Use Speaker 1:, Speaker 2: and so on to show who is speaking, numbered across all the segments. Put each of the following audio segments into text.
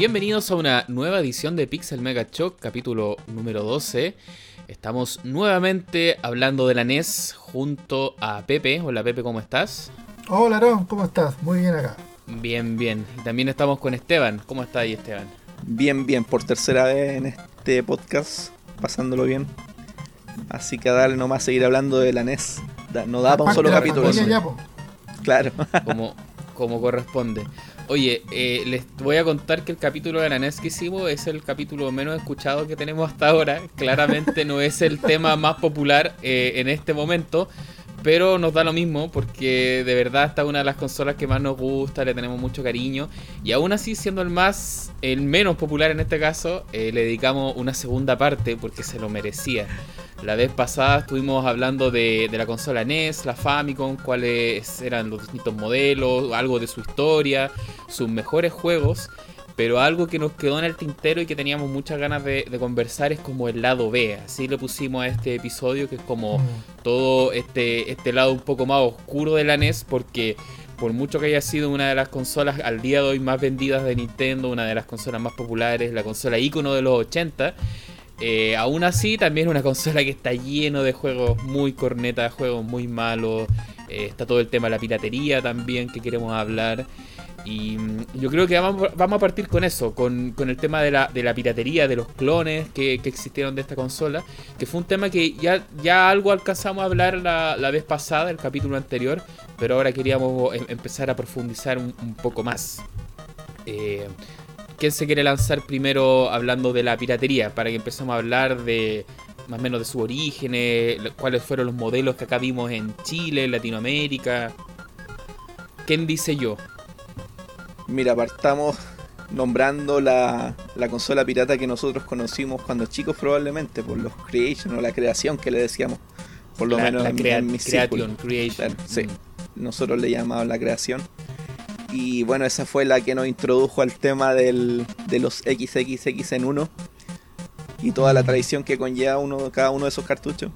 Speaker 1: Bienvenidos a una nueva edición de Pixel Mega Shock, capítulo número 12. Estamos nuevamente hablando de la NES junto a Pepe. Hola Pepe, ¿cómo estás?
Speaker 2: Hola Aaron, ¿cómo estás? Muy bien acá.
Speaker 1: Bien, bien. También estamos con Esteban. ¿Cómo está ahí Esteban?
Speaker 3: Bien, bien, por tercera vez en este podcast, pasándolo bien. Así que dale nomás seguir hablando de la NES. no da para un solo capítulo.
Speaker 1: claro. Como, como corresponde. Oye, eh, les voy a contar que el capítulo de la NES que hicimos es el capítulo menos escuchado que tenemos hasta ahora. Claramente no es el tema más popular eh, en este momento, pero nos da lo mismo porque de verdad esta es una de las consolas que más nos gusta, le tenemos mucho cariño y aún así siendo el más, el menos popular en este caso, eh, le dedicamos una segunda parte porque se lo merecía. La vez pasada estuvimos hablando de, de, la consola NES, la Famicom, cuáles eran los distintos modelos, algo de su historia, sus mejores juegos. Pero algo que nos quedó en el tintero y que teníamos muchas ganas de, conversar es como el lado B. Así le pusimos a este episodio, que es como mm. todo este, este lado un poco más oscuro de la NES, porque por mucho que haya sido una de las consolas al día de hoy más vendidas de Nintendo, una de las consolas más populares, la consola icono de los 80, eh, aún así también es una consola que está lleno de juegos muy cornetas, juegos muy malos. Eh, está todo el tema de la piratería también que queremos hablar. Y mm, yo creo que vamos, a partir con eso, con, el tema de la, piratería, de los clones que, existieron de esta consola, que fue un tema que ya, ya algo alcanzamos a hablar la, vez pasada, el capítulo anterior, pero ahora queríamos em, empezar a profundizar un, poco más. Eh, ¿Quién se quiere lanzar primero hablando de la piratería? Para que empecemos a hablar de más o menos de sus orígenes, cuáles fueron los modelos que acá vimos en Chile, en Latinoamérica. ¿Quién dice yo?
Speaker 3: Mira, partamos nombrando la, consola pirata que nosotros conocimos cuando chicos probablemente, por los Creation o la creación que le decíamos. Por lo menos
Speaker 1: la en, creation, creation.
Speaker 3: sí, nosotros le llamamos la creación. Y bueno, esa fue la que nos introdujo al tema del, de los XXX en uno y toda la tradición que conlleva uno, cada uno de esos cartuchos.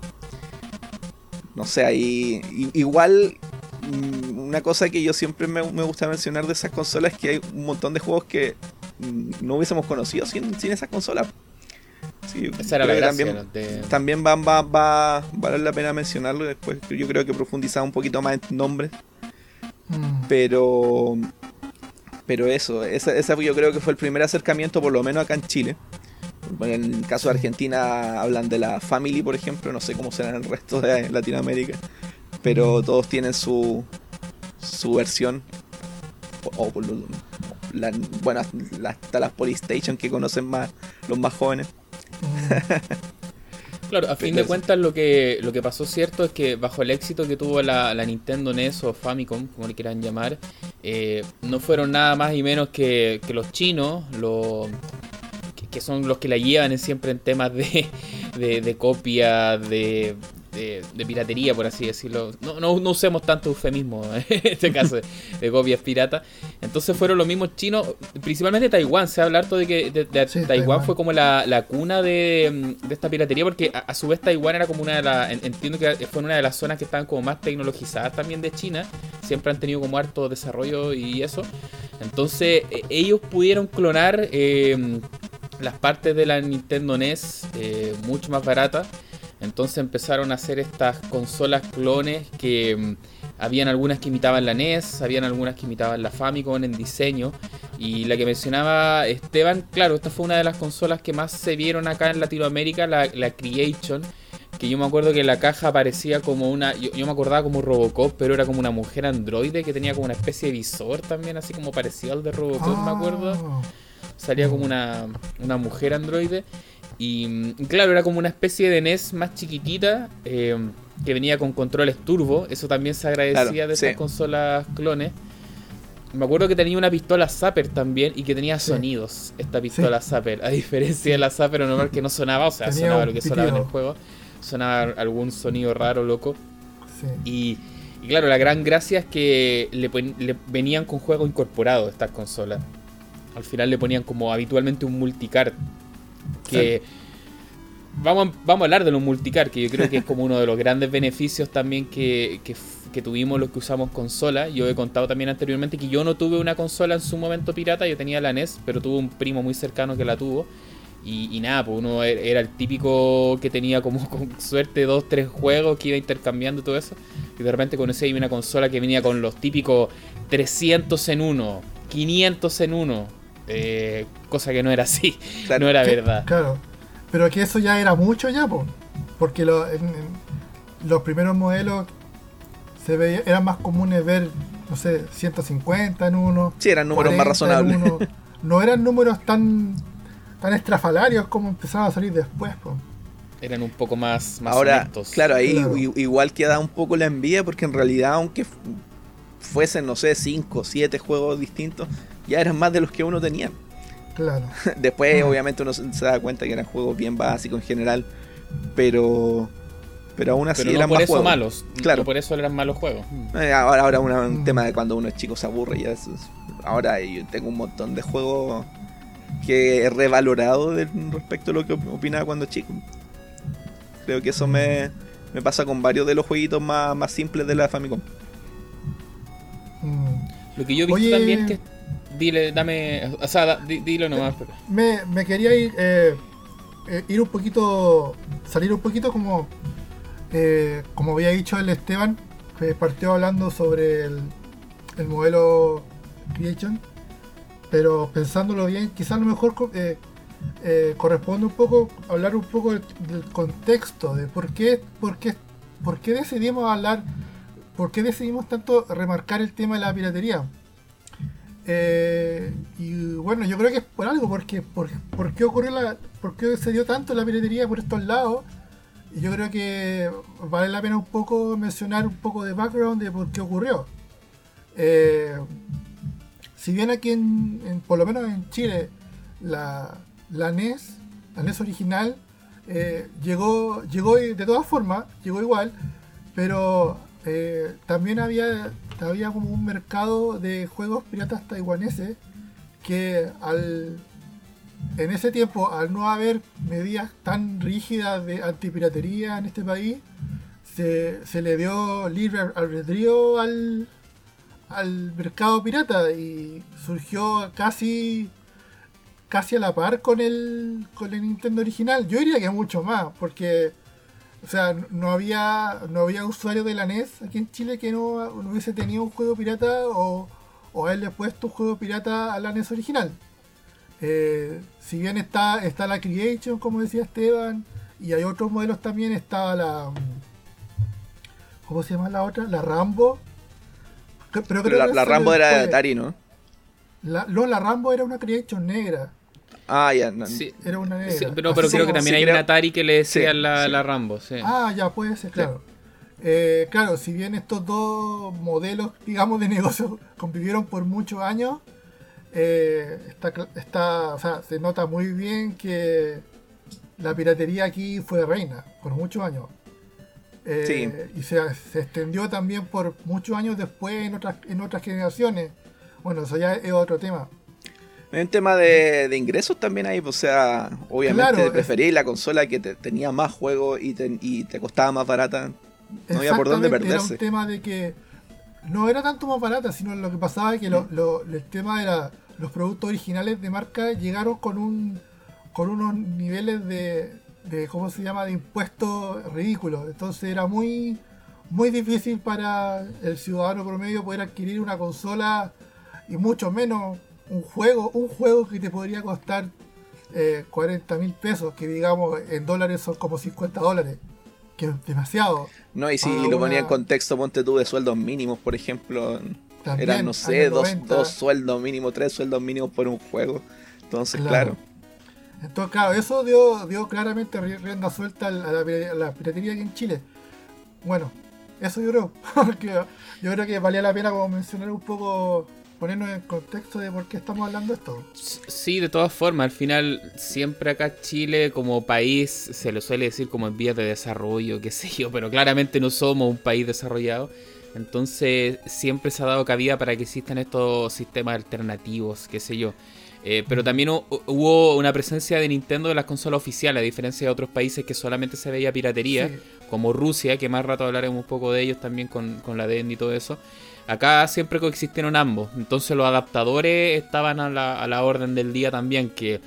Speaker 3: No sé, ahí igual Mm, una cosa que yo siempre me, gusta mencionar de esas consolas es que hay un montón de juegos que mm, no hubiésemos conocido sin, sin esas consolas.
Speaker 1: Esa era la
Speaker 3: también, también va, va, va, a valer la pena mencionarlo después. Yo creo que profundizar un poquito más en nombres. Mm. Pero pero eso, esa, yo creo que fue el primer acercamiento, por lo menos acá en Chile. en el caso de Argentina hablan de la Family, por ejemplo, no sé cómo será en el resto de Latinoamérica pero todos tienen su, su versión. O, la, bueno, hasta las Polystation que conocen más los más jóvenes.
Speaker 1: Claro, a fin de cuentas lo que, lo que pasó cierto es que bajo el éxito que tuvo la, Nintendo NES o Famicom, como le quieran llamar, eh, no fueron nada más y menos que, que los chinos, los, que, son los que la llevan siempre en temas de, de, de copia, de, de, piratería, por así decirlo. No, no, usemos tanto eufemismo en este caso de, copias piratas. Entonces fueron los mismos chinos, principalmente Taiwán. Se habla harto de que Taiwán, fue como la, cuna de, esta piratería, porque a, su vez Taiwán era como una de las. Entiendo que fue una de las zonas que estaban como más tecnologizadas también de China. Siempre han tenido como harto desarrollo y eso. Entonces e, ellos pudieron clonar. Eh, las partes de la Nintendo NES eh, mucho más baratas entonces empezaron a hacer estas consolas clones que mm, habían algunas que imitaban la NES, habían algunas que imitaban la Famicom en diseño. Y la que mencionaba Esteban, claro, esta fue una de las consolas que más se vieron acá en Latinoamérica, la, Creation. Que yo me acuerdo que la caja parecía como una. Yo, me acordaba como Robocop, pero era como una mujer androide que tenía como una especie de visor también, así como parecido al de Robocop, me acuerdo. Ah. Salía como una, una mujer androide. Y mm, claro, era como una especie de NES más chiquitita eh, que venía con controles turbo. Eso también se agradecía de esas consolas clones. Me acuerdo que tenía una pistola Zapper también y que tenía sonidos esta pistola Zapper. A diferencia de la Zapper normal que no sonaba, o sea, sonaba lo que sonaba en el juego. Sonaba algún sonido raro, loco. Y, claro, la gran gracia es que le, venían con juego incorporado estas consolas. Al final le ponían como habitualmente un multicard que vamos, vamos a hablar de los multicar, que yo creo que es como uno de los grandes beneficios también que, que, tuvimos los que usamos consola. Yo he contado también anteriormente que yo no tuve una consola en su momento pirata, yo tenía la NES, pero tuve un primo muy cercano que la tuvo. Y, nada, pues uno e, era el típico que tenía como con suerte dos, tres juegos que iba intercambiando y todo eso. Y de repente conocí una consola que venía con los típicos 300 en uno, 500 en uno. Eh, cosa que no era así, no era verdad.
Speaker 2: Claro, pero que eso ya era mucho ya, porque los primeros modelos se veía, eran más comunes ver, no sé, 150 en uno.
Speaker 3: Sí, eran números más razonables.
Speaker 2: No eran números tan, tan estrafalarios como empezaban a salir después.
Speaker 1: Eran un poco más, más
Speaker 3: Ahora, claro, ahí igual queda un poco la envidia porque en realidad, aunque fuesen, no sé, 5, 7 juegos distintos, ya eran más de los que uno tenía.
Speaker 2: Claro.
Speaker 3: Después, obviamente, uno se da cuenta que eran juegos bien básicos en general, pero. Pero aún así
Speaker 1: pero
Speaker 3: eran
Speaker 1: por
Speaker 3: eso
Speaker 1: malos. Claro. por eso eran malos juegos.
Speaker 3: Eh, ahora, ahora un mm. tema de cuando uno es chico se aburre. Ya ahora yo tengo un montón de juegos que he revalorado respecto a lo que opinaba cuando chico. Creo que eso me, me pasa con varios de los jueguitos más, más simples de la Famicom.
Speaker 1: Mm. Lo que yo he visto también es que Dile, dame. O sea, dilo nomás.
Speaker 2: Me, me quería ir, eh, eh, ir un poquito. Salir un poquito como. Eh, como había dicho el Esteban, que partió hablando sobre el, el modelo Creation. Pero pensándolo bien, quizás a lo mejor corresponde un poco hablar un poco del, contexto, de por qué, por qué, por qué decidimos hablar, por qué decidimos tanto remarcar el tema de la piratería. Eh, y bueno, yo creo que es por algo, porque por, qué ocurrió la, por qué se dio tanto la piratería por estos lados. Y yo creo que vale la pena un poco mencionar un poco de background de por qué ocurrió. Eh, si bien aquí en, por lo menos en Chile, la, la NES, la NES original, eh, llegó, llegó de todas formas, llegó igual, pero también había había como un mercado de juegos piratas taiwaneses que al en ese tiempo, al no haber medidas tan rígidas de antipiratería en este país, se, le dio libre albedrío al, al mercado pirata y surgió casi casi a la par con el con el Nintendo original. Yo diría que mucho más, porque o sea, no había, no había usuario de la NES aquí en Chile que no, hubiese tenido un juego pirata o, o haberle puesto un juego pirata a la NES original. Eh, si bien está, está la Creation, como decía Esteban, y hay otros modelos también, está la. ¿Cómo se llama la otra? La Rambo.
Speaker 3: Pero, la, Rambo era de Atari, ¿no?
Speaker 2: La, no, la Rambo era una Creation negra.
Speaker 3: Ah, ya,
Speaker 1: Sí. Era una pero, creo que también hay un Atari que le decía la, Rambo.
Speaker 2: Ah, ya, puede ser, claro. Eh, claro, si bien estos dos modelos, digamos, de negocio convivieron por muchos años, eh, está, o sea, se nota muy bien que la piratería aquí fue reina por muchos años. Eh, y se, se, extendió también por muchos años después en otras, en otras generaciones. Bueno, eso ya es otro tema.
Speaker 3: Hay un tema de, ingresos también ahí, o sea, obviamente preferí la consola que tenía más juegos y te, costaba más barata. No había por dónde perderse.
Speaker 2: Era un tema de que no era tanto más barata, sino lo que pasaba es que el tema era los productos originales de marca llegaron con un con unos niveles de, de ¿cómo se llama? de impuestos ridículos. Entonces era muy muy difícil para el ciudadano promedio poder adquirir una consola y mucho menos un juego, un juego que te podría costar eh, 40 mil pesos, que digamos en dólares son como 50 dólares, que es demasiado.
Speaker 3: No, y si lo ponía en contexto, ponte tú de sueldos mínimos, por ejemplo, eran, no sé, dos, sueldos mínimos, tres sueldos mínimos por un juego. Entonces, claro.
Speaker 2: Entonces, claro, eso dio, dio claramente rienda suelta a la, piratería aquí en Chile. Bueno, eso yo creo. yo creo que valía la pena como mencionar un poco ponernos en contexto de por qué estamos hablando de esto.
Speaker 1: Sí, de todas formas, al final siempre acá Chile como país se lo suele decir como en vías de desarrollo, qué sé yo, pero claramente no somos un país desarrollado. Entonces siempre se ha dado cabida para que existan estos sistemas alternativos, qué sé yo. Eh, pero también hubo una presencia de Nintendo en las consolas oficiales, a diferencia de otros países que solamente se veía piratería, como Rusia, que más rato hablaremos un poco de ellos también con, con la DEN y todo eso. Acá siempre coexistieron ambos, entonces los adaptadores estaban a la, a la orden del día también, que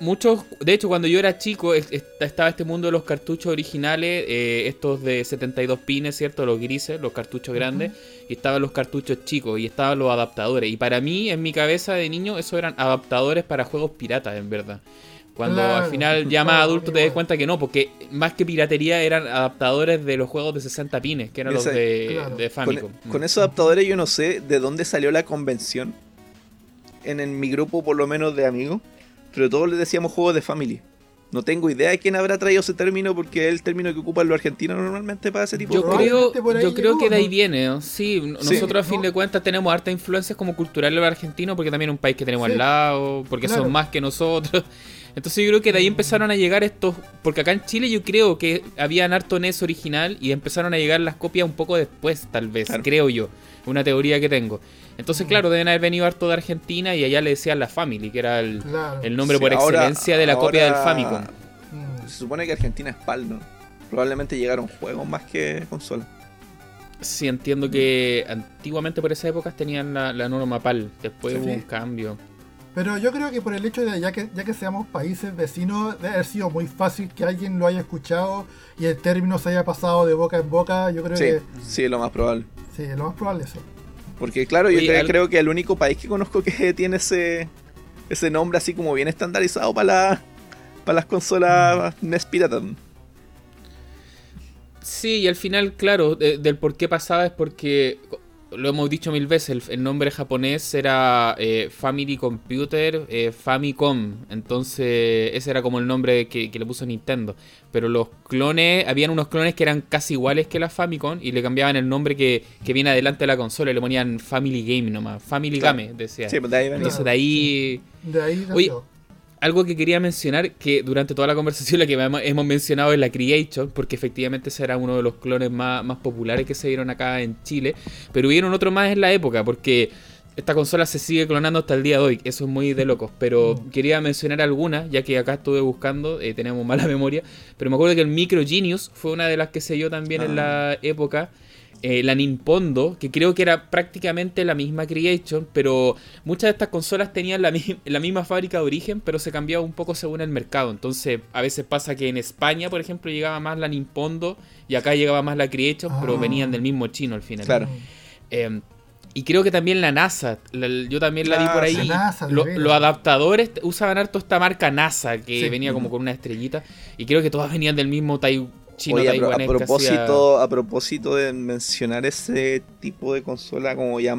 Speaker 1: muchos, de hecho, cuando yo era chico, estaba este mundo de los cartuchos originales, eh, estos de 72 pines, ¿cierto? Los grises, los cartuchos grandes, y estaban los cartuchos chicos, y estaban los adaptadores. Y para mí, en mi cabeza de niño, esos eran adaptadores para juegos piratas, en verdad. Cuando al final ya más adulto te das cuenta que no, porque más que piratería eran adaptadores de los juegos de 60 pines, que eran los de, Famicom.
Speaker 3: Con, con, esos adaptadores yo no sé de dónde salió la convención. En, mi grupo, por lo menos, de amigos pero todos le decíamos juegos de family. No tengo idea de quién habrá traído ese término porque es el término que ocupan los argentinos normalmente para ese tipo
Speaker 1: yo
Speaker 3: de
Speaker 1: creo, Yo creo que de ahí viene. Sí, nosotros a fin de cuentas tenemos harta influencias como culturales los argentinos porque también es un país que tenemos al lado, porque son más que nosotros. Entonces yo creo que de ahí empezaron a llegar estos, porque acá en Chile yo creo que habían harto NES original y empezaron a llegar las copias un poco después, tal vez, creo yo, una teoría que tengo. Entonces, claro, deben haber venido harto de Argentina y allá le decían la Family, que era el, nombre por excelencia de la copia del Famicom.
Speaker 3: Se supone que Argentina es PAL, ¿no? Probablemente llegaron juegos más que consolas.
Speaker 1: Sí, entiendo que antiguamente por esa época tenían la, norma PAL, después hubo un cambio.
Speaker 2: Pero yo creo que por el hecho de ya que, ya que seamos países vecinos, debe haber sido muy fácil que alguien lo haya escuchado y el término se haya pasado de boca en boca. Yo creo
Speaker 3: sí,
Speaker 2: que.
Speaker 3: Sí, lo más probable.
Speaker 2: Sí, lo más probable eso.
Speaker 3: Porque claro, yo creo que el único país que conozco que tiene ese, ese nombre así como bien estandarizado para, la, para las consolas NES Pirata.
Speaker 1: Sí, y al final, claro, del por qué pasaba es porque lo hemos dicho mil veces, el, nombre japonés era eh, Family Computer eh, Famicom, entonces ese era como el nombre que, le puso Nintendo. Pero los clones, habían unos clones que eran casi iguales que la Famicom y le cambiaban el nombre que, viene adelante de la consola y le ponían Family Game nomás, Family Game, decía.
Speaker 3: Sí, pues de ahí
Speaker 1: Entonces de ahí...
Speaker 2: De ahí
Speaker 1: algo que quería mencionar, que durante toda la conversación la que hemos mencionado es la Creation, porque efectivamente será uno de los clones más, populares que se dieron acá en Chile, pero hubieron otro más en la época, porque esta consola se sigue clonando hasta el día de hoy, eso es muy de locos, pero mm. quería mencionar algunas, ya que acá estuve buscando, eh, tenemos mala memoria, pero me acuerdo que el Micro Genius fue una de las que se dio también en la ah. época. Eh, la Nintendo, que creo que era prácticamente la misma Creation, pero muchas de estas consolas tenían la, la, misma fábrica de origen, pero se cambiaba un poco según el mercado. Entonces, a veces pasa que en España, por ejemplo, llegaba más la Nintendo y acá llegaba más la Creation, pero ah. venían del mismo chino al final.
Speaker 3: Claro.
Speaker 1: Em, y creo que también la NASA, yo también la vi por ahí. los adaptadores usaban harto esta marca NASA, que venía como con una estrellita. Y creo que todas venían del mismo Taiwán
Speaker 3: a, propósito, a propósito de mencionar ese tipo de consola como ya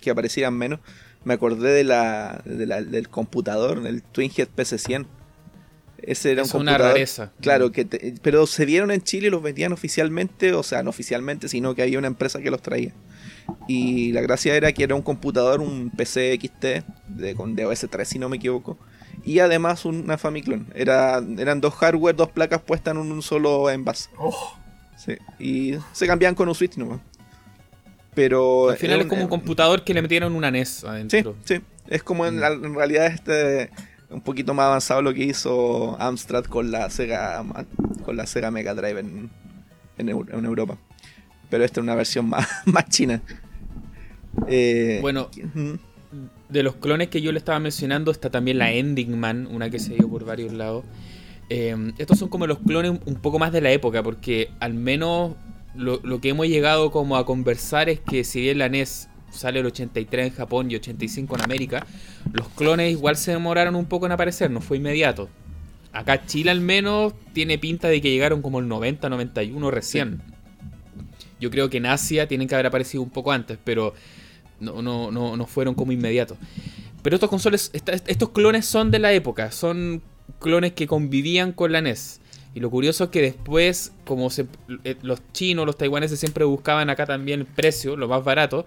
Speaker 3: que aparecieran menos, me acordé de la, del computador, el TwinHead PC100. Ese era un computador,
Speaker 1: una rareza.
Speaker 3: Claro, que pero se dieron en Chile y los vendían oficialmente, o sea, no oficialmente, sino que había una empresa que los traía. Y la gracia era que era un computador, un PC XT de, con DOS 3 si no me equivoco, y además una Famiclone. Era, eran dos hardware, dos placas puestas en un solo envase.
Speaker 2: Oh.
Speaker 3: Sí, y se cambiaban con un switch nomás. Pero.
Speaker 1: Al final es como un computador que le metieron una NES adentro.
Speaker 3: Sí, sí. Es como en, mm. realidad este un poquito más avanzado lo que hizo Amstrad con la Sega con la Sega Mega Drive en, en, Europa. Pero esta es una versión más, más china.
Speaker 1: Eh, bueno, de los clones que yo le estaba mencionando está también la Ending Man, una que se dio por varios lados. Eh, estos son como los clones un poco más de la época, porque al menos lo, que hemos llegado como a conversar es que si bien la NES sale el 83 en Japón y 85 en América, los clones igual se demoraron un poco en aparecer, no fue inmediato. Acá Chile al menos tiene pinta de que llegaron como el 90, 91 recién. Yo creo que en Asia tienen que haber aparecido un poco antes, pero no, no, no, no fueron como inmediatos. Pero estos consoles, estos clones son de la época, son clones que convivían con la NES. Y lo curioso es que después, como eh, los chinos, los taiwaneses siempre buscaban acá también el precio, lo más barato,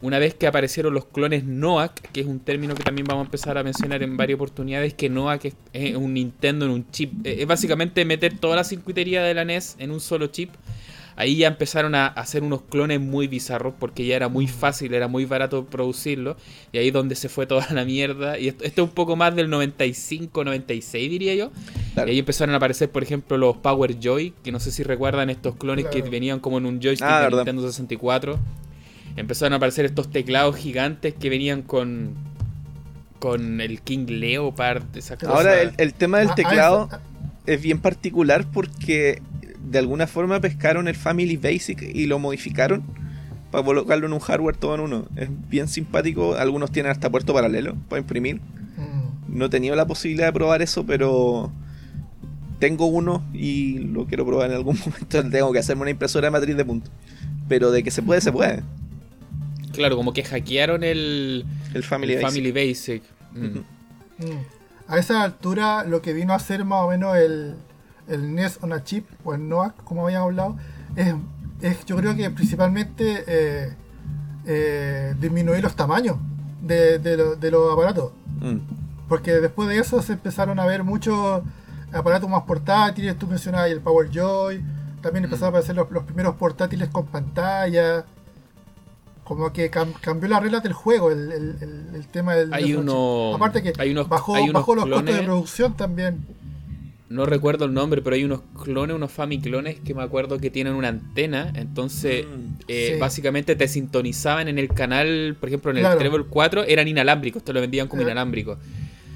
Speaker 1: una vez que aparecieron los clones NOAC, que es un término que también vamos a empezar a mencionar en varias oportunidades, que NOAC es, un Nintendo en un chip. Eh, es básicamente meter toda la circuitería de la NES en un solo chip ahí ya empezaron a hacer unos clones muy bizarros porque ya era muy fácil, era muy barato producirlo. Y ahí es donde se fue toda la mierda. Y esto, es un poco más del 95, 96 diría yo. Y ahí empezaron a aparecer, por ejemplo, los Power Joy, que no sé si recuerdan estos clones que venían como en un joystick ah, de Nintendo 64. Empezaron a aparecer estos teclados gigantes que venían con con el King Leopard, esa cosa.
Speaker 3: Ahora, el, tema del ah, teclado es bien particular porque de alguna forma pescaron el Family Basic y lo modificaron para colocarlo en un hardware todo en uno. Es bien simpático. Algunos tienen hasta puerto paralelo para imprimir. Mm. No he tenido la posibilidad de probar eso, pero tengo uno y lo quiero probar en algún momento. Tengo que hacerme una impresora de matriz de punto. Pero de que se puede, se puede.
Speaker 1: Claro, como que hackearon el,
Speaker 3: el Family
Speaker 1: Basic. Mm. Mm.
Speaker 2: A esa altura, lo que vino a ser más o menos el, el NES on a chip o el NOAC, como habíamos hablado, es, es yo creo que principalmente eh, eh, disminuir los tamaños de, de, los aparatos. Mm. Porque después de eso se empezaron a ver muchos aparatos más portátiles, tú mencionabas el Power Joy, también empezaron a aparecer los, los primeros portátiles con pantalla como que cambió la regla del juego, el, el, tema del.
Speaker 1: Hay uno,
Speaker 2: Aparte que
Speaker 1: hay unos,
Speaker 2: bajó, los costos de producción también.
Speaker 1: No recuerdo el nombre, pero hay unos clones, unos Famiclones que me acuerdo que tienen una antena. Entonces, mm, eh, básicamente te sintonizaban en el canal, por ejemplo, en el Treble 4, eran inalámbricos, te lo vendían como inalámbrico.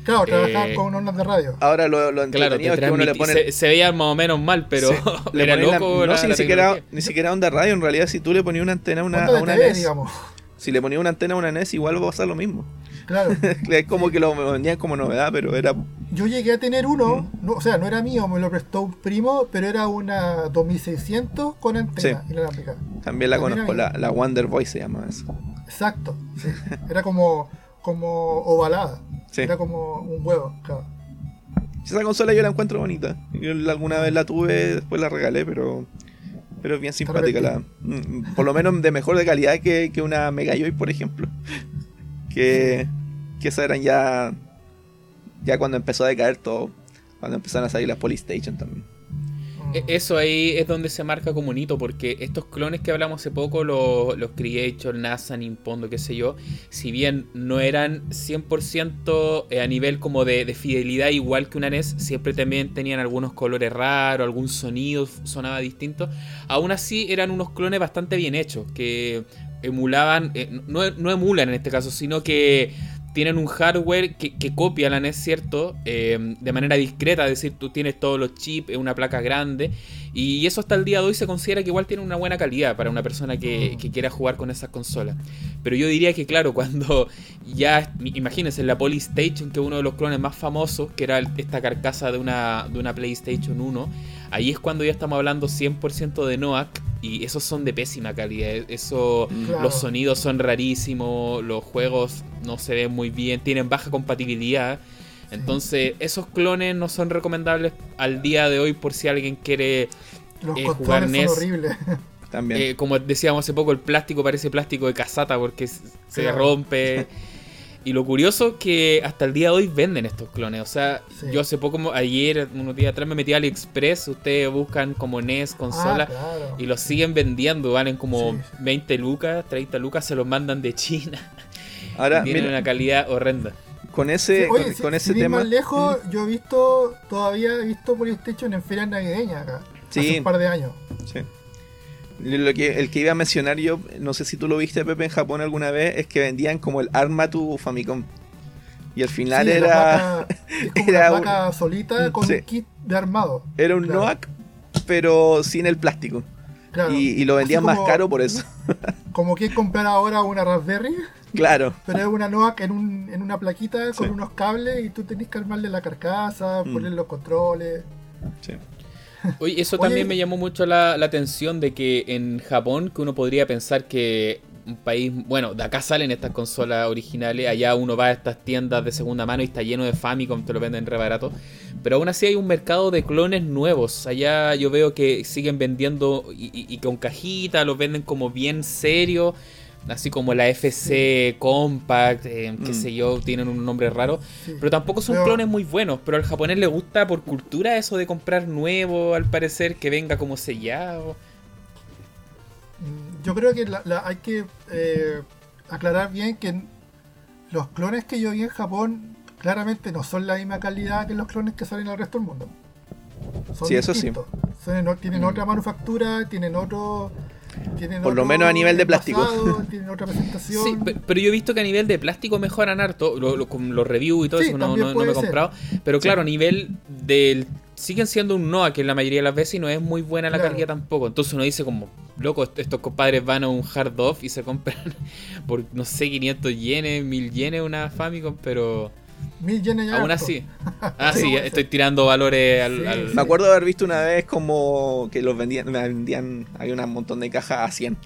Speaker 2: Claro, trabajaban eh, con unos de radio.
Speaker 3: Ahora lo, lo claro, es que uno le pone...
Speaker 1: se, veía más o menos mal, pero era loco.
Speaker 3: no, si ni, siquiera, ni siquiera onda radio. En realidad, si tú le ponías una antena a una, a una NES, digamos. si le ponías una antena a una NES, igual va a pasar lo mismo. Claro. es como que lo vendían como novedad, pero era.
Speaker 2: Yo llegué a tener uno, no, o sea, no era mío, me lo prestó un primo, pero era una 2600 con antena inalámbrica.
Speaker 3: También la conozco, la, la, Wonder Boy se llama eso.
Speaker 2: Exacto, sí. Era como, como ovalada. Era como un huevo, claro.
Speaker 3: Esa consola yo la encuentro bonita. Yo alguna vez la tuve, después la regalé, pero pero es bien simpática. La, mm, por lo menos de mejor de calidad que, que una Mega Joy, por ejemplo. Que, que esas eran ya. Ya cuando empezó a decaer todo. Cuando empezaron a salir las Polystation también.
Speaker 1: E-, eso ahí es donde se marca como un hito, porque estos clones que hablamos hace poco, los, los Creator, NASA, Nimpondo, qué sé yo, si bien no eran 100% eh, a nivel como de, fidelidad igual que una NES, siempre también tenían algunos colores raros, algún sonido sonaba distinto, aún así eran unos clones bastante bien hechos, que emulaban, eh, no, no emulan en este caso, sino que tienen un hardware que, copia la NES, ¿cierto? Eh, de manera discreta, es decir, tú tienes todos los chips, es una placa grande, y eso hasta el día de hoy se considera que igual tiene una buena calidad para una persona que, mm. quiera jugar con esas consolas. Pero yo diría que, claro, cuando ya, imagínense, la Polystation, que es uno de los clones más famosos, que era esta carcasa de una, de una PlayStation 1, ahí es cuando ya estamos hablando 100% de NOAC y esos son de pésima calidad. E-, eso, los sonidos son rarísimos, los juegos no se ven muy bien, tienen baja compatibilidad. Entonces, esos clones no son recomendables al día de hoy por si alguien quiere
Speaker 2: los eh, jugar NES. Son horribles.
Speaker 1: También. Eh, como decíamos hace poco, el plástico parece plástico de casata porque se rompe. Y lo curioso es que hasta el día de hoy venden estos clones. O sea, yo hace poco, ayer, unos días atrás, me metí a AliExpress. Ustedes buscan como NES, consola, ah, y los siguen vendiendo. Valen como 20 lucas, 30 lucas, se los mandan de China. Ahora, tienen una calidad horrenda.
Speaker 3: Con ese, con, ese tema.
Speaker 2: más lejos, yo he visto, todavía he visto PlayStation en ferias navideñas acá. Hace un par de años. Sí.
Speaker 3: Lo que, el que iba a mencionar yo, no sé si tú lo viste, Pepe, en Japón alguna vez, es que vendían como el Arma tu Famicom. Y al final era.
Speaker 2: era una placa solita con un kit de armado.
Speaker 3: Era un NOAC, pero sin el plástico. Y, lo vendían más caro por eso.
Speaker 2: como que comprar ahora una Raspberry.
Speaker 3: Claro.
Speaker 2: Pero es una NOAC en, un, en una plaquita con unos cables y tú tenés que armarle la carcasa, mm. poner los controles. Sí.
Speaker 1: Oye, eso también me llamó mucho la, atención de que en Japón, que uno podría pensar que un país, bueno, de acá salen estas consolas originales, allá uno va a estas tiendas de segunda mano y está lleno de Famicom, te lo venden re barato, pero aún así hay un mercado de clones nuevos, allá yo veo que siguen vendiendo y, y con cajita, los venden como bien serios así como la FC Compact, eh, qué mm. sé yo, tienen un nombre raro, pero tampoco son clones muy buenos, pero al japonés le gusta por cultura eso de comprar nuevo, al parecer, que venga como sellado.
Speaker 2: yo creo que hay que eh, aclarar bien que los clones que yo vi en Japón claramente no son la misma calidad que los clones que salen al resto del mundo.
Speaker 3: sí, eso sí.
Speaker 2: tienen otra manufactura, tienen otro
Speaker 3: por lo menos a nivel de plástico.
Speaker 2: Sí,
Speaker 1: pero yo he visto que a nivel de plástico mejoran harto. con los reviews y todo eso no, me he comprado. Pero claro, a nivel del. Siguen siendo un Noah que la mayoría de las veces y no es muy buena la calidad tampoco. Entonces uno dice como, loco, estos compadres van a un hard off y se compran por, no sé, 500 yenes, 1000 yenes una Famicom, pero...
Speaker 2: Mil yenes ya.
Speaker 1: Aún así. Ah, sí, estoy tirando valores al,
Speaker 3: Me acuerdo de haber visto una vez como que los vendían, vendían, hay un montón de cajas a 100.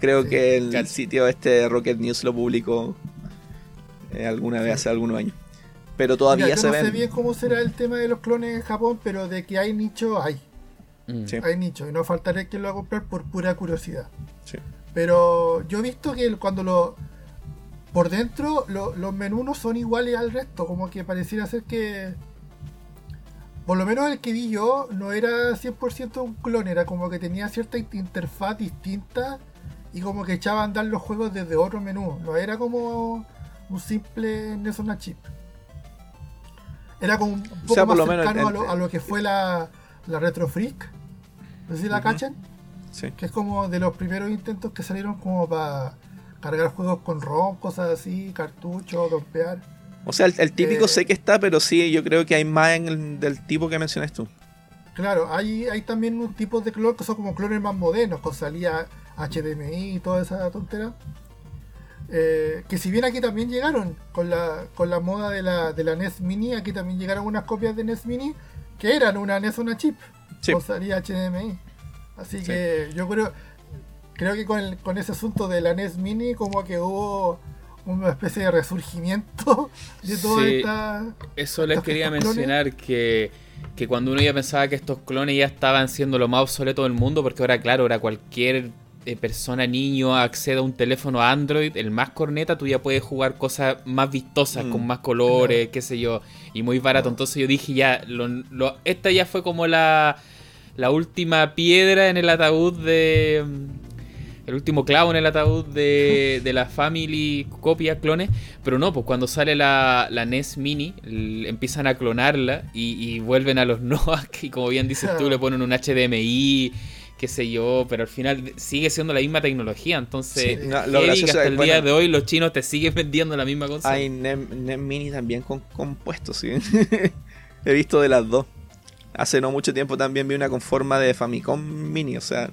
Speaker 3: Creo que el, sitio este Rocket News lo publicó eh, alguna vez hace algunos años. Pero todavía se
Speaker 2: no
Speaker 3: ven.
Speaker 2: No sé bien cómo será el tema de los clones en Japón, pero de que hay nicho, hay. Mm. Hay nicho, y no faltaré quien lo va a comprar por pura curiosidad. Pero yo he visto que cuando lo por dentro los menús no son iguales al resto, como que pareciera ser que... Por lo menos el que vi yo no era 100% un clon, era como que tenía cierta interfaz distinta y como que echaba a andar los juegos desde otro menú. No era como un simple NES on chip. Era como un poco más cercano a, lo, que fue la, la Retro Freak. No sé si la cachan. Sí. Que es como de los primeros intentos que salieron como para cargar juegos con ROM, cosas así, cartuchos, dompear.
Speaker 3: O sea, el, típico eh, sé que está, pero sí, yo creo que hay más en el, del tipo que mencionas tú.
Speaker 2: Claro, hay, hay también un tipo de clon que son como clones más modernos, con salida HDMI y toda esa tontera. Eh, que si bien aquí también llegaron con la, con la moda de la, de la NES Mini, aquí también llegaron unas copias de NES Mini que eran una NES una chip con salida HDMI. Así que yo creo, creo que con, con ese asunto de la NES Mini como que hubo una especie de resurgimiento de toda esta...
Speaker 1: Eso les quería mencionar que, que cuando uno ya pensaba que estos clones ya estaban siendo lo más obsoleto del mundo, porque ahora claro, ahora cualquier eh, persona, niño, accede a un teléfono Android, el más corneta, tú ya puedes jugar cosas más vistosas, con mm. más colores, qué sé yo, y muy barato. Entonces yo dije ya, lo, esta ya fue como la, la última piedra en el ataúd de el último clavo en el ataúd de, de la Family copia, clones. Pero no, pues cuando sale la, la NES Mini, empiezan a clonarla y, vuelven a los Noah. Y como bien dices tú, le ponen un HDMI, qué sé yo. Pero al final sigue siendo la misma tecnología. Entonces, hasta el día de hoy los chinos te siguen vendiendo la misma cosa.
Speaker 3: Hay NES, Mini también con compuestos, ¿sí? He visto de las dos. Hace no mucho tiempo también vi una con forma de Famicom Mini, o sea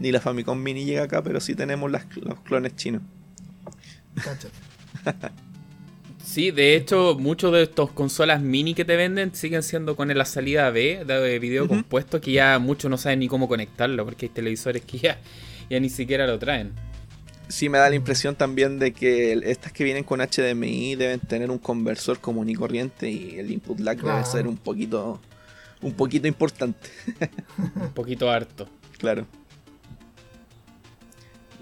Speaker 3: ni la Famicom Mini llega acá, pero sí tenemos los clones chinos.
Speaker 1: Sí, de hecho, muchos de estos consolas mini que te venden siguen siendo con la salida B de video compuesto, que ya muchos no saben ni cómo conectarlo, porque hay televisores que ya, ya ni siquiera lo traen.
Speaker 3: Sí, me da la impresión también de que estas que vienen con HDMI deben tener un conversor común y corriente y el input lag debe ser un poquito, un poquito importante.
Speaker 1: un poquito harto.
Speaker 3: Claro.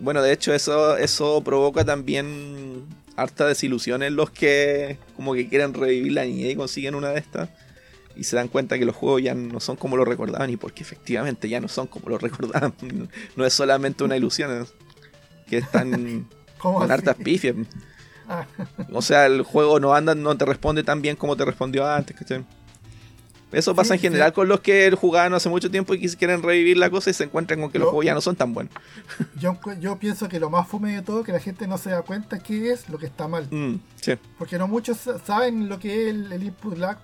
Speaker 3: Bueno, de hecho eso, eso provoca también harta desilusión en los que como que quieren revivir la niñez y consiguen una de estas y se dan cuenta que los juegos ya no son como lo recordaban y porque efectivamente ya no son como lo recordaban. No es solamente una ilusión, que están con hartas pifias. Ah. O sea, el juego no anda, no te responde tan bien como te respondió antes, ¿cachai? Eso pasa en general con los que jugaban hace mucho tiempo y quieren revivir la cosa y se encuentran con que los juegos ya no son tan buenos.
Speaker 2: Yo, yo pienso que lo más fome de todo es que la gente no se da cuenta qué es lo que está mal. Mm, Porque no muchos saben lo que es el, input lag,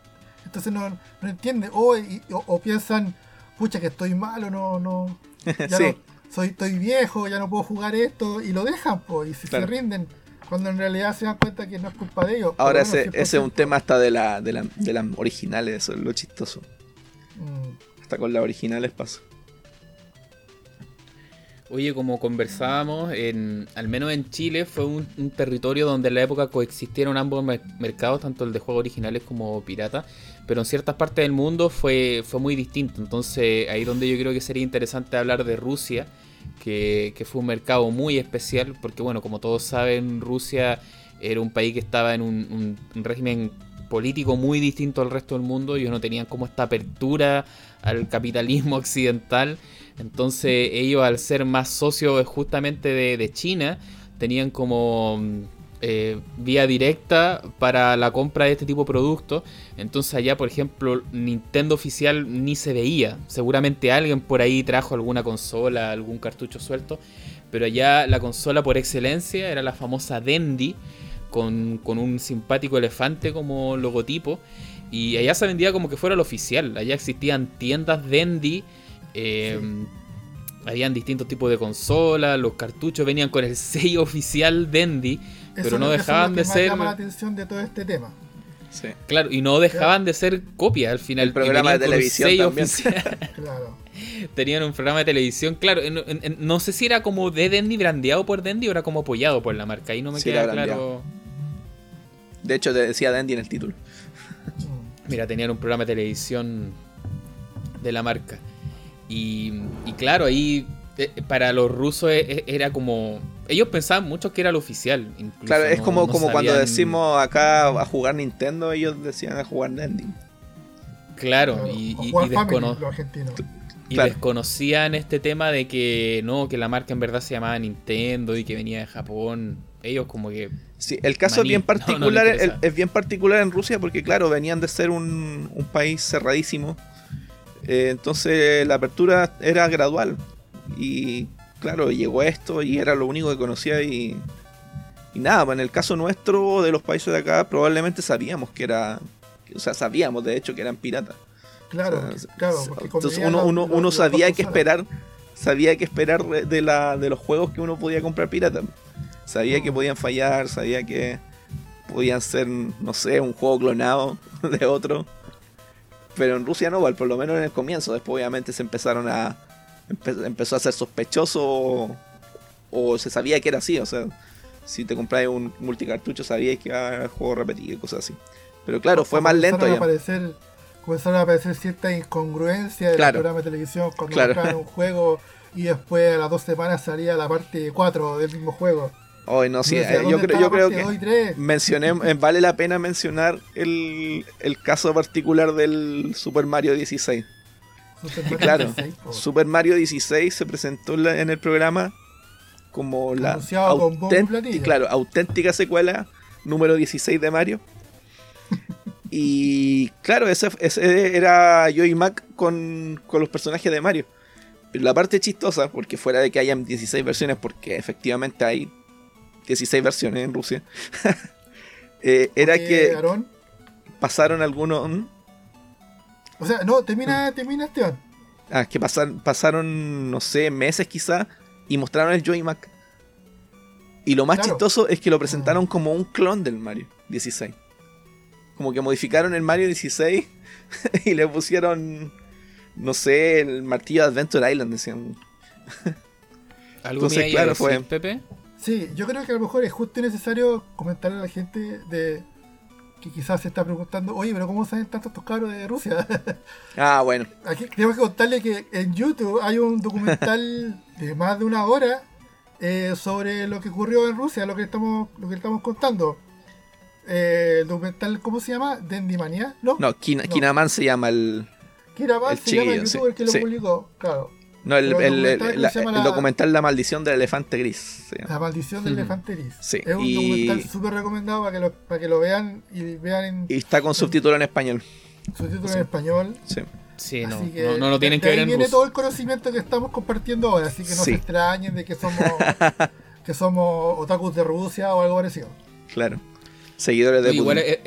Speaker 2: entonces no, no entienden. O, o, piensan, pucha, que estoy malo, no, no. Ya no, soy, estoy viejo, ya no puedo jugar esto, y lo dejan, pues, y si se rinden cuando en realidad se dan cuenta que no es culpa de ellos.
Speaker 3: Ahora ese, ese es un tema hasta de, la, de, la, de las originales, eso es lo chistoso. Mm. Hasta con las originales pasa.
Speaker 1: Oye, como conversábamos, en, al menos en Chile fue un, territorio donde en la época coexistieron ambos mercados, tanto el de juegos originales como pirata, pero en ciertas partes del mundo fue, fue muy distinto. Entonces ahí donde yo creo que sería interesante hablar de Rusia, que, fue un mercado muy especial, porque bueno, como todos saben, Rusia era un país que estaba en un, régimen político muy distinto al resto del mundo, ellos no tenían como esta apertura al capitalismo occidental, entonces ellos al ser más socios justamente de, China, tenían como eh, vía directa para la compra de este tipo de productos. Entonces allá, por ejemplo, Nintendo oficial ni se veía. Seguramente alguien por ahí trajo alguna consola, algún cartucho suelto. Pero allá la consola por excelencia era la famosa Dendy, con, un simpático elefante como logotipo. Y allá se vendía como que fuera el oficial. Allá existían tiendas Dendy. Eh, habían distintos tipos de consolas, los cartuchos venían con el sello oficial Dendy, pero no dejaban de ser.
Speaker 2: llama la atención de todo este tema.
Speaker 1: Sí. Claro, y no dejaban de ser copias al final.
Speaker 3: El programa de televisión también.
Speaker 1: claro. Tenían un programa de televisión, claro. no sé si era como de Dendy, brandeado por Dendy o era como apoyado por la marca. Ahí no me queda claro.
Speaker 3: De hecho, decía Dendy en el título.
Speaker 1: Mira, tenían un programa de televisión de la marca. Y, claro, ahí para los rusos e, e, era como. Ellos pensaban mucho que era el oficial.
Speaker 3: claro, es como, como cuando decimos acá a jugar Nintendo, ellos decían a jugar Nintendo.
Speaker 1: Claro, y, y, y desconocían este tema de que no, que la marca en verdad se llamaba Nintendo y que venía de Japón. Ellos como que...
Speaker 3: Sí, el caso es bien particular, es bien particular en Rusia porque claro, venían de ser un, un país cerradísimo eh, entonces la apertura era gradual. Y claro, llegó esto y era lo único que conocía y, y nada, en el caso nuestro, de los países de acá, probablemente sabíamos que era, o sea, sabíamos de hecho que eran piratas.
Speaker 2: Claro, claro.
Speaker 3: Entonces uno, uno, uno sabía que esperar, sabía que esperar de, la, de los juegos que uno podía comprar pirata. Sabía que podían fallar, sabía que podían ser, no sé, un juego clonado de otro. Pero en Rusia no, por lo menos en el comienzo. Después obviamente se empezaron a... empezó a ser sospechoso o, se sabía que era así. O sea, si te comprabas un multicartucho sabías que iba a juego repetido y cosas así. Pero claro, fue más lento
Speaker 2: ya. comenzaron a aparecer ciertas incongruencias del programa de televisión cuando claro. un juego y después a las dos semanas salía la parte 4 del mismo juego.
Speaker 3: Hoy no, sí, eh, yo, creo, yo creo que mencioné, eh, vale la pena mencionar el, caso particular del Super Mario 16. Claro, Super Mario 16 se presentó en el programa como la auténtica, claro, auténtica secuela número 16 de Mario. y claro, ese, era Joey Mac con, con los personajes de Mario. Pero la parte chistosa, porque fuera de que hayan 16 versiones, porque efectivamente hay 16 versiones en Rusia, eh, era que pasaron algunos...
Speaker 2: O sea, no, termina, mm. termina Esteban.
Speaker 3: Ah, que pasaron, pasaron, no sé, meses quizá, y mostraron el Joy Mac. Y lo más chistoso es que lo presentaron como un clon del Mario 16. Como que modificaron el Mario 16 y le pusieron, no sé, el martillo de Adventure Island, decían.
Speaker 1: ¿Algo Entonces, claro, fue. Pepe?
Speaker 2: Sí, yo creo que a lo mejor es justo y necesario comentarle a la gente de que quizás se está preguntando, oye, pero ¿cómo saben tantos estos cabros de Rusia?
Speaker 3: Ah, bueno.
Speaker 2: Aquí tenemos que contarle que en YouTube hay un documental de más de una hora eh, sobre lo que ocurrió en Rusia, lo que estamos, lo que estamos contando. Eh, el documental, ¿cómo se llama? Dendimania, ¿no?
Speaker 3: No, Kinaman se llama el.
Speaker 2: Kinaman se llama el youtuber que lo publicó, claro.
Speaker 3: No, el, documental La maldición del elefante gris.
Speaker 2: La maldición del elefante gris. Es un documental súper recomendado para que, lo, para que lo vean y vean en...
Speaker 3: Y está con subtítulo en español.
Speaker 2: Subtítulo en español.
Speaker 1: Sí. Sí, no, no, lo tienen que ver
Speaker 2: en viene todo el conocimiento que estamos compartiendo ahora, así que no se extrañen de que somos que somos otakus de Rusia o algo parecido.
Speaker 3: Claro. Seguidores de
Speaker 1: Igual es,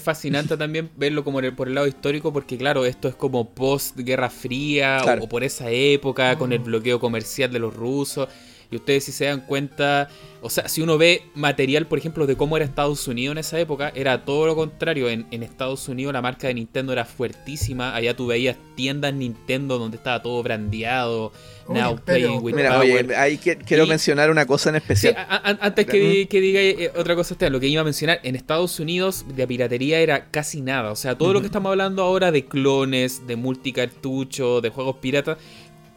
Speaker 1: fascinante también verlo como por el lado histórico, porque claro, esto es como post Guerra Fría o, por esa época, con el mm. bloqueo comercial de los rusos. Y ustedes si se dan cuenta, o sea, si uno ve material, por ejemplo, de cómo era Estados Unidos en esa época, era todo lo contrario. En, en Estados Unidos la marca de Nintendo era fuertísima. Allá tú veías tiendas Nintendo donde estaba todo brandeado.
Speaker 3: Now playing with Mira, oye, ahí quiero mencionar una cosa en especial.
Speaker 1: antes que, diga eh, otra cosa, lo que iba a mencionar, en Estados Unidos de piratería era casi nada. O sea, todo lo que estamos hablando ahora de clones, de multicartucho, de juegos piratas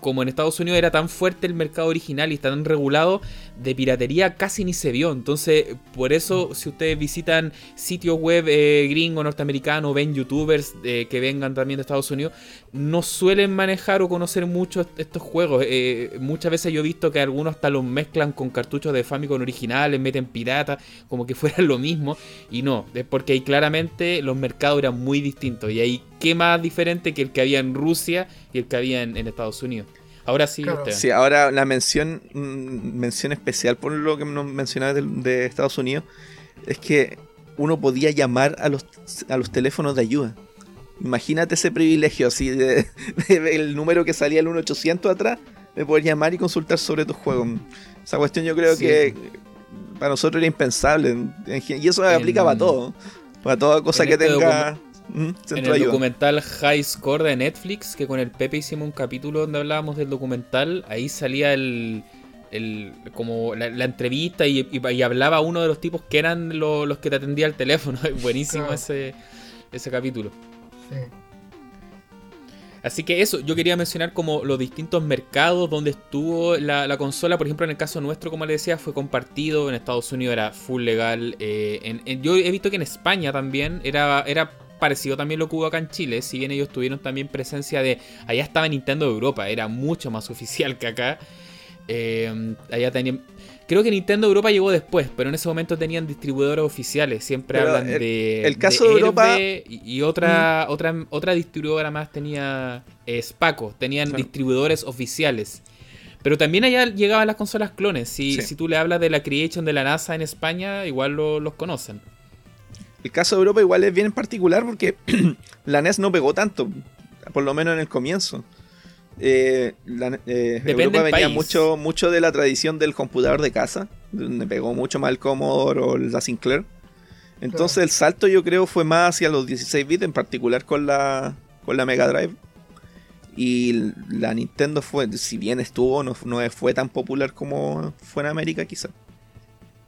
Speaker 1: como en Estados Unidos era tan fuerte el mercado original y tan regulado, de piratería casi ni se vio. Entonces, por eso, si ustedes visitan sitios web eh, gringo, norteamericano, ven youtubers eh, que vengan también de Estados Unidos, no suelen manejar o conocer mucho estos juegos. Eh, muchas veces yo he visto que algunos hasta los mezclan con cartuchos de Famicom originales, meten pirata, como que fuera lo mismo. Y no, es porque ahí claramente los mercados eran muy distintos. Y ahí, ¿qué más diferente que el que había en Rusia y el que había en Estados Unidos? Ahora sí,
Speaker 3: Sí, ahora la mención, mm, mención especial por lo que nos mencionaba de, Estados Unidos es que uno podía llamar a los, a los teléfonos de ayuda. Imagínate ese privilegio así de, el número que salía el 1800 atrás de poder llamar y consultar sobre tus juegos. Esa cuestión yo creo que para nosotros era impensable. Y eso aplica para todo. Para toda cosa que este tenga
Speaker 1: en el documental High Score de Netflix, que con el Pepe hicimos un capítulo donde hablábamos del documental, ahí salía el, como la, entrevista y, hablaba uno de los tipos que eran los que te atendía el teléfono. Buenísimo ese, ese capítulo. Así que eso, yo quería mencionar como los distintos mercados donde estuvo la, consola. Por ejemplo, en el caso nuestro, como le decía, fue compartido. En Estados Unidos era full legal. Eh, yo he visto que en España también era, era parecido también lo que hubo acá en Chile, si bien ellos tuvieron también presencia de... Allá estaba Nintendo de Europa, era mucho más oficial que acá. Eh, allá tenían... Creo que Nintendo Europa llegó después, pero en ese momento tenían distribuidores oficiales. Siempre hablan de.
Speaker 3: El caso de, Europa.
Speaker 1: Y, otra, otra, otra distribuidora más tenía eh, Spaco. Tenían distribuidores oficiales. Pero también allá llegaban las consolas clones. Si, si tú le hablas de la Creation de la NASA en España, igual los conocen.
Speaker 3: El caso de Europa igual es bien particular porque la NES no pegó tanto, por lo menos en el comienzo. Eh, eh, Europa venía mucho, mucho de la tradición del computador de casa, donde pegó mucho más el Commodore o la Sinclair. Entonces el salto yo creo fue más hacia los 16 bits, en particular con la, con la Mega Drive. Y la Nintendo fue, si bien estuvo, no, no fue tan popular como fue en América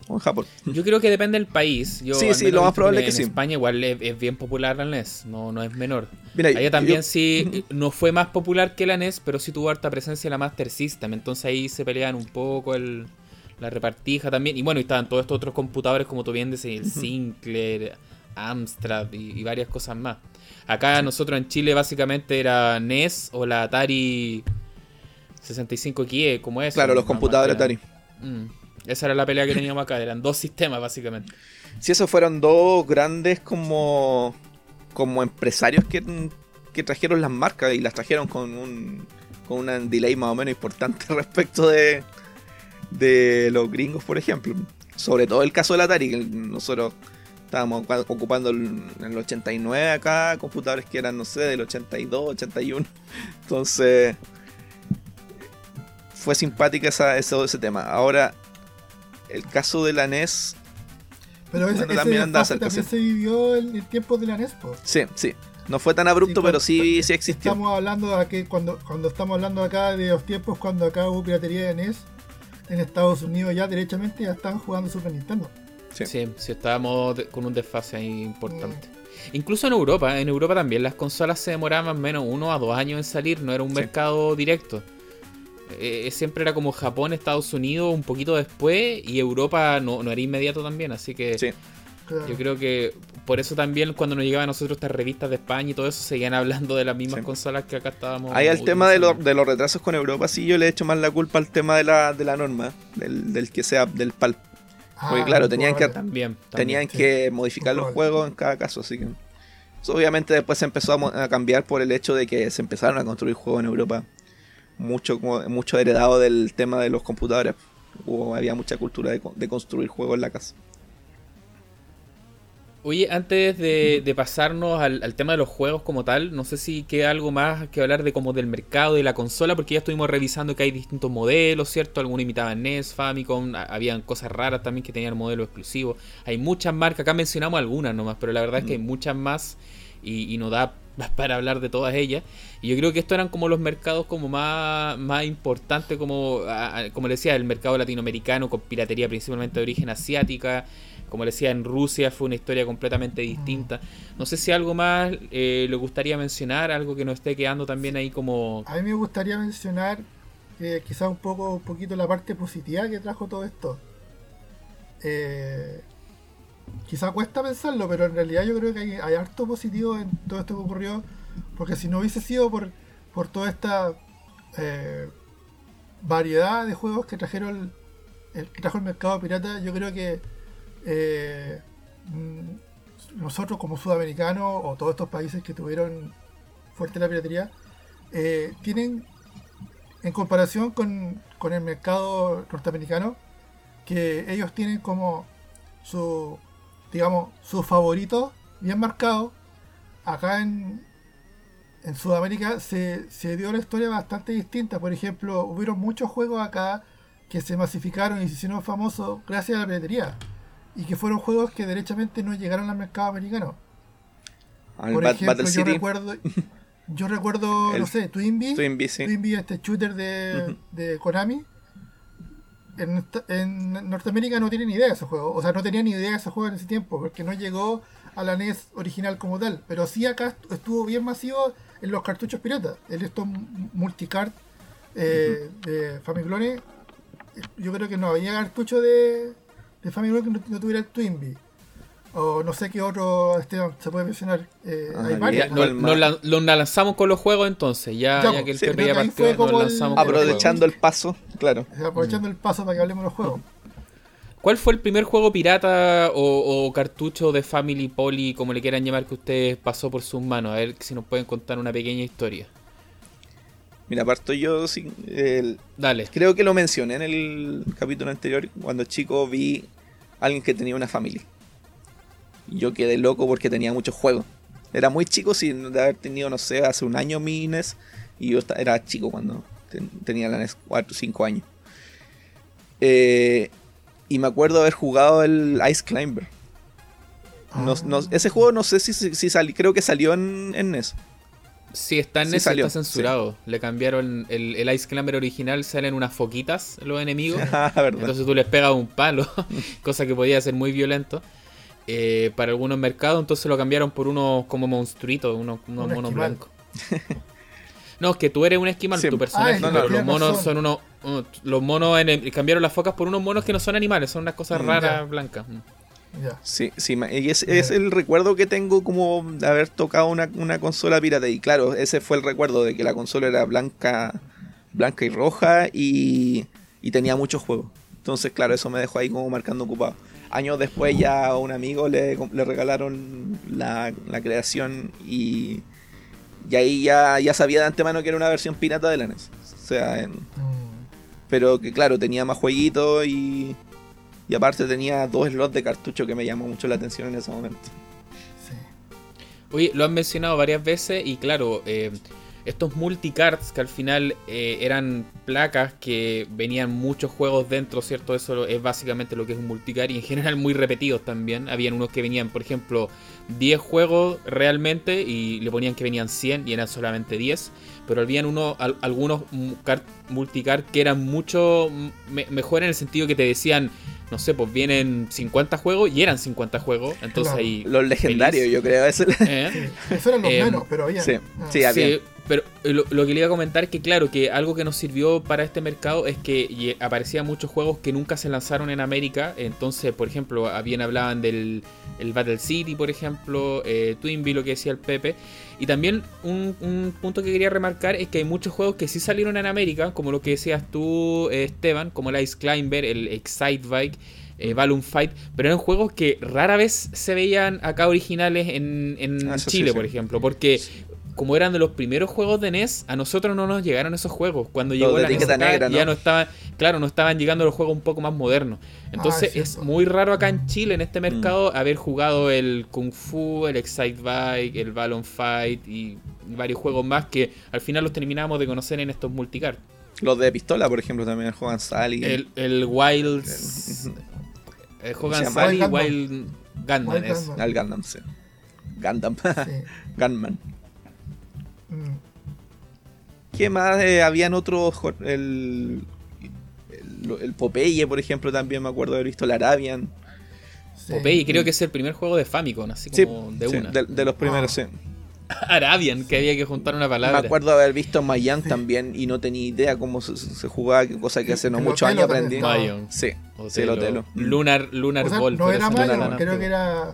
Speaker 3: quizá en Japón.
Speaker 1: Yo creo que depende del país. Yo,
Speaker 3: sí, sí, lo más probable es que
Speaker 1: sí. En España igual es, bien popular la NES, no, no es menor. Mira, Allá también sí, no fue más popular que la NES, pero sí tuvo harta presencia la Master System. Entonces ahí se pelean un poco el, la repartija también. Y bueno, y estaban todos estos otros computadores, como tú bien decís, el Sinclair, Amstrad y, varias cosas más. Acá nosotros en Chile básicamente era NES o la Atari 65XE, como es.
Speaker 3: Claro, los computadores Atari.
Speaker 1: Mm. Esa era la pelea que teníamos acá, eran dos sistemas básicamente.
Speaker 3: Si esos fueron dos grandes como, como empresarios que, trajeron las marcas y las trajeron con un, con un delay más o menos importante respecto de, de los gringos, por ejemplo. Sobre todo el caso del Atari, que nosotros estábamos ocupando en el 89 acá computadores que eran, no sé, del 82, 81. Entonces, fue simpática esa, ese tema. Ahora, el caso de la NES.
Speaker 2: Pero ese, también, se vivió en el tiempo de la NES,
Speaker 3: Sí, sí. No fue tan abrupto, pero sí, sí existió.
Speaker 2: Estamos hablando de que cuando, cuando estamos hablando acá de los tiempos cuando acá hubo piratería de NES, en Estados Unidos ya derechamente ya estaban jugando Super Nintendo.
Speaker 1: Sí, sí, estábamos con un desfase ahí importante. Incluso en Europa, en Europa también las consolas se demoraban más o menos uno a dos años en salir, no era un mercado directo. Eh, siempre era como Japón, Estados Unidos un poquito después y Europa no, no era inmediato también, así que yo creo que por eso también cuando nos llegaban a nosotros estas revistas de España y todo eso seguían hablando de las mismas consolas que acá estábamos.
Speaker 3: Ahí el tema de, de, los retrasos con Europa, sí yo le he hecho más la culpa al tema de la, de la norma, del, que sea del PAL. Ah, Porque claro, tenían que, también, tenían que modificar los juegos en cada caso, así que... obviamente después se empezó a cambiar por el hecho de que se empezaron a construir juegos en Europa mucho, mucho heredado del tema de los computadores. había mucha cultura de, construir juegos en la casa.
Speaker 1: Oye, antes de, pasarnos al, tema de los juegos como tal, no sé si queda algo más que hablar de como del mercado de la consola, porque ya estuvimos revisando que hay distintos modelos, ¿cierto? Algunos imitaban NES, Famicom, habían cosas raras también que tenían modelos exclusivos. Hay muchas marcas, acá mencionamos algunas nomás, pero la verdad es que hay mm. muchas más y, y no da para hablar de todas ellas. Y yo creo que estos eran como los mercados como más, más importantes, como, como decía, el mercado latinoamericano con piratería principalmente de origen asiática. como le decía, en Rusia fue una historia completamente distinta. No sé si algo más eh, le gustaría mencionar, algo que nos esté quedando también ahí como...
Speaker 2: A mí me gustaría mencionar eh, quizás un poco un poquito la parte positiva que trajo todo esto. Eh, quizá cuesta pensarlo, pero en realidad yo creo que hay, hay, harto positivo en todo esto que ocurrió, porque si no hubiese sido por, por toda esta eh, variedad de juegos que trajeron el, que trajo el mercado pirata, yo creo que eh, mm, nosotros como sudamericanos o todos estos países que tuvieron fuerte la piratería, eh, tienen en comparación con, con el mercado norteamericano, que ellos tienen como su, digamos, sus favoritos bien marcados. Acá en, en Sudamérica se, se, dio una historia bastante distinta. Por ejemplo, hubieron muchos juegos acá que se masificaron y se hicieron famosos gracias a la piratería. Y que fueron juegos que derechamente no llegaron al mercado americano. Por ejemplo, yo recuerdo, yo recuerdo, no sé, Twinbee.
Speaker 3: Twinbee, sí.
Speaker 2: Twinbee este shooter de, uh -huh. de Konami en, en, Norteamérica no tienen idea de ese juego. O sea, no tenían ni idea de ese juego en ese tiempo, porque no llegó a la NES original como tal. Pero sí acá estuvo bien masivo en los cartuchos piratas. En estos multicard eh, uh -huh. de Famiclone, yo creo que no había cartucho de, de Famiclone que no, no tuviera el Twinbee. O no sé qué otro Esteban se puede mencionar. Eh,
Speaker 3: Ah,
Speaker 2: hay varios.
Speaker 1: Lo, lanzamos con los juegos entonces, ya, que el
Speaker 2: sí,
Speaker 1: partió, nos lanzamos
Speaker 3: Aprovechando el paso, claro.
Speaker 2: Sea, aprovechando el paso para que hablemos de los juegos.
Speaker 1: ¿Cuál fue el primer juego pirata o, o cartucho de Family Poly, como le quieran llamar, que ustedes pasó por sus manos? A ver si nos pueden contar una pequeña historia.
Speaker 3: Mira, parto yo, sí, el-
Speaker 1: Dale.
Speaker 3: creo que lo mencioné en el capítulo anterior, cuando chico vi a alguien que tenía una familia. Y yo quedé loco porque tenía muchos juegos. Era muy chico sin de haber tenido, no sé, hace un año mi NES. Y yo era chico cuando ten- tenía la NES, 4 o 5 años. Eh, y me acuerdo haber jugado el Ice Climber. No- no- ese juego no sé si, si, si sali- creo que salió en, en NES.
Speaker 1: Sí, está en
Speaker 3: Sí
Speaker 1: NES,
Speaker 3: salió,
Speaker 1: está censurado. Le cambiaron el, el Ice Climber original, salen unas foquitas los enemigos.
Speaker 3: Ah.
Speaker 1: Entonces tú les pegas un palo, cosa que podía ser muy violento. Eh, para algunos mercados, entonces lo cambiaron por unos como monstruitos, unos, unos
Speaker 2: Un
Speaker 1: monos
Speaker 2: esquimal.
Speaker 1: blancos. no, es que tú eres un esquimal,
Speaker 3: Sí.
Speaker 1: tu personaje,
Speaker 2: Ah,
Speaker 3: no, no,
Speaker 1: pero los monos
Speaker 2: razón.
Speaker 1: son unos. los monos en el- cambiaron las focas por unos monos que no son animales, son unas cosas
Speaker 3: Mm.
Speaker 1: raras
Speaker 2: Ya.
Speaker 1: blancas. Mm.
Speaker 2: Ya.
Speaker 3: Sí, sí, ma- y es, es el recuerdo que tengo como de haber tocado una, una consola pirata. Y claro, ese fue el recuerdo de que la consola era blanca, blanca y roja y, y tenía muchos juegos. Entonces, claro, eso me dejó ahí como marcando ocupado. Años después ya a un amigo le, le regalaron la, la creación y, y ahí ya, ya sabía de antemano que era una versión pirata de la NES. O sea, en-
Speaker 2: Mm.
Speaker 3: pero que claro, tenía más jueguitos y, y aparte tenía dos slots de cartucho que me llamó mucho la atención en ese momento.
Speaker 2: Sí.
Speaker 1: Oye, lo han mencionado varias veces y claro, eh, estos multicards que al final eh, eran placas que venían muchos juegos dentro, ¿cierto? Eso es básicamente lo que es un multicard y en general muy repetidos también. Habían unos que venían, por ejemplo, 10 juegos realmente y le ponían que venían 100 y eran solamente 10. Pero habían uno, al- algunos mu- card- multicard que eran mucho me- mejor en el sentido que te decían, no sé, pues vienen 50 juegos y eran 50 juegos. Entonces ahí...
Speaker 3: Los legendarios,
Speaker 1: feliz.
Speaker 3: yo creo. ese-
Speaker 1: ¿Eh?
Speaker 2: Sí, Eso eran los
Speaker 1: Em,
Speaker 2: menos, pero había.
Speaker 3: sí,
Speaker 2: Ah.
Speaker 3: sí, había.
Speaker 1: Sí, pero lo, lo que le iba a comentar es que, claro, que algo que nos sirvió para este mercado es que ye- aparecían muchos juegos que nunca se lanzaron en América. Entonces, por ejemplo, habían hablaban del el Battle City, por ejemplo, eh, Twinbee, lo que decía el Pepe. Y también un, un punto que quería remarcar es que hay muchos juegos que sí salieron en América, como lo que decías tú, eh, Esteban, como el Ice Climber, el Excite Bike. Eh, Balloon Fight, pero eran juegos que rara vez se veían acá originales en, en
Speaker 3: Ah, sí,
Speaker 1: Chile,
Speaker 3: sí.
Speaker 1: por ejemplo, porque como eran de los primeros juegos de NES, a nosotros no nos llegaron esos juegos. Cuando
Speaker 3: Los
Speaker 1: llegó la
Speaker 3: etiqueta
Speaker 1: NES acá,
Speaker 3: negra, ¿no?
Speaker 1: ya no estaban, claro, no estaban llegando los juegos un poco más modernos. Entonces
Speaker 2: Ah, es
Speaker 1: muy raro acá en Chile, en este
Speaker 3: Mm.
Speaker 1: mercado, haber jugado el Kung Fu, el Excite Bike, el Balloon Fight y varios juegos más que al final los terminamos de conocer en estos multicard.
Speaker 3: Los de pistola, por ejemplo, también juegan Sally.
Speaker 1: El, el Wild... El Hogan
Speaker 3: llama?
Speaker 1: Sally,
Speaker 2: Wild Gunman.
Speaker 1: Wild Gunman
Speaker 2: Wild
Speaker 1: es.
Speaker 3: Gundam, sí. Gundam.
Speaker 2: Sí.
Speaker 3: Gunman. ¿Qué más? Eh, habían otros. El, el, el Popeye, por ejemplo, también me acuerdo de haber visto el Arabian.
Speaker 1: Popeye creo que es el primer juego de Famicom, así como de una.
Speaker 3: De, de, los primeros, ah. sí.
Speaker 1: Arabian, que había que juntar una palabra.
Speaker 3: Me acuerdo haber visto Mayan también y no tenía idea cómo se, jugaba, qué cosa que hace no muchos años aprendí.
Speaker 1: Mayan.
Speaker 3: Sí,
Speaker 1: sí, el Otelo. Lunar, Lunar
Speaker 2: o No era Mayan, creo que era.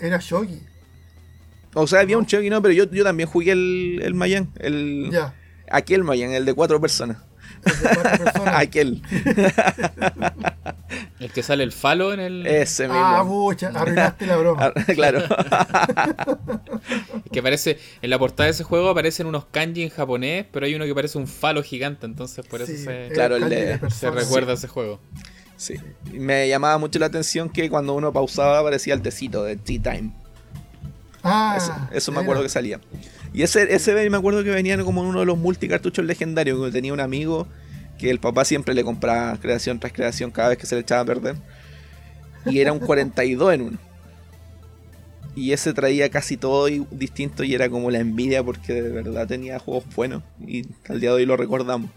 Speaker 2: Era Shogi.
Speaker 3: O sea, había un Shogi, no, pero yo, yo también jugué el, el Mayan. El,
Speaker 2: ya.
Speaker 3: Aquel Mayan, el de cuatro personas. Aquel.
Speaker 1: el que sale el falo en el.
Speaker 3: Ese mismo.
Speaker 2: Ah, mucha, arruinaste la broma.
Speaker 3: claro.
Speaker 1: que parece. En la portada de ese juego aparecen unos kanji en japonés, pero hay uno que parece un falo gigante, entonces por eso se.
Speaker 3: Claro,
Speaker 1: se recuerda ese juego.
Speaker 3: Sí. Me llamaba mucho la atención que cuando uno pausaba aparecía el tecito de Tea Time.
Speaker 2: Ah,
Speaker 3: eso, me acuerdo que salía. Y ese, ese me acuerdo que venían como en uno de los multicartuchos legendarios, que tenía un amigo que el papá siempre le compraba creación tras creación cada vez que se le echaba a perder. Y era un 42 en uno. Y ese traía casi todo distinto y era como la envidia porque de verdad tenía juegos buenos y al día de hoy lo recordamos.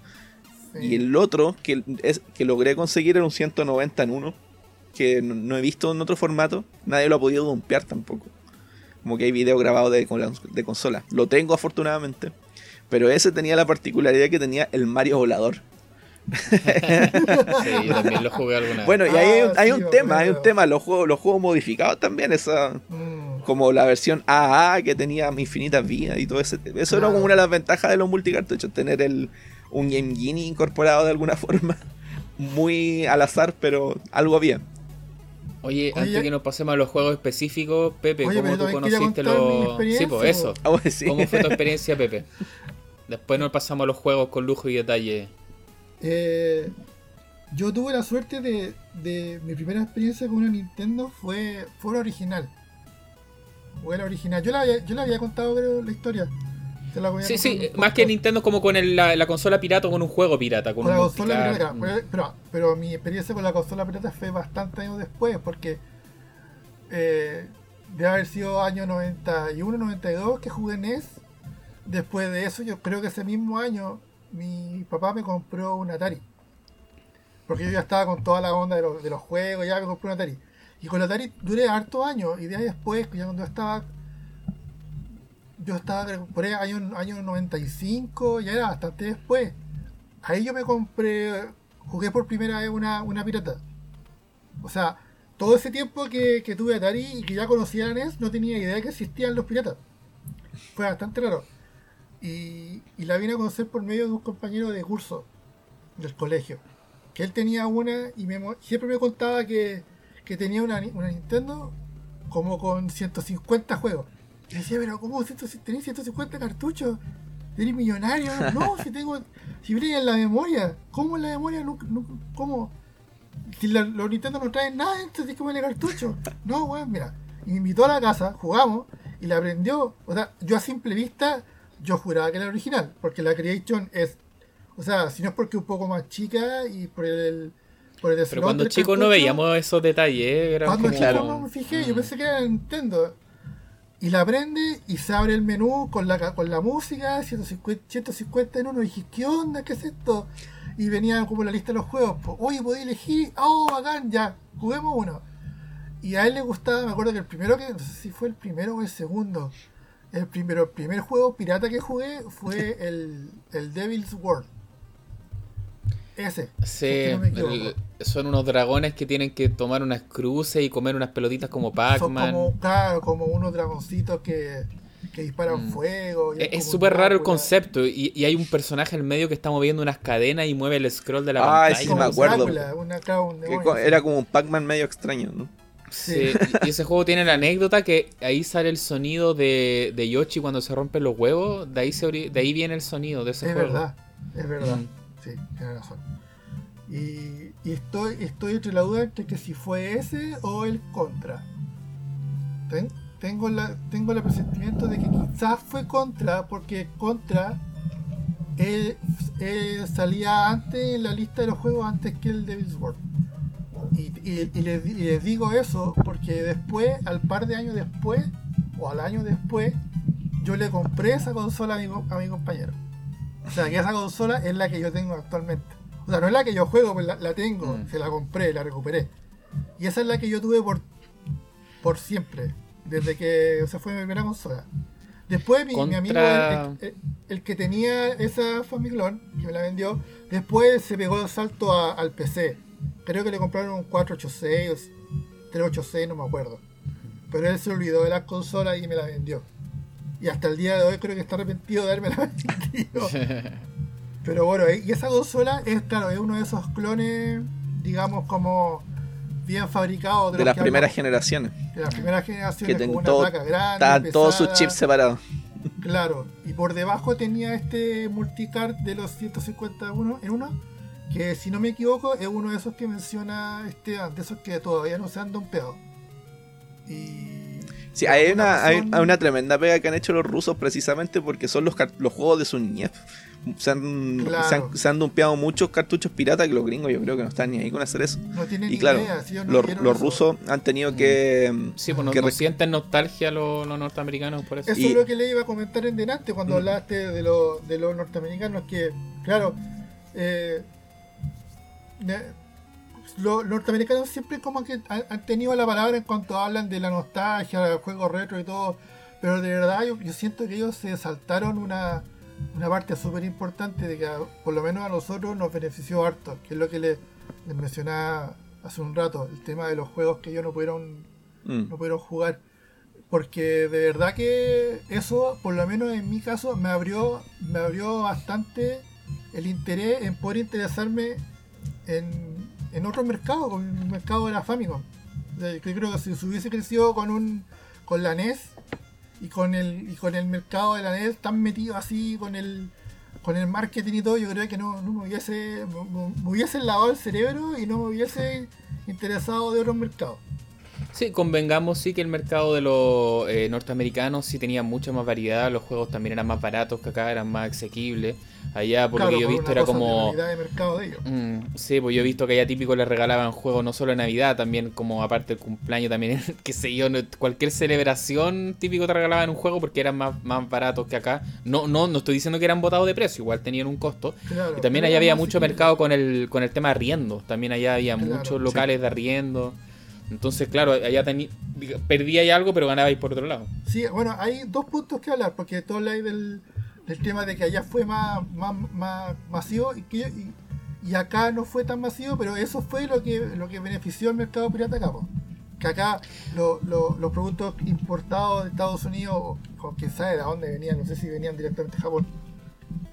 Speaker 3: Y el otro que, es, que logré conseguir era un 190 en uno, que no, he visto en otro formato, nadie lo ha podido dumpear tampoco. Como que hay video grabado de, de consola. Lo tengo afortunadamente. Pero ese tenía la particularidad que tenía el Mario volador.
Speaker 1: sí, yo también lo jugué alguna vez.
Speaker 3: Bueno, y ahí hay, un ah, tema, hay un tema, los juegos, los juegos modificados también, esa, mm. como la versión AA que tenía infinitas vidas y todo eso. Eso era como una de las ventajas de los multicartuchos, tener el, un Game Genie incorporado de alguna forma. Muy al azar, pero algo había.
Speaker 1: Oye, antes que nos pasemos a los juegos específicos, Pepe, ¿cómo tú conociste los. Sí, pues eso. Ah, ¿Cómo fue tu experiencia, Pepe? Después nos pasamos a los juegos con lujo y detalle.
Speaker 2: Eh, yo tuve la suerte de, de, Mi primera experiencia con una Nintendo fue, fue la original. Fue la original. Yo la, yo la había contado, creo, la historia.
Speaker 1: Sí, sí, más que Nintendo como con la, consola pirata o con un juego pirata. Con, la
Speaker 2: consola pirata, pero, pero, mi experiencia con la consola pirata fue bastante años después, porque eh, debe haber sido año 91, 92 que jugué NES. Después de eso, yo creo que ese mismo año mi papá me compró un Atari. Porque yo ya estaba con toda la onda de, los, juegos, ya me compré un Atari. Y con el Atari duré harto años. Y de ahí después, ya cuando estaba yo estaba por ahí año, año 95, ya era bastante después. Ahí yo me compré, jugué por primera vez una, una pirata. O sea, todo ese tiempo que, tuve Atari y que ya conocía a NES, no tenía idea de que existían los piratas. Fue bastante raro. Y, la vine a conocer por medio de un compañero de curso del colegio. Que él tenía una y me, siempre me contaba que, que tenía una, una Nintendo como con 150 juegos. Y decía, pero ¿cómo tenés 150 cartuchos? ¿Eres millonario? No, si tengo. Si brilla en la memoria. ¿Cómo en la memoria? No, ¿Cómo? Si los Nintendo no traen nada, entonces que el cartucho. No, weón, mira. Y me invitó a la casa, jugamos, y la aprendió. O sea, yo a simple vista, yo juraba que era original, porque la Creation es. O sea, si no es porque un poco más chica y por el. Por el
Speaker 1: Pero cuando chicos no veíamos esos detalles, era
Speaker 2: Cuando chicos no me fijé, yo mm. pensé que era Nintendo y la prende y se abre el menú con la, con la música, 150, 150 en uno. Y dije, ¿qué onda? ¿Qué es esto? Y venía como la lista de los juegos. Oye, podía elegir. Oh, bacán, ya, juguemos uno. Y a él le gustaba, me acuerdo que el primero que, no sé si fue el primero o el segundo. El primero, el primer juego pirata que jugué fue el, el Devil's World. Ese.
Speaker 1: Sí, son unos dragones que tienen que tomar unas cruces y comer unas pelotitas como Pac-Man.
Speaker 2: Como, claro, como unos dragoncitos que, disparan mm. fuego.
Speaker 1: es súper raro el concepto. Y, hay un personaje en medio que está moviendo unas cadenas y mueve el scroll de la
Speaker 3: ah,
Speaker 1: pantalla.
Speaker 3: sí, me acuerdo. era como un Pac-Man medio extraño, ¿no?
Speaker 1: Sí, y ese juego tiene la anécdota que ahí sale el sonido de, de Yoshi cuando se rompen los huevos. De ahí, se, de ahí viene el sonido de ese
Speaker 2: es
Speaker 1: juego.
Speaker 2: Verdad, es verdad, mm. Y, estoy, estoy entre la duda entre que si fue ese o el contra. tengo, tengo el presentimiento de que quizás fue contra, porque contra salía antes en la lista de los juegos antes que el Devil's World. Y, les, digo eso porque después, al par de años después, o al año después, yo le compré esa consola a mi compañero. O sea que esa consola es la que yo tengo actualmente. O sea, no es la que yo juego, pues la, tengo, mm. se la compré, la recuperé. Y esa es la que yo tuve por, por siempre, desde que esa fue mi primera consola. Después mi, mi amigo, el, que tenía esa Famiclone, que me la vendió, después se pegó el salto al PC. Creo que le compraron un 486 o 386, no me acuerdo. Pero él se olvidó de las consolas y me la vendió. Y hasta el día de hoy creo que está arrepentido de haberme la vendido. Pero bueno, y esa consola es, claro, es uno de esos clones, digamos, como bien fabricados.
Speaker 3: De, las primeras generaciones.
Speaker 2: De las primeras generaciones,
Speaker 3: que con una placa grande. Estaban todos sus chips separados.
Speaker 2: Claro, y por debajo tenía este multicard de los 151 en uno, que si no me equivoco es uno de esos que menciona este, de esos que todavía no se han dompeado. Y.
Speaker 3: Sí, hay una, hay una tremenda pega que han hecho los rusos precisamente porque son los, los juegos de su niñez. Se han, se, han, dumpeado muchos cartuchos piratas que los gringos yo creo que no están ni ahí con hacer eso. y claro, los, rusos han tenido que...
Speaker 1: Mm, sí, pues no, sienten nostalgia los, norteamericanos por eso.
Speaker 2: Eso es lo que le iba a comentar en delante cuando mm. hablaste de, de los norteamericanos, que claro, eh, los norteamericanos siempre como que han, tenido la palabra en cuanto hablan de la nostalgia, del juego retro y todo, pero de verdad yo, siento que ellos se saltaron una, una parte súper importante de que por lo menos a nosotros nos benefició harto, que es lo que les, mencionaba hace un rato, el tema de los juegos que ellos no pudieron, mm. no pudieron jugar. Porque de verdad que eso, por lo menos en mi caso, me abrió, me abrió bastante el interés en poder interesarme en, en otro mercado, con el mercado de la Famicom. Yo creo que si se hubiese crecido con un con la NES y con el y con el mercado de la NES tan metido así con el con el marketing y todo, yo creo que no, no me hubiese me, hubiese lavado el cerebro y no me hubiese interesado de otros mercados.
Speaker 1: Sí, convengamos sí que el mercado de los eh, norteamericanos sí tenía mucha más variedad, los juegos también eran más baratos que acá, eran más asequibles. Allá, por lo que yo he visto, era como. Mm, sí, pues yo he visto que allá típico le regalaban juegos no solo en Navidad, también como aparte del cumpleaños, también, qué sé yo, cualquier celebración típico te regalaban un juego porque eran más, más baratos que acá. No, no, no estoy diciendo que eran botados de precio, igual tenían un costo. y también allá había mucho mercado con el, con el tema de arriendo. También allá había muchos locales de arriendo. Entonces, claro, allá perdíais algo, pero ganabais por otro lado.
Speaker 2: Sí, bueno, hay dos puntos que hablar, porque todo hay del, del tema de que allá fue más, más, masivo y, que, acá no fue tan masivo, pero eso fue lo que, lo que benefició al mercado pirata acá. Que acá los productos importados de Estados Unidos, o quién sabe de dónde venían, no sé si venían directamente de Japón,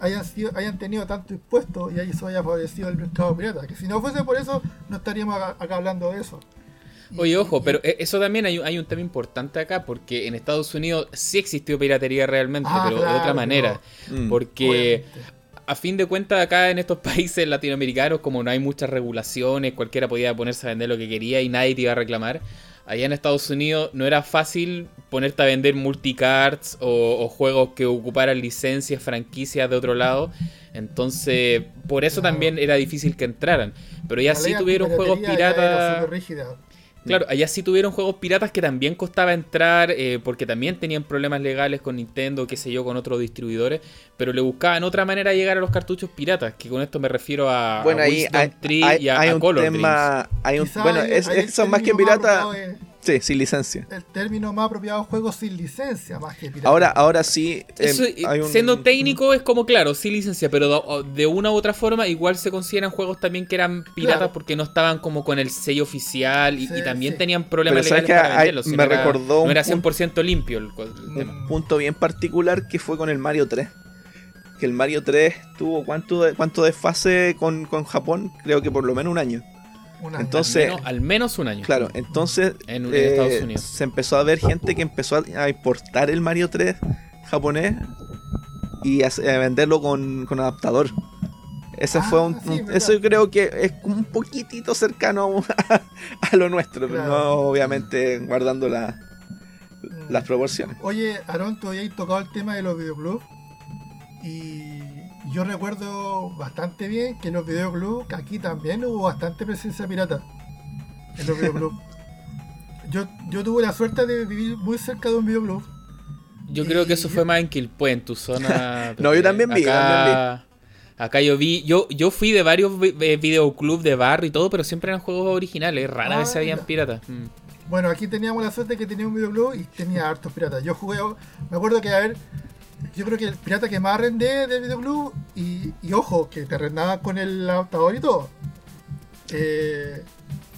Speaker 2: hayan, sido, hayan tenido tanto impuesto y ahí eso haya favorecido el mercado pirata. Que si no fuese por eso, no estaríamos acá hablando de eso.
Speaker 1: Oye, ojo, pero e, eso también hay, hay, un tema importante acá, porque en Estados Unidos sí existió piratería realmente, ah, pero de otra manera. Mm. porque a fin de cuentas, acá en estos países latinoamericanos, como no hay muchas regulaciones, cualquiera podía ponerse a vender lo que quería y nadie te iba a reclamar. Allá en Estados Unidos no era fácil ponerte a vender multicards o, juegos que ocuparan licencias, franquicias de otro lado. Entonces, por eso también era difícil que entraran. Pero ya sí tuvieron juegos piratas. Claro, allá sí tuvieron juegos piratas que también costaba entrar, eh, porque también tenían problemas legales con Nintendo, qué sé yo, con otros distribuidores, pero le buscaban otra manera de llegar a los cartuchos piratas, que con esto me refiero a,
Speaker 3: bueno, ahí hay, y a, un tema, hay un, bueno, es, son más que piratas... Sí, sin licencia.
Speaker 2: El término más apropiado es juego sin licencia, más que pirata.
Speaker 3: Ahora, ahora sí.
Speaker 1: Em, siendo técnico es como claro, sin licencia, pero de, una u otra forma igual se consideran juegos también que eran piratas porque no estaban como con el sello oficial y, también tenían problemas legales para venderlos.
Speaker 3: Me recordó
Speaker 1: no era 100% limpio el,
Speaker 3: tema. Un punto bien particular que fue con el Mario 3 que el Mario 3 tuvo cuánto, cuánto desfase con, con Japón, creo que por lo menos un año. Entonces,
Speaker 1: al menos, un año.
Speaker 3: Claro, entonces en, eh, Unidos. se empezó a ver gente que empezó a importar el Mario 3 japonés y a, venderlo con, adaptador. Ese fue un, ah, eso yo creo que es un poquitito cercano a, lo nuestro, pero no obviamente guardando la, las proporciones.
Speaker 2: Oye, Aaron, tú habías tocado el tema de los videoclubs y yo recuerdo bastante bien que en los videoclubs aquí también hubo bastante presencia pirata. En los videoclubs. yo, yo tuve la suerte de vivir muy cerca de un videoclub.
Speaker 1: Yo creo que eso fue más en Quilpue, en tu zona.
Speaker 3: no, yo también vi, también
Speaker 1: Acá yo vi, yo, yo fui de varios eh, videoclubs de barrio y todo, pero siempre eran juegos originales, rara vez se habían
Speaker 2: Ah,
Speaker 1: piratas. Mm.
Speaker 2: Bueno, aquí teníamos la suerte que tenía un videoclub y tenía hartos piratas. Yo jugué, me acuerdo que, a ver, yo creo que el pirata que más arrendé del videoclub, y, y ojo, que te arrendaba con el adaptador y todo, eh,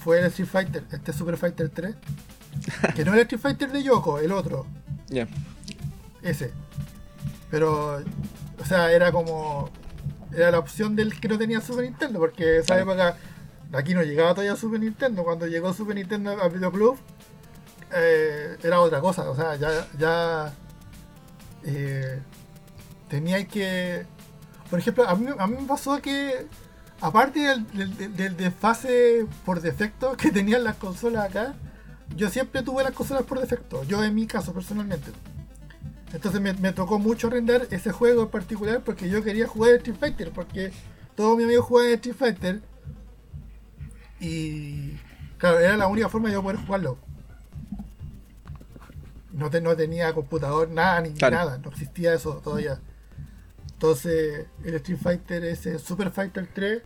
Speaker 2: fue el Street Fighter, este Super Fighter 3. Que no el Street Fighter de Yoko, el otro,
Speaker 3: Ya.
Speaker 2: ese. Pero, o sea, era como. Era la opción del que no tenía Super Nintendo, porque esa época aquí no llegaba todavía Super Nintendo. Cuando llegó Super Nintendo al videoclub, eh, era otra cosa. O sea, ya. ya eh, teníais que. Por ejemplo, a mí, a mí me pasó que. Aparte del, desfase por defecto que tenían las consolas acá, yo siempre tuve las consolas por defecto. Yo en mi caso, personalmente. Entonces me, me tocó mucho arrendar ese juego en particular porque yo quería jugar Street Fighter, porque todos mis amigos jugaban Street Fighter. Y claro, era la única forma de yo poder jugarlo. No, te- no tenía computador, nada, ni
Speaker 3: Claro.
Speaker 2: nada, no existía eso todavía. Entonces, el Street Fighter, ese Super Fighter 3.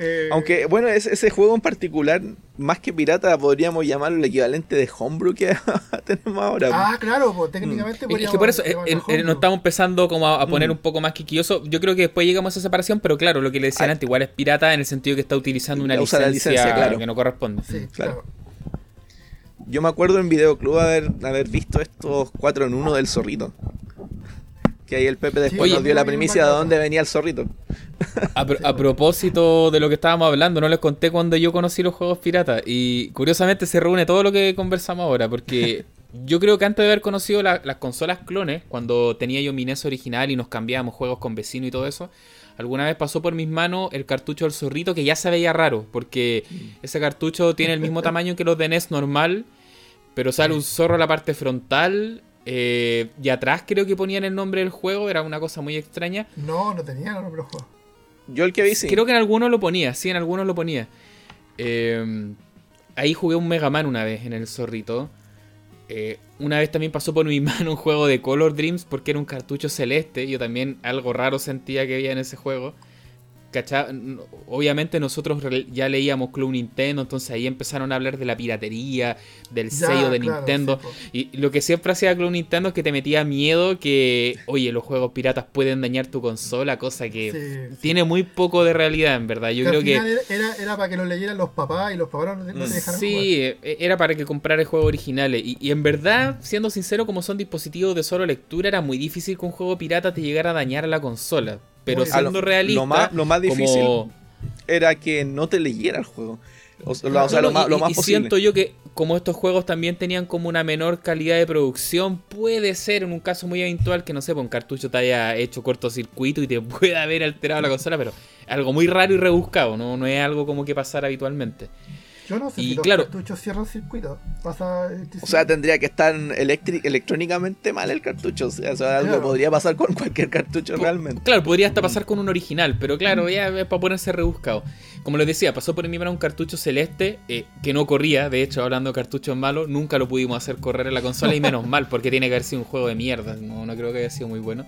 Speaker 2: eh,
Speaker 3: Aunque, bueno, ese, ese juego en particular, más que pirata, podríamos llamarlo el equivalente de Homebrew que tenemos ahora.
Speaker 2: Ah, claro, pues técnicamente
Speaker 1: Es- Es que por eso eh, nos estamos empezando como a, a poner
Speaker 3: Mm.
Speaker 1: un poco más quisquilloso. Yo creo que después llegamos a esa separación, pero claro, lo que le decían antes, igual es pirata en el sentido que está utilizando una licencia,
Speaker 3: la licencia, claro.
Speaker 1: que no corresponde.
Speaker 2: Sí,
Speaker 3: Claro.
Speaker 2: claro.
Speaker 3: Yo me acuerdo en Videoclub haber, haber visto estos 4 en 1 del zorrito. Que ahí el Pepe después nos dio la primicia de dónde venía el zorrito.
Speaker 1: A, pro- a propósito de lo que estábamos hablando, no les conté cuando yo conocí los juegos piratas. Y curiosamente se reúne todo lo que conversamos ahora, porque yo creo que antes de haber conocido la- las consolas clones, cuando tenía yo mi NES original y nos cambiábamos juegos con vecinos y todo eso, alguna vez pasó por mis manos el cartucho del zorrito que ya se veía raro, porque ese cartucho tiene el mismo tamaño que los de NES normal, pero sale un zorro a la parte frontal. eh, y atrás creo que ponían el nombre del juego, era una cosa muy extraña.
Speaker 2: No, no tenía no, pero juego.
Speaker 3: Yo el que vi sí.
Speaker 1: Creo que en algunos lo ponía, sí, en algunos lo ponía. Eh, ahí jugué un Mega Man una vez en el zorrito. Eh, una vez también pasó por mi mano un juego de Color Dreams porque era un cartucho celeste. Yo también algo raro sentía que había en ese juego. Obviamente nosotros ya leíamos Club Nintendo, entonces ahí empezaron a hablar de la piratería, del
Speaker 2: Ya,
Speaker 1: sello de
Speaker 2: claro,
Speaker 1: Nintendo.
Speaker 2: sí.
Speaker 1: Y lo que siempre hacía Club Nintendo es que te metía miedo que, oye, los juegos piratas pueden dañar tu consola, cosa que
Speaker 2: Sí, sí.
Speaker 1: tiene muy poco de realidad, en verdad. Yo
Speaker 2: Que
Speaker 1: creo que
Speaker 2: era, era, para que lo leyeran los papás y los papás no, no te
Speaker 3: Mm.
Speaker 2: dejaran
Speaker 1: sí, eh, era para que comprara juegos originales. Y, y en verdad, siendo sincero, como son dispositivos de solo lectura, era muy difícil que un juego pirata te llegara a dañar la consola. Pero siendo
Speaker 3: lo-
Speaker 1: realista,
Speaker 3: lo más- lo más difícil
Speaker 1: como-
Speaker 3: Era que no te leyera el juego. O, o sea, lo más,
Speaker 1: y-
Speaker 3: lo más
Speaker 1: y
Speaker 3: posible.
Speaker 1: siento yo que como estos juegos también tenían como una menor calidad de producción, puede ser en un caso muy eventual que no sé, pues un cartucho te haya hecho cortocircuito y te pueda haber alterado la consola, pero algo muy raro y rebuscado, no, no es algo como que pasar habitualmente.
Speaker 2: Yo no sé
Speaker 1: Y
Speaker 2: si los
Speaker 1: claro-
Speaker 2: cartuchos cierran circuito. Pasa, este,
Speaker 3: O sea, tendría que estar electrónicamente mal el cartucho. O sea, algo
Speaker 2: Claro.
Speaker 3: que podría pasar con cualquier cartucho realmente.
Speaker 1: Claro, podría hasta pasar con un original, pero claro, ya es para ponerse rebuscado. Como les decía, pasó por mi mano un cartucho celeste eh, que no corría, de hecho, hablando de cartuchos malos, nunca lo pudimos hacer correr en la consola y menos mal, porque tiene que haber sido un juego de mierda, no, no creo que haya sido muy bueno.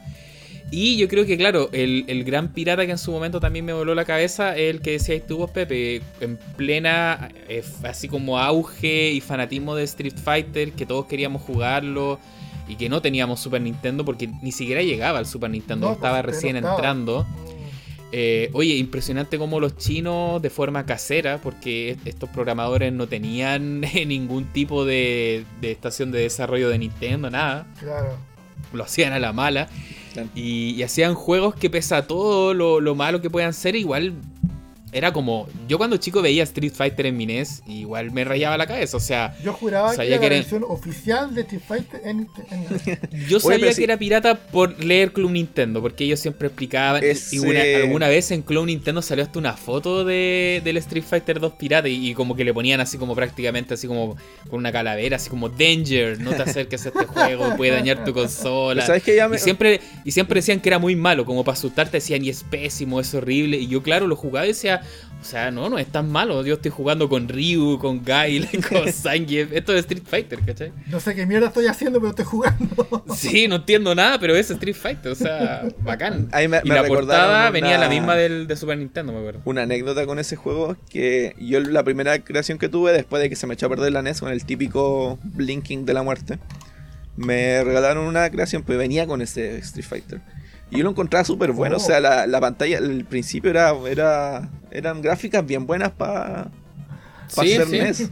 Speaker 1: Y yo creo que, claro, el, el gran pirata que en su momento también me voló la cabeza es el que decías tú vos, Pepe, en plena, eh, así como auge y fanatismo de Street Fighter, que todos queríamos jugarlo y que no teníamos Super Nintendo porque ni siquiera llegaba al Super Nintendo,
Speaker 2: No,
Speaker 1: estaba
Speaker 2: pues,
Speaker 1: recién
Speaker 2: estaba.
Speaker 1: entrando. Eh, oye, impresionante como los chinos de forma casera, porque est- estos programadores no tenían ningún tipo de, de estación de desarrollo de Nintendo, nada.
Speaker 2: Claro.
Speaker 1: Lo hacían a la mala.
Speaker 3: Claro.
Speaker 1: Y, y hacían juegos que pese a todo lo, lo malo que puedan ser, igual era como... Yo cuando chico veía Street Fighter en mi NES, igual me rayaba la cabeza. O sea,
Speaker 2: Yo juraba
Speaker 1: Sabía
Speaker 2: que era
Speaker 1: que
Speaker 2: la
Speaker 1: era-
Speaker 2: versión oficial de Street Fighter en, en-
Speaker 1: Yo
Speaker 3: Oye,
Speaker 1: sabía que
Speaker 3: sí.
Speaker 1: era pirata por leer Club Nintendo, porque ellos siempre explicaban.
Speaker 3: Ese-
Speaker 1: Y una- alguna vez en Club Nintendo salió hasta una foto de, del Street Fighter 2 pirata y, y como que le ponían así como prácticamente así como con una calavera, así como Danger, no te acerques a este juego, puede dañar tu consola.
Speaker 3: ¿Sabes qué? Ya me-
Speaker 1: Y siempre, y siempre decían que era muy malo, como para asustarte decían, y es pésimo, es horrible. Y yo, claro, lo jugaba y decía, o sea, no, no es tan malo. Yo estoy jugando con Ryu, con Guile, con Zangief. Esto es Street Fighter, ¿cachai?
Speaker 2: No sé qué mierda estoy haciendo, pero estoy jugando.
Speaker 1: Sí, no entiendo nada, pero es Street Fighter, o sea, bacán.
Speaker 3: Ahí me-
Speaker 1: y
Speaker 3: me
Speaker 1: la portada
Speaker 3: una-
Speaker 1: venía la misma del, de Super Nintendo, me acuerdo.
Speaker 3: Una anécdota con ese juego que yo la primera creación que tuve después de que se me echó a perder la NES con el típico blinking de la muerte, me regalaron una creación, pues venía con ese Street Fighter. Y yo lo encontraba súper bueno,
Speaker 2: Oh.
Speaker 3: o sea, la, la pantalla al principio era, era eran gráficas bien buenas para
Speaker 1: Sí,
Speaker 3: ser
Speaker 1: sí.
Speaker 3: NES.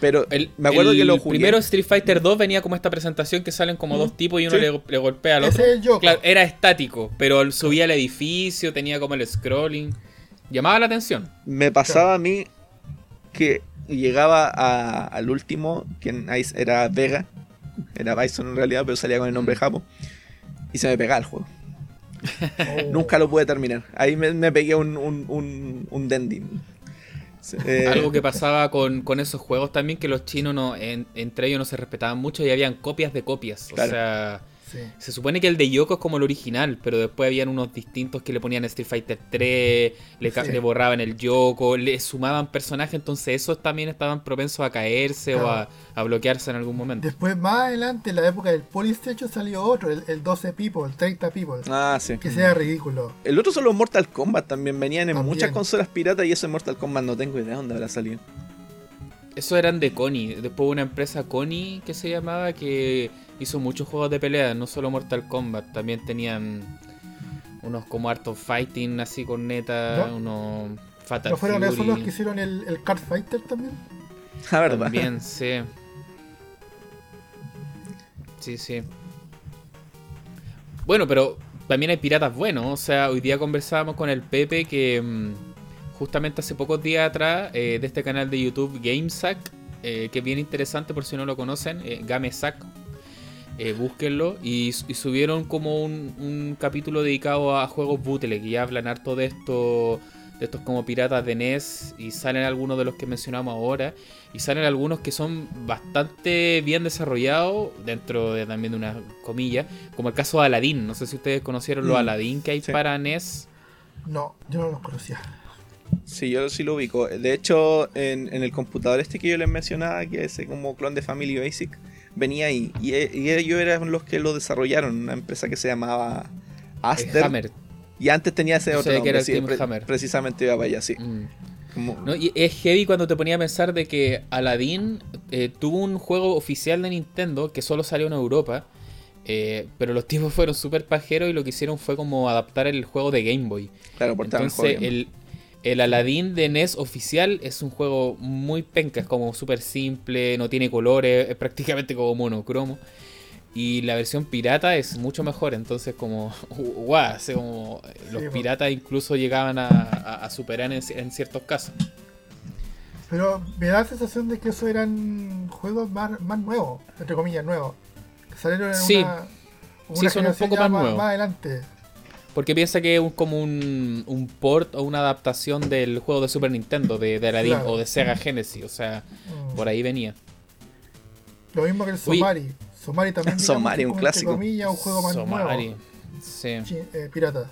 Speaker 3: Pero
Speaker 1: El,
Speaker 3: me acuerdo
Speaker 1: el
Speaker 3: que lo jugué.
Speaker 1: primero Street Fighter 2 venía como esta presentación que salen como dos tipos y uno
Speaker 3: Sí.
Speaker 1: le, le golpea al
Speaker 2: Ese
Speaker 1: otro.
Speaker 2: es el Yoko.
Speaker 1: Claro, era estático, pero subía al edificio, tenía como el scrolling. Llamaba la atención.
Speaker 3: Me pasaba a mí que llegaba a- al último, que en Ice era Vega, era Bison en realidad, pero salía con el nombre Japo, y se me pegaba el juego.
Speaker 2: Oh.
Speaker 3: Nunca lo pude terminar. Ahí me, me pegué un, un, un, un dending. Eh,
Speaker 1: Algo que pasaba con, con esos juegos también, que los chinos no, en- entre ellos no se respetaban mucho y habían copias de copias.
Speaker 3: Claro.
Speaker 1: O sea,
Speaker 2: Sí.
Speaker 1: se supone que el de Yoko es como el original, pero después habían unos distintos que le ponían Street Fighter 3, le,
Speaker 2: Sí.
Speaker 1: le borraban el Yoko, le sumaban personajes, entonces esos también estaban propensos a caerse o a, a bloquearse en algún momento.
Speaker 2: Después, más adelante, en la época del Polystation salió otro, el, el 12 People, el 30 People.
Speaker 3: Ah, sí.
Speaker 2: Que sea ridículo.
Speaker 3: El otro son los Mortal Kombat también. Venían en
Speaker 2: También.
Speaker 3: muchas consolas piratas y ese Mortal Kombat no tengo idea de dónde habrá salido.
Speaker 1: Esos eran de Connie. Después una empresa Connie que se llamaba que hizo muchos juegos de pelea, no solo Mortal Kombat. También tenían unos como Art of Fighting así con neta,
Speaker 2: ¿No?
Speaker 1: unos Fatal
Speaker 2: ¿No fueron
Speaker 1: Fury.
Speaker 2: esos los que hicieron el, el Card Fighter también?
Speaker 3: La verdad.
Speaker 1: También, sí. Sí, sí. Bueno, pero también hay piratas buenos. O sea, hoy día conversábamos con el Pepe que mm, justamente hace pocos días atrás eh, de este canal de YouTube GameSack, eh, que es bien interesante por si no lo conocen, eh, GameSack. eh, búsquenlo y, y subieron como un, un capítulo dedicado a juegos bootleg y hablan harto de esto de estos como piratas de NES y salen algunos de los que mencionamos ahora y salen algunos que son bastante bien desarrollados dentro de también de una comilla como el caso de Aladdin no sé si ustedes conocieron los
Speaker 3: Mm,
Speaker 1: Aladdin que hay
Speaker 3: sí.
Speaker 1: para NES
Speaker 2: No, yo no los conocía.
Speaker 3: Sí, yo sí lo ubico. De hecho, en, en el computador este que yo les mencionaba, que es como clon de Family Basic, venía ahí. Y, e- y ellos eran los que lo desarrollaron, una empresa que se llamaba
Speaker 1: Eh,
Speaker 3: Aster.
Speaker 1: Hammer
Speaker 3: Y antes tenía ese otro nombre, sí, pre-
Speaker 1: Hammer.
Speaker 3: precisamente iba para allá, sí.
Speaker 1: Mm.
Speaker 3: Como-
Speaker 1: No, y es heavy cuando te ponía a pensar de que Aladdin eh, tuvo un juego oficial de Nintendo que solo salió en Europa. eh, pero los tipos fueron súper pajeros y lo que hicieron fue como adaptar el juego de Game Boy.
Speaker 3: claro, portaban
Speaker 1: Entonces el, el Aladdin de NES oficial es un juego muy penca, es como súper simple, no tiene colores, es prácticamente como monocromo. Y la versión pirata es mucho mejor, entonces como, guau, como los
Speaker 2: Sí,
Speaker 1: piratas incluso llegaban a, a- a superar en, en ciertos casos.
Speaker 2: Pero me da la sensación de que esos eran juegos más, más nuevos, entre comillas, nuevos. Que salieron en
Speaker 1: Sí.
Speaker 2: una,
Speaker 1: Sí, son un poco más nuevos.
Speaker 2: más adelante.
Speaker 1: Porque piensa que es un- como un, un port o una adaptación del juego de Super Nintendo, de, de Aladdin
Speaker 2: Claro.
Speaker 1: o de Sega Genesis, o sea,
Speaker 2: Mm.
Speaker 1: por ahí venía.
Speaker 2: Lo mismo que el. Somari. Somari también
Speaker 3: Somari, un clásico.
Speaker 2: Comillas, un juego más
Speaker 1: Somari.
Speaker 2: nuevo.
Speaker 1: Sí.
Speaker 2: Eh, pirata.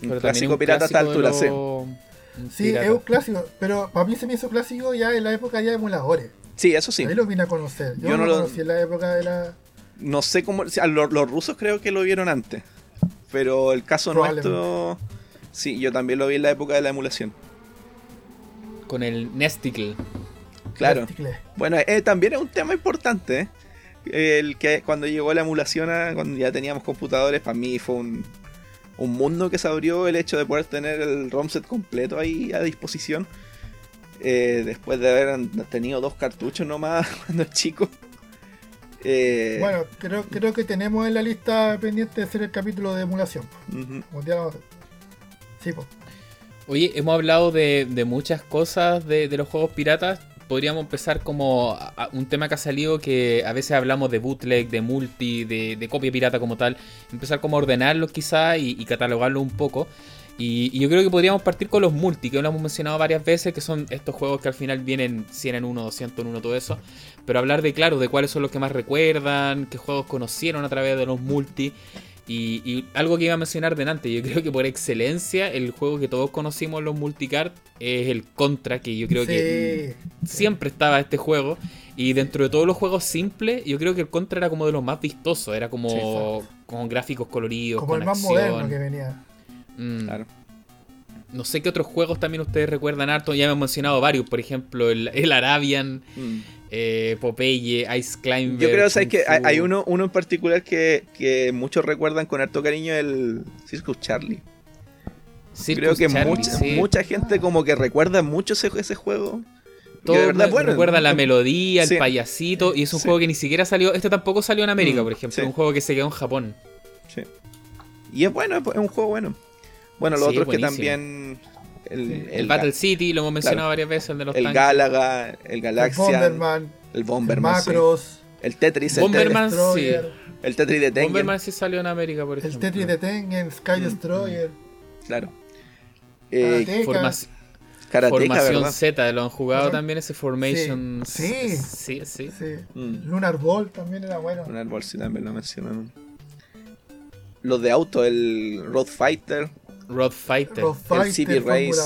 Speaker 1: Pero
Speaker 3: clásico
Speaker 1: un
Speaker 3: pirata a esta
Speaker 1: clásico
Speaker 3: altura, sí.
Speaker 1: lo-
Speaker 2: Sí,
Speaker 1: pirata.
Speaker 2: es un clásico, pero para mí se me hizo clásico ya en la época ya de emuladores.
Speaker 3: Sí, eso sí.
Speaker 2: Ahí lo vine a conocer. Yo,
Speaker 3: Yo
Speaker 2: no lo
Speaker 3: lo-
Speaker 2: conocí en la época de la.
Speaker 3: No sé cómo. o sea, los, los rusos creo que lo vieron antes. Pero el caso nuestro. Sí, yo también lo vi en la época de la emulación.
Speaker 1: Con el Nesticle.
Speaker 3: Claro. Bueno, eh, también es un tema importante. ¿eh? El que cuando llegó la emulación, a- cuando ya teníamos computadores, para mí fue un, un mundo que se abrió el hecho de poder tener el ROM set completo ahí a disposición. Eh, después de haber tenido dos cartuchos nomás cuando chico. Eh,
Speaker 2: Bueno, creo, creo que tenemos en la lista pendiente de hacer el capítulo de emulación.
Speaker 3: ujú.
Speaker 2: Un día lo vamos a hacer. Sí, pues.
Speaker 1: Oye, hemos hablado de, de muchas cosas de, de los juegos piratas. Podríamos empezar como a- a un tema que ha salido que a veces hablamos de bootleg, de multi, de, de copia pirata como tal. Empezar como a ordenarlos quizás y, y catalogarlos un poco. Y, y yo creo que podríamos partir con los multi, que lo hemos mencionado varias veces, que son estos juegos que al final vienen 100 en 1, 200 en 1, todo eso. Pero hablar de, claro, de cuáles son los que más recuerdan, qué juegos conocieron a través de los multi. Y, algo que iba a mencionar delante, yo creo que por excelencia el juego que todos conocimos los multicard es el Contra, que yo creo que siempre estaba este juego. Y dentro de todos los juegos simples, yo creo que el Contra era como de los más vistosos, era como con gráficos coloridos.
Speaker 2: Como
Speaker 1: el
Speaker 2: más moderno que venía.
Speaker 1: Mm. Claro. No sé qué otros juegos también ustedes recuerdan harto. Ya me han mencionado varios, por ejemplo, el, Arabian, mm. Eh, Popeye, Ice Climber.
Speaker 3: Yo creo que hay, uno, uno en particular que, muchos recuerdan con harto cariño, el Circus Charlie. creo que mucha, mucha gente como que recuerda mucho ese, ese juego.
Speaker 1: Todo de verdad, bueno, recuerda la melodía, el payasito, y es un juego que ni siquiera salió. Este tampoco salió en América, mm, por ejemplo. Es un juego que se quedó en Japón.
Speaker 3: Sí. Y es bueno, es un juego bueno. Bueno, lo otro es que también.
Speaker 1: El, Battle City, lo hemos mencionado varias veces, el de los
Speaker 3: El Galaga, el Galaxia. El Bomberman. El Bomberman.
Speaker 2: El Macros.
Speaker 3: El Tetris. El
Speaker 1: Bomberman, sí.
Speaker 3: El Tetris de Tengen.
Speaker 1: Bomberman sí salió en América, por ejemplo.
Speaker 2: El Tetris de Tengen, Sky mm. Destroyer.
Speaker 3: Claro.
Speaker 1: Eh, Formación Z, lo han jugado también ese Formation.
Speaker 2: Sí,
Speaker 1: sí, sí.
Speaker 2: Mm. Lunar Ball también era bueno.
Speaker 3: Lunar Ball sí también lo mencionaron. Los de auto, el Road Fighter.
Speaker 1: Road Fighter.
Speaker 2: el City Race.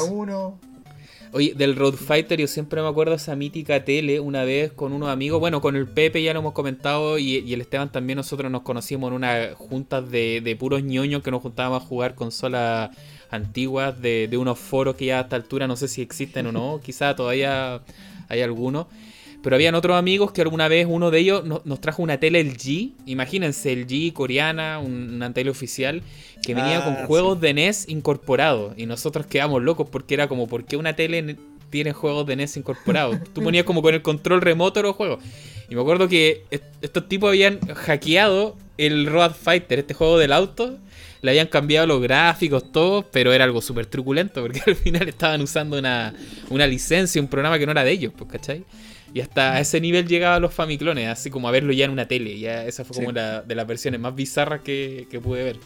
Speaker 1: Oye, del Road Fighter yo siempre me acuerdo esa mítica tele una vez con unos amigos, bueno, con el Pepe ya lo hemos comentado y, el Esteban también nosotros nos conocimos en una junta de, de puros ñoños que nos juntábamos a jugar consolas antiguas de, de unos foros que ya a esta altura no sé si existen o no, quizá todavía hay algunos. Pero habían otros amigos que alguna vez uno de ellos nos, trajo una tele LG, imagínense, LG coreana, una tele oficial, que venía con ah, juegos de NES incorporados. Y nosotros quedamos locos porque era como, ¿por qué una tele tiene juegos de NES incorporados? Tú ponías como con el control remoto los juegos. Y me acuerdo que estos tipos habían hackeado el Road Fighter, este juego del auto. Le habían cambiado los gráficos, todo, pero era algo súper truculento porque al final estaban usando una, una licencia, un programa que no era de ellos, pues, ¿cachai? Y hasta a ese nivel llegaban los Famiclones, así como a verlo ya en una tele. Ya esa fue como la, de las versiones más bizarras que, pude ver.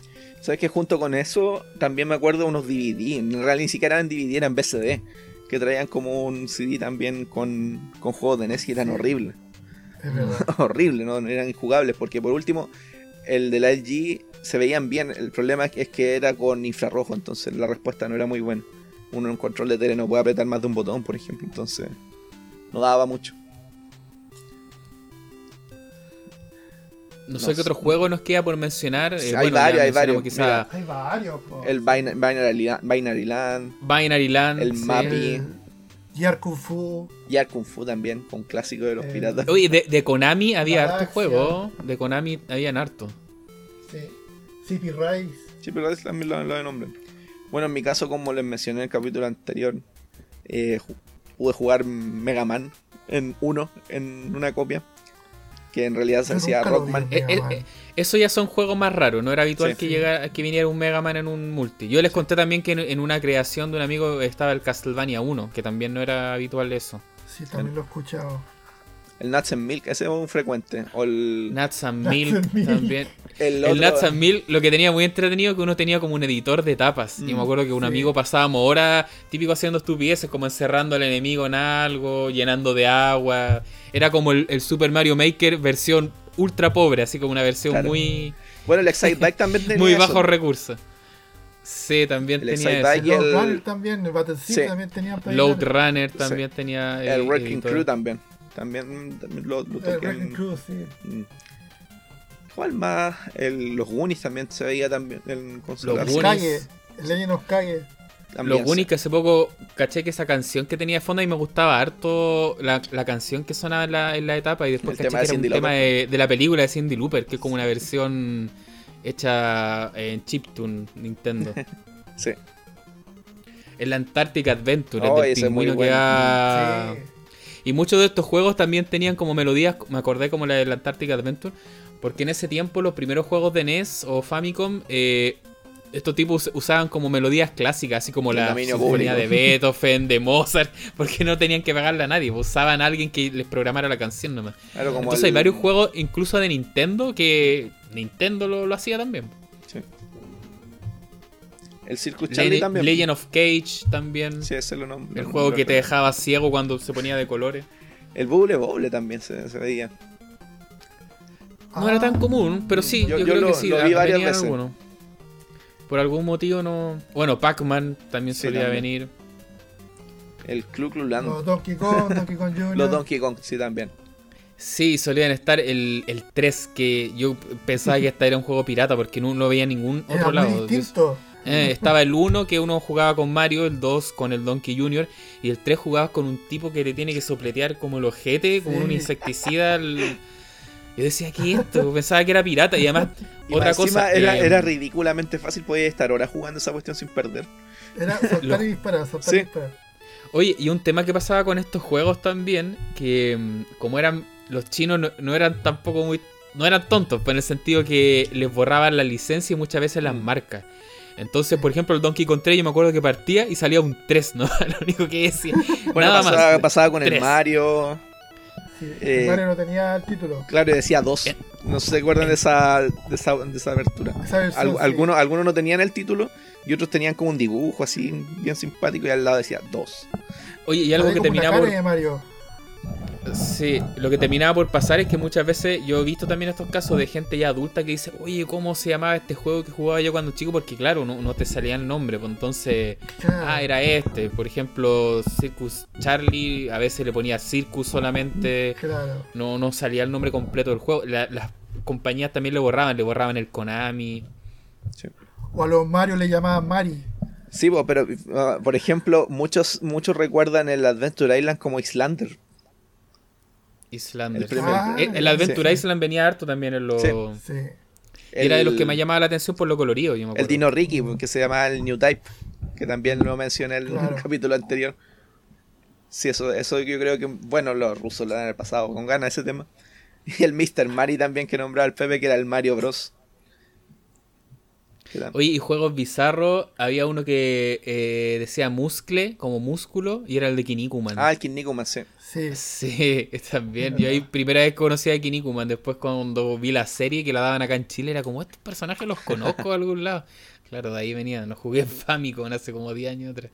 Speaker 3: ¿Sabes que junto con eso también me acuerdo de unos DVD? En realidad ni siquiera eran DVD, eran BCD. Que traían como un CD también con, con juegos de NES y eran horribles. Horribles, ¿no? Eran injugables. Porque por último, el de la LG se veían bien. El problema es que era con infrarrojo, entonces la respuesta no era muy buena. Uno en control de tele no puede apretar más de un botón, por ejemplo. Entonces no daba mucho.
Speaker 1: No, sé qué otro juego nos queda por mencionar.
Speaker 3: Eh, hay, varios, hay varios,
Speaker 2: hay varios.
Speaker 3: El Binary, Land.
Speaker 1: Binary Land.
Speaker 3: El Mappy.
Speaker 2: Yar Kung Fu.
Speaker 3: Yar Kung Fu también, con clásico de los eh, piratas.
Speaker 1: Oye, de, Konami había harto juego. De Konami habían harto.
Speaker 2: Sí. CP Rise.
Speaker 3: CP Rise también lo, de nombre. Bueno, en mi caso, como les mencioné en el capítulo anterior, eh, pude jugar Mega Man en uno, en una copia que en realidad se hacía Rockman.
Speaker 1: Eh, eh, eh, eso ya son juegos más raros, no era habitual que, llegara, que viniera un Mega Man en un multi. Yo les conté también que en, una creación de un amigo estaba el Castlevania 1, que también no era habitual eso.
Speaker 2: Sí, también lo he escuchado.
Speaker 3: El Nuts and Milk, ese es un frecuente. O el...
Speaker 1: Nuts and Milk también. El, Nuts and Milk, lo que tenía muy entretenido que uno tenía como un editor de tapas. y me mm, acuerdo que un amigo pasábamos horas típico haciendo estupideces, como encerrando al enemigo en algo, llenando de agua. Era como el, Super Mario Maker versión ultra pobre, así como una versión muy.
Speaker 3: Bueno, el Excite Bike también tenía.
Speaker 1: muy bajos recursos. Sí, también tenía
Speaker 2: eso. Load Runner también, el Battle también tenía.
Speaker 1: Load Runner también tenía.
Speaker 3: El Wrecking Crew también. También, lo, lo toqué
Speaker 2: en... Cruz, sí. Mm.
Speaker 3: ¿Cuál más? El, los Goonies también se veía también en consolas.
Speaker 2: Los Goonies. El Legend of Kage.
Speaker 1: los Goonies que hace poco caché que esa canción que tenía de fondo y me gustaba harto la, la canción que sonaba en la, en la etapa y después caché que era un tema de, de, la película de Cindy Looper, que es como una versión hecha en chiptune Nintendo.
Speaker 3: sí.
Speaker 1: El Antarctic Adventure, oh, del pingüino que va... Sí. Y muchos de estos juegos también tenían como melodías, me acordé como la del Antarctic Adventure, porque en ese tiempo los primeros juegos de NES o Famicom, eh, estos tipos usaban como melodías clásicas, así como la sinfonía de Beethoven, de Mozart, porque no tenían que pagarle a nadie, usaban a alguien que les programara la canción nomás. Entonces hay varios juegos, incluso de Nintendo, que Nintendo lo, lo hacía también.
Speaker 3: El Circus Charlie también.
Speaker 1: Legend of Cage también.
Speaker 3: Sí, ese lo nombre.
Speaker 1: El juego que te dejaba ciego cuando se ponía de colores.
Speaker 3: El Bubble Bobble también se, veía.
Speaker 1: No era tan
Speaker 2: Ah.
Speaker 1: común, pero sí,
Speaker 3: Yo-
Speaker 1: yo,
Speaker 3: yo
Speaker 1: creo
Speaker 3: lo-
Speaker 1: que sí.
Speaker 3: lo vi varias veces.
Speaker 1: alguno. Por algún motivo no. Bueno, Pac-Man también
Speaker 3: Sí,
Speaker 1: solía
Speaker 3: también.
Speaker 1: venir.
Speaker 3: El Club Cluland.
Speaker 2: Los Donkey Kong, Donkey Kong Jr.
Speaker 3: Los Donkey Kong, sí, también.
Speaker 1: Sí, solían estar el, el 3, que yo pensaba que este era un juego pirata porque no, no veía ningún
Speaker 2: Era
Speaker 1: otro
Speaker 2: muy
Speaker 1: lado. Yo-
Speaker 2: distinto.
Speaker 1: Eh, estaba el 1 que uno jugaba con Mario, el 2 con el Donkey Jr. y el 3 jugabas con un tipo que le tiene que sopletear como el ojete, como
Speaker 2: Sí.
Speaker 1: un insecticida. Yo decía, ¿qué es esto? Pensaba que era pirata y además,
Speaker 3: Y
Speaker 1: otra cosa.
Speaker 3: Era,
Speaker 1: eh,
Speaker 3: era ridículamente fácil, podía estar horas jugando esa cuestión sin perder.
Speaker 2: Era soltar
Speaker 1: Lo-
Speaker 2: y disparar, soltar
Speaker 3: Sí.
Speaker 2: y disparar.
Speaker 1: Oye, y un tema que pasaba con estos juegos también, que mm, como eran los chinos no, no eran tampoco muy no eran tontos, pues en el sentido que les borraban la licencia y muchas veces las
Speaker 3: Mm.
Speaker 1: marcas. Entonces, por ejemplo, el Donkey Kong 3 yo me acuerdo que partía y salía un 3, ¿no? Lo único que decía.
Speaker 3: Bueno,
Speaker 1: Nada
Speaker 3: pasaba,
Speaker 1: más.
Speaker 3: pasaba con el. Mario.
Speaker 2: Sí,
Speaker 3: Eh,
Speaker 2: Mario no tenía el título.
Speaker 3: Claro, y decía dos.
Speaker 1: Eh.
Speaker 3: No se acuerdan de esa, de esa, de esa abertura.
Speaker 2: Esa versión,
Speaker 3: Al-
Speaker 2: sí.
Speaker 3: algunos, algunos no tenían el título y otros tenían como un dibujo así bien simpático y al lado decía dos.
Speaker 1: Oye, y algo que terminaba
Speaker 2: cara
Speaker 1: por
Speaker 2: de Mario.
Speaker 1: Sí, lo que terminaba por pasar es que muchas veces yo he visto también estos casos de gente ya adulta que dice, oye, ¿cómo se llamaba este juego que jugaba yo cuando chico? Porque claro, no, no te salía el nombre, pues entonces, ah, era este. Por ejemplo, Circus Charlie, a veces le ponía Circus solamente,
Speaker 2: Claro.
Speaker 1: no, no salía el nombre completo del juego. La- las compañías también le borraban, le borraban el Konami.
Speaker 2: O a los Mario le llamaban Mari.
Speaker 3: Sí, pero uh, por ejemplo, muchos, muchos recuerdan el Adventure Island como Islander.
Speaker 1: Islanders.
Speaker 3: El primer-
Speaker 2: Ah,
Speaker 1: Eh, el Adventure
Speaker 3: sí.
Speaker 1: Island venía harto también en los...
Speaker 3: Sí.
Speaker 2: Sí.
Speaker 1: y Era de los
Speaker 3: El-
Speaker 1: que me llamaba la atención por lo colorido, yo me
Speaker 3: El. Dino Ricky, que se llama el New Type, que también lo mencioné en el
Speaker 2: Claro.
Speaker 3: capítulo anterior. Sí, eso, eso yo creo que, bueno, los rusos lo han pasado con ganas ese tema. Y el Mr. Mari también que nombraba el Pepe, que era el Mario Bros.
Speaker 1: Oye, y juegos bizarros, había uno que eh, decía muscle, como músculo, y era el de Kinnikuman.
Speaker 3: Ah, el Kinnikuman, sí.
Speaker 2: Sí.
Speaker 1: Sí, también. Yo ahí primera vez conocí a Kinnikuman, después cuando vi la serie que la daban acá en Chile, era como, estos personajes los conozco de algún lado. Claro, de ahí venían, los jugué en Famicom hace como 10 años atrás.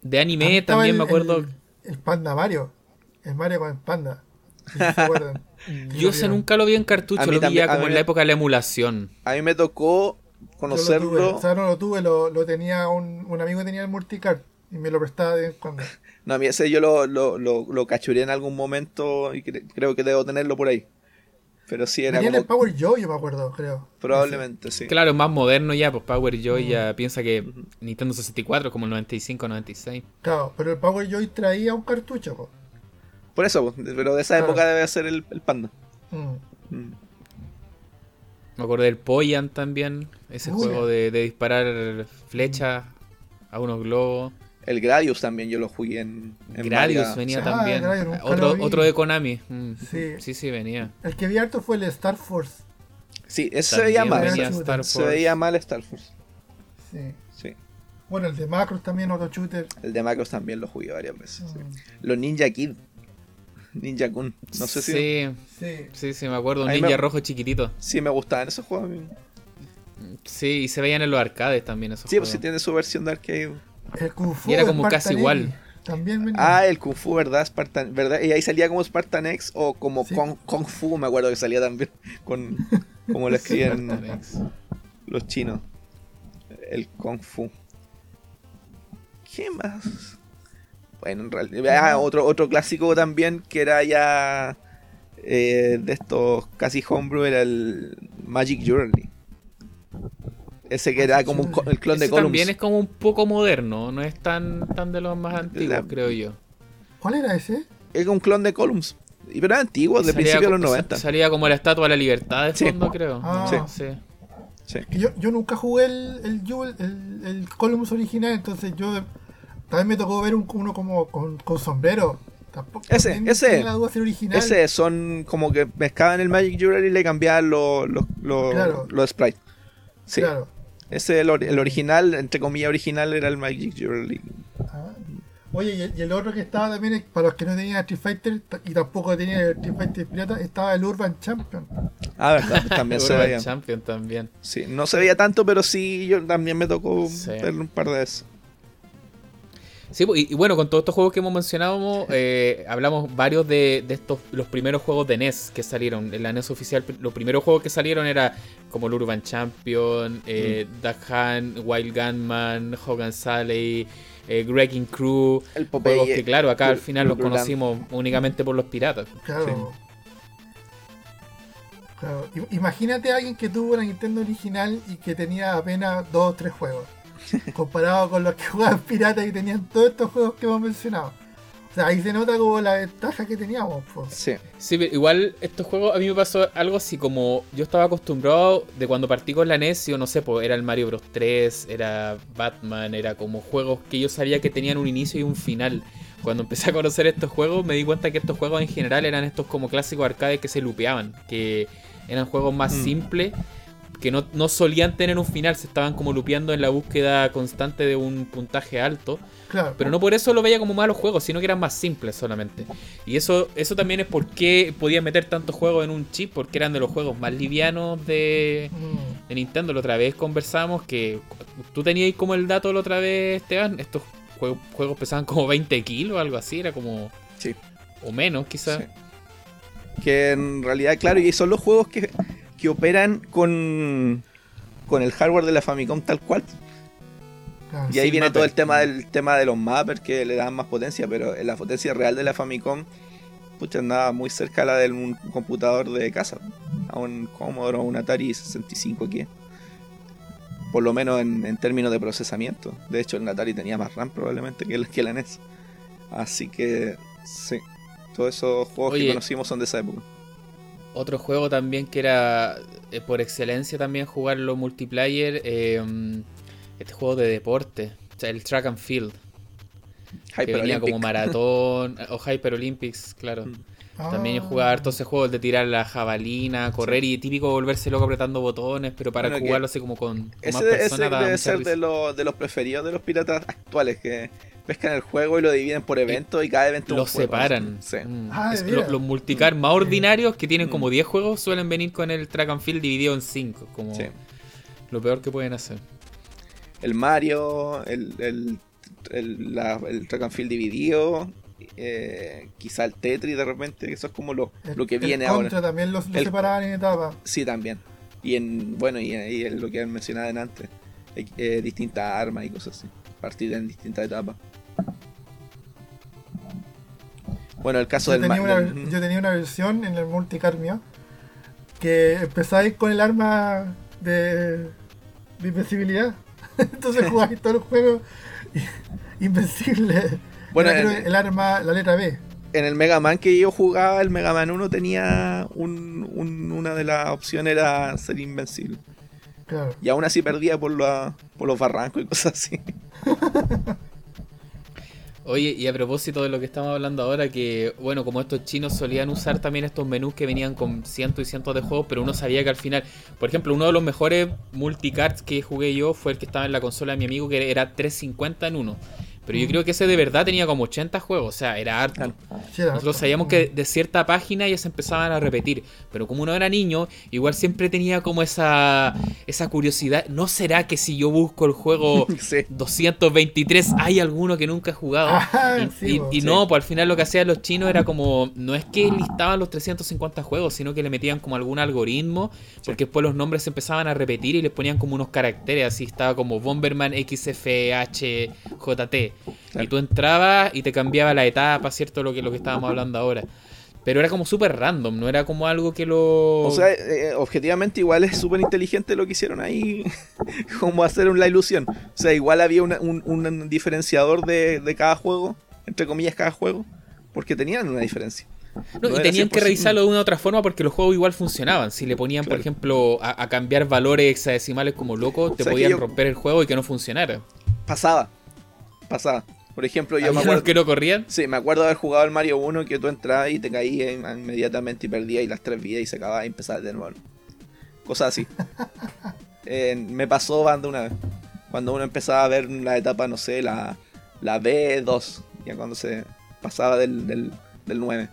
Speaker 1: De anime también
Speaker 2: el-
Speaker 1: me acuerdo...
Speaker 2: El, el Panda Mario. El Mario con el Panda. Si se acuerdan.
Speaker 1: Yo ese nunca lo vi en cartucho,
Speaker 3: A mí
Speaker 1: lo vi
Speaker 3: también-
Speaker 1: ya
Speaker 3: a
Speaker 1: como en la época de la emulación.
Speaker 3: A mí me tocó
Speaker 2: Yo lo tuve.
Speaker 3: conocerlo.
Speaker 2: O sea, no lo tuve, lo, lo tenía un, un amigo que tenía el multicard y me lo prestaba de vez en cuando.
Speaker 3: No, a mí ese yo lo, lo, lo, lo cachuré en algún momento y cre- creo que debo tenerlo por ahí. Pero sí era
Speaker 2: Tenía el
Speaker 3: como.
Speaker 2: Power Joy, yo me acuerdo, creo.
Speaker 3: Probablemente, sí.
Speaker 1: Claro, es más moderno ya, pues Power Joy ya piensa que Nintendo 64 como el 95, 96.
Speaker 2: Claro, pero el Power Joy traía un cartucho. po.
Speaker 3: Por eso, pero de esa
Speaker 2: Claro.
Speaker 3: época debe ser el, el panda.
Speaker 2: Mm.
Speaker 3: Mm.
Speaker 1: Me acuerdo del Poyan también, ese
Speaker 2: Uy.
Speaker 1: juego de, de disparar flechas a unos globos.
Speaker 3: El Gradius también yo lo jugué en, en
Speaker 1: Gradius
Speaker 3: varias-
Speaker 1: venía
Speaker 3: sí.
Speaker 2: Ah,
Speaker 1: también.
Speaker 2: Gradius,
Speaker 1: otro, otro de Konami. Mm.
Speaker 2: Sí.
Speaker 1: sí, sí, venía.
Speaker 2: El que vi harto fue el Star Force.
Speaker 3: Sí, ese se veía mal. Se
Speaker 1: Force.
Speaker 3: veía mal Star Force.
Speaker 2: Sí.
Speaker 3: Sí.
Speaker 2: Bueno, el de Macros también, otro shooter.
Speaker 3: El de Macros también lo jugué varias veces. sí.
Speaker 2: Mm.
Speaker 3: Los Ninja Kid. Ninja Kun. No sé si.
Speaker 1: Sí,
Speaker 2: Sí.
Speaker 1: sí, sí, me acuerdo. Un ninja
Speaker 3: me-
Speaker 1: rojo chiquitito.
Speaker 3: Sí, me gustaban esos juegos. a mí.
Speaker 1: Sí, y se veían en los arcades también esos
Speaker 3: Sí, pues
Speaker 1: juegos.
Speaker 3: sí tiene su versión de arcade.
Speaker 2: El Kung Fu.
Speaker 1: Y era como casi
Speaker 2: Spartan
Speaker 1: igual.
Speaker 2: También venía.
Speaker 3: Ah, el Kung Fu, ¿verdad? Spartan, ¿verdad? Y ahí salía como Spartan X o como
Speaker 2: Sí.
Speaker 3: Kung, Kung Fu, me acuerdo que salía también. Con, como lo
Speaker 1: X.
Speaker 3: los chinos. El Kung Fu. ¿Qué más? Bueno, en realidad. Ah, otro, otro clásico también que era ya eh, de estos casi homebrew era el Magic Journey. Ese que era como un el clon de Columns.
Speaker 1: también es como un poco moderno, no es tan, tan de los más antiguos,
Speaker 3: La-
Speaker 1: creo yo.
Speaker 2: ¿Cuál era ese?
Speaker 3: Es un clon de Columns. Y Pero era antiguo, de principios de los
Speaker 1: como-
Speaker 3: 90.
Speaker 1: Salía como la estatua de la libertad de
Speaker 3: Sí.
Speaker 1: fondo, creo.
Speaker 2: Ah.
Speaker 1: Sí.
Speaker 3: Sí.
Speaker 2: Que yo, yo nunca jugué el, el, Jewel- el, el Columns original, entonces yo también me tocó ver un, uno como con, con sombrero. Tampoco,
Speaker 3: Ese, ese.
Speaker 2: la duda original.
Speaker 3: Ese son como que mezclaban el Magic Jewelry y le cambiaban los los los-
Speaker 2: Claro.
Speaker 3: los sprites. Sí.
Speaker 2: Claro.
Speaker 3: Ese el, or- el original, entre comillas original, era el Magic Jewelry.
Speaker 2: Ah. Oye, y el, y el otro que estaba también, es- para los que no tenían Street Fighter y tampoco tenían el Street Fighter Pirata, estaba el Urban Champion.
Speaker 3: Ah, verdad, también se
Speaker 1: Urban
Speaker 3: veía.
Speaker 1: Champion también.
Speaker 3: Sí, no se veía tanto, pero sí, yo también me tocó
Speaker 1: Sí.
Speaker 3: verlo un par de veces.
Speaker 1: Sí, y, bueno, con todos estos juegos que hemos mencionado, eh, hablamos varios de, estos, los primeros juegos de NES que salieron. En la NES oficial, los primeros juegos que salieron era como el Urban Champion, eh, mm. Duck Hunt, Wild Gunman, Hogan Sally, eh, Gregging Crew. El juegos que, claro, acá al final los conocimos únicamente por los piratas.
Speaker 2: Claro. claro. Imagínate a alguien que tuvo una Nintendo original y que tenía apenas dos o tres juegos. comparado con los que jugaban piratas y tenían todos estos juegos que hemos mencionado. O sea, ahí se nota como la ventaja que teníamos.
Speaker 1: Sí. sí, igual estos juegos a mí me pasó algo así como yo estaba acostumbrado de cuando partí con la NES, yo no sé, pues era el Mario Bros 3, era Batman, era como juegos que yo sabía que tenían un inicio y un final. Cuando empecé a conocer estos juegos me di cuenta que estos juegos en general eran estos como clásicos arcades que se lupeaban, que eran juegos más mm. simples que no, solían tener un final, se estaban como lupeando en la búsqueda constante de un puntaje alto. Claro. Pero no por eso lo veía como malos juegos, sino que eran más simples solamente. Y eso, eso también es por qué podían meter tantos juegos en un chip, porque eran de los juegos más livianos de, mm. de Nintendo. La otra vez conversamos que tú tenías como el dato la otra vez, Esteban, estos juegos, juegos pesaban como 20 kilos o algo así, era como...
Speaker 3: Sí.
Speaker 1: O menos quizás.
Speaker 3: Que en realidad, claro, y son los juegos que que operan con, con el hardware de la Famicom tal cual. Ah, y ahí viene todo el tema del tema de los mappers que le dan más potencia, pero la potencia real de la Famicom pucha, andaba muy cerca a la de un computador de casa, a un Commodore o un Atari 65 aquí. Por lo menos en, términos de procesamiento. De hecho, el Atari tenía más RAM probablemente que, el, que la NES. Así que, sí, todos esos juegos que conocimos son de esa época.
Speaker 1: Otro juego también que era eh, por excelencia también jugarlo multiplayer, eh, este juego de deporte, el Track and Field. que venía como maratón, o Hyper Olympics, claro. Mm. También yo jugaba harto ese juego de tirar la jabalina, correr y típico volverse loco apretando botones, pero para jugarlo así como con,
Speaker 3: ese, más personas. Ese debe ser de, de los preferidos de los piratas actuales, que pescan el juego y lo dividen por eventos y cada evento
Speaker 1: los separan. Mm. Ah, los, multicar más ordinarios que tienen como 10 mm. juegos suelen venir con el track and field dividido en 5, como lo peor que pueden hacer.
Speaker 3: El Mario, el, el, el, track and field dividido, eh, quizá el Tetris de repente, eso es como lo, lo que viene ahora.
Speaker 2: también los, separaban en etapas.
Speaker 3: Sí, también. Y en, bueno, y, y lo que han mencionado antes, eh, distintas armas y cosas así, partidas en distintas etapas. Bueno, el caso
Speaker 2: yo del tenía Yo tenía una versión en el multicar mío que empezáis con el arma de, invencibilidad. Entonces jugáis todo el juego invencible. Bueno, el arma, la letra B.
Speaker 3: En el Mega Man que yo jugaba, el Mega Man 1 tenía un, una de las opciones era ser invencible. Y aún así perdía por, por los barrancos y cosas así.
Speaker 1: Oye, y a propósito de lo que estamos hablando ahora, que bueno, como estos chinos solían usar también estos menús que venían con cientos y cientos de juegos, pero uno sabía que al final, por ejemplo, uno de los mejores multicards que jugué yo fue el que estaba en la consola de mi amigo, que era 350 en uno. Pero yo creo que ese de verdad tenía como 80 juegos, o sea, era harto. Nosotros sabíamos que de cierta página ya se empezaban a repetir, pero como uno era niño, igual siempre tenía como esa, esa curiosidad. ¿No será que si yo busco el juego 223 hay alguno que nunca he jugado? Ah, y, no, pues al final lo que hacían los chinos era como, no es que listaban los 350 juegos, sino que le metían como algún algoritmo, porque después los nombres se empezaban a repetir y les ponían como unos caracteres, así estaba como Bomberman XFHJT. Y tú entrabas y te cambiaba la etapa, ¿cierto? Lo que, lo que estábamos hablando ahora. Pero era como súper random, no era como algo que lo...
Speaker 3: O sea, eh, objetivamente igual es súper inteligente lo que hicieron ahí, como hacer una ilusión. O sea, igual había un, diferenciador de, cada juego, entre comillas cada juego, porque tenían una diferencia.
Speaker 1: No, y tenían que revisarlo de una u otra forma porque los juegos igual funcionaban. Si le ponían, por ejemplo, a, cambiar valores hexadecimales como loco, te podían romper el juego y que no funcionara.
Speaker 3: Pasaba, pasaba. Por ejemplo, yo me acuerdo.
Speaker 1: que no corrían?
Speaker 3: Sí, me acuerdo de haber jugado el Mario 1 que tú entrabas y te caías inmediatamente y perdías y las tres vidas y se acababa y empezabas de nuevo. Cosas así. Eh, me pasó banda una vez. Cuando uno empezaba a ver la etapa, no sé, la, la B2, ya cuando se pasaba del, del, 9.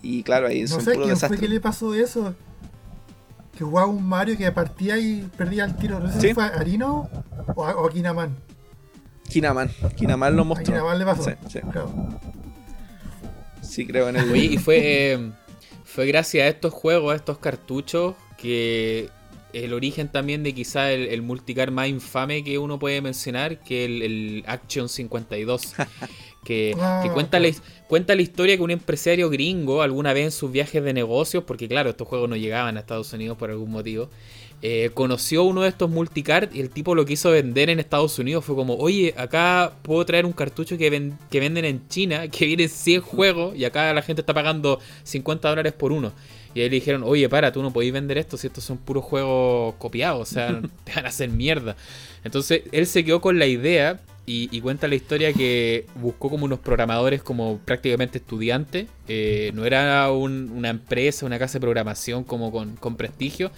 Speaker 3: Y claro, ahí
Speaker 2: no sé, ¿quién fue que le pasó eso? Que jugaba un Mario que partía y perdía el tiro. No sé si fue Arino o, o Akinaman.
Speaker 3: Kinaman. Kinaman lo mostró.
Speaker 2: Kinaman le pasó.
Speaker 3: Sí, sí. sí creo en el.
Speaker 1: y fue, eh, fue gracias a estos juegos, a estos cartuchos, que el origen también de quizá el, multicar más infame que uno puede mencionar, que el, el Action 52. que, ah, cuenta, la, cuenta la historia que un empresario gringo alguna vez en sus viajes de negocios, porque claro, estos juegos no llegaban a Estados Unidos por algún motivo, eh, conoció uno de estos multicard y el tipo lo quiso vender en Estados Unidos. Fue como, oye, acá puedo traer un cartucho que, que venden en China, que viene 100 juegos y acá la gente está pagando 50 dólares por uno. Y ahí le dijeron, oye, para, tú no podéis vender esto si estos son puros juegos copiados, o sea, te van a hacer mierda. Entonces él se quedó con la idea y, cuenta la historia que buscó como unos programadores como prácticamente estudiantes. Eh, no era una empresa, una casa de programación como con, con prestigio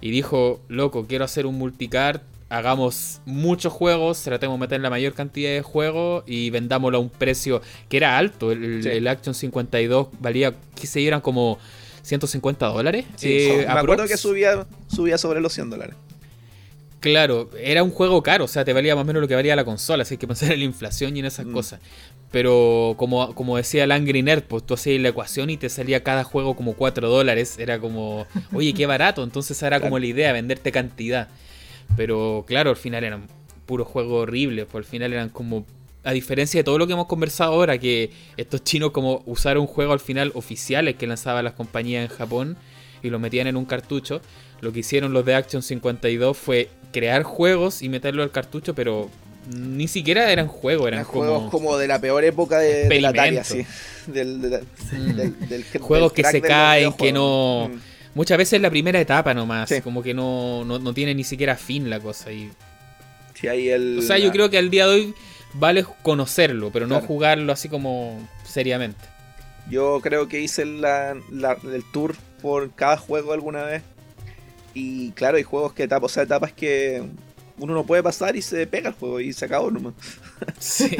Speaker 1: y dijo, loco, quiero hacer un multicard, hagamos muchos juegos, tratemos de meter la mayor cantidad de juegos y vendámoslo a un precio que era alto. El, Action 52 valía, que se eran como 150 dólares.
Speaker 3: Eh, me acuerdo que subía, subía sobre los 100 dólares.
Speaker 1: Claro, era un juego caro, o sea, te valía más o menos lo que valía la consola, así que pensar en la inflación y en esas mm. cosas. Pero como, como decía el Angry Nerd, pues tú hacías la ecuación y te salía cada juego como 4 dólares. Era como, oye, qué barato. Entonces era como la idea, venderte cantidad. Pero claro, al final eran puros juegos horribles, pues al final eran como a diferencia de todo lo que hemos conversado ahora, que estos chinos como usaron juegos al final oficiales que lanzaban las compañías en Japón y los metían en un cartucho, lo que hicieron los de Action 52 fue crear juegos y meterlo al cartucho, pero ni siquiera eran juegos, eran,
Speaker 3: juegos como de la peor época de, la Atari, así. Del,
Speaker 1: juegos que se caen, que no. Mm. Muchas veces la primera etapa nomás, como que no, no, tiene ni siquiera fin la cosa. Y... o sea, yo creo que al día de hoy vale conocerlo, pero no jugarlo así como seriamente.
Speaker 3: Yo creo que hice la, el tour por cada juego alguna vez y claro, hay juegos que etapas, o sea, etapas que uno no puede pasar y se pega el juego y se acabó nomás.
Speaker 1: Sí.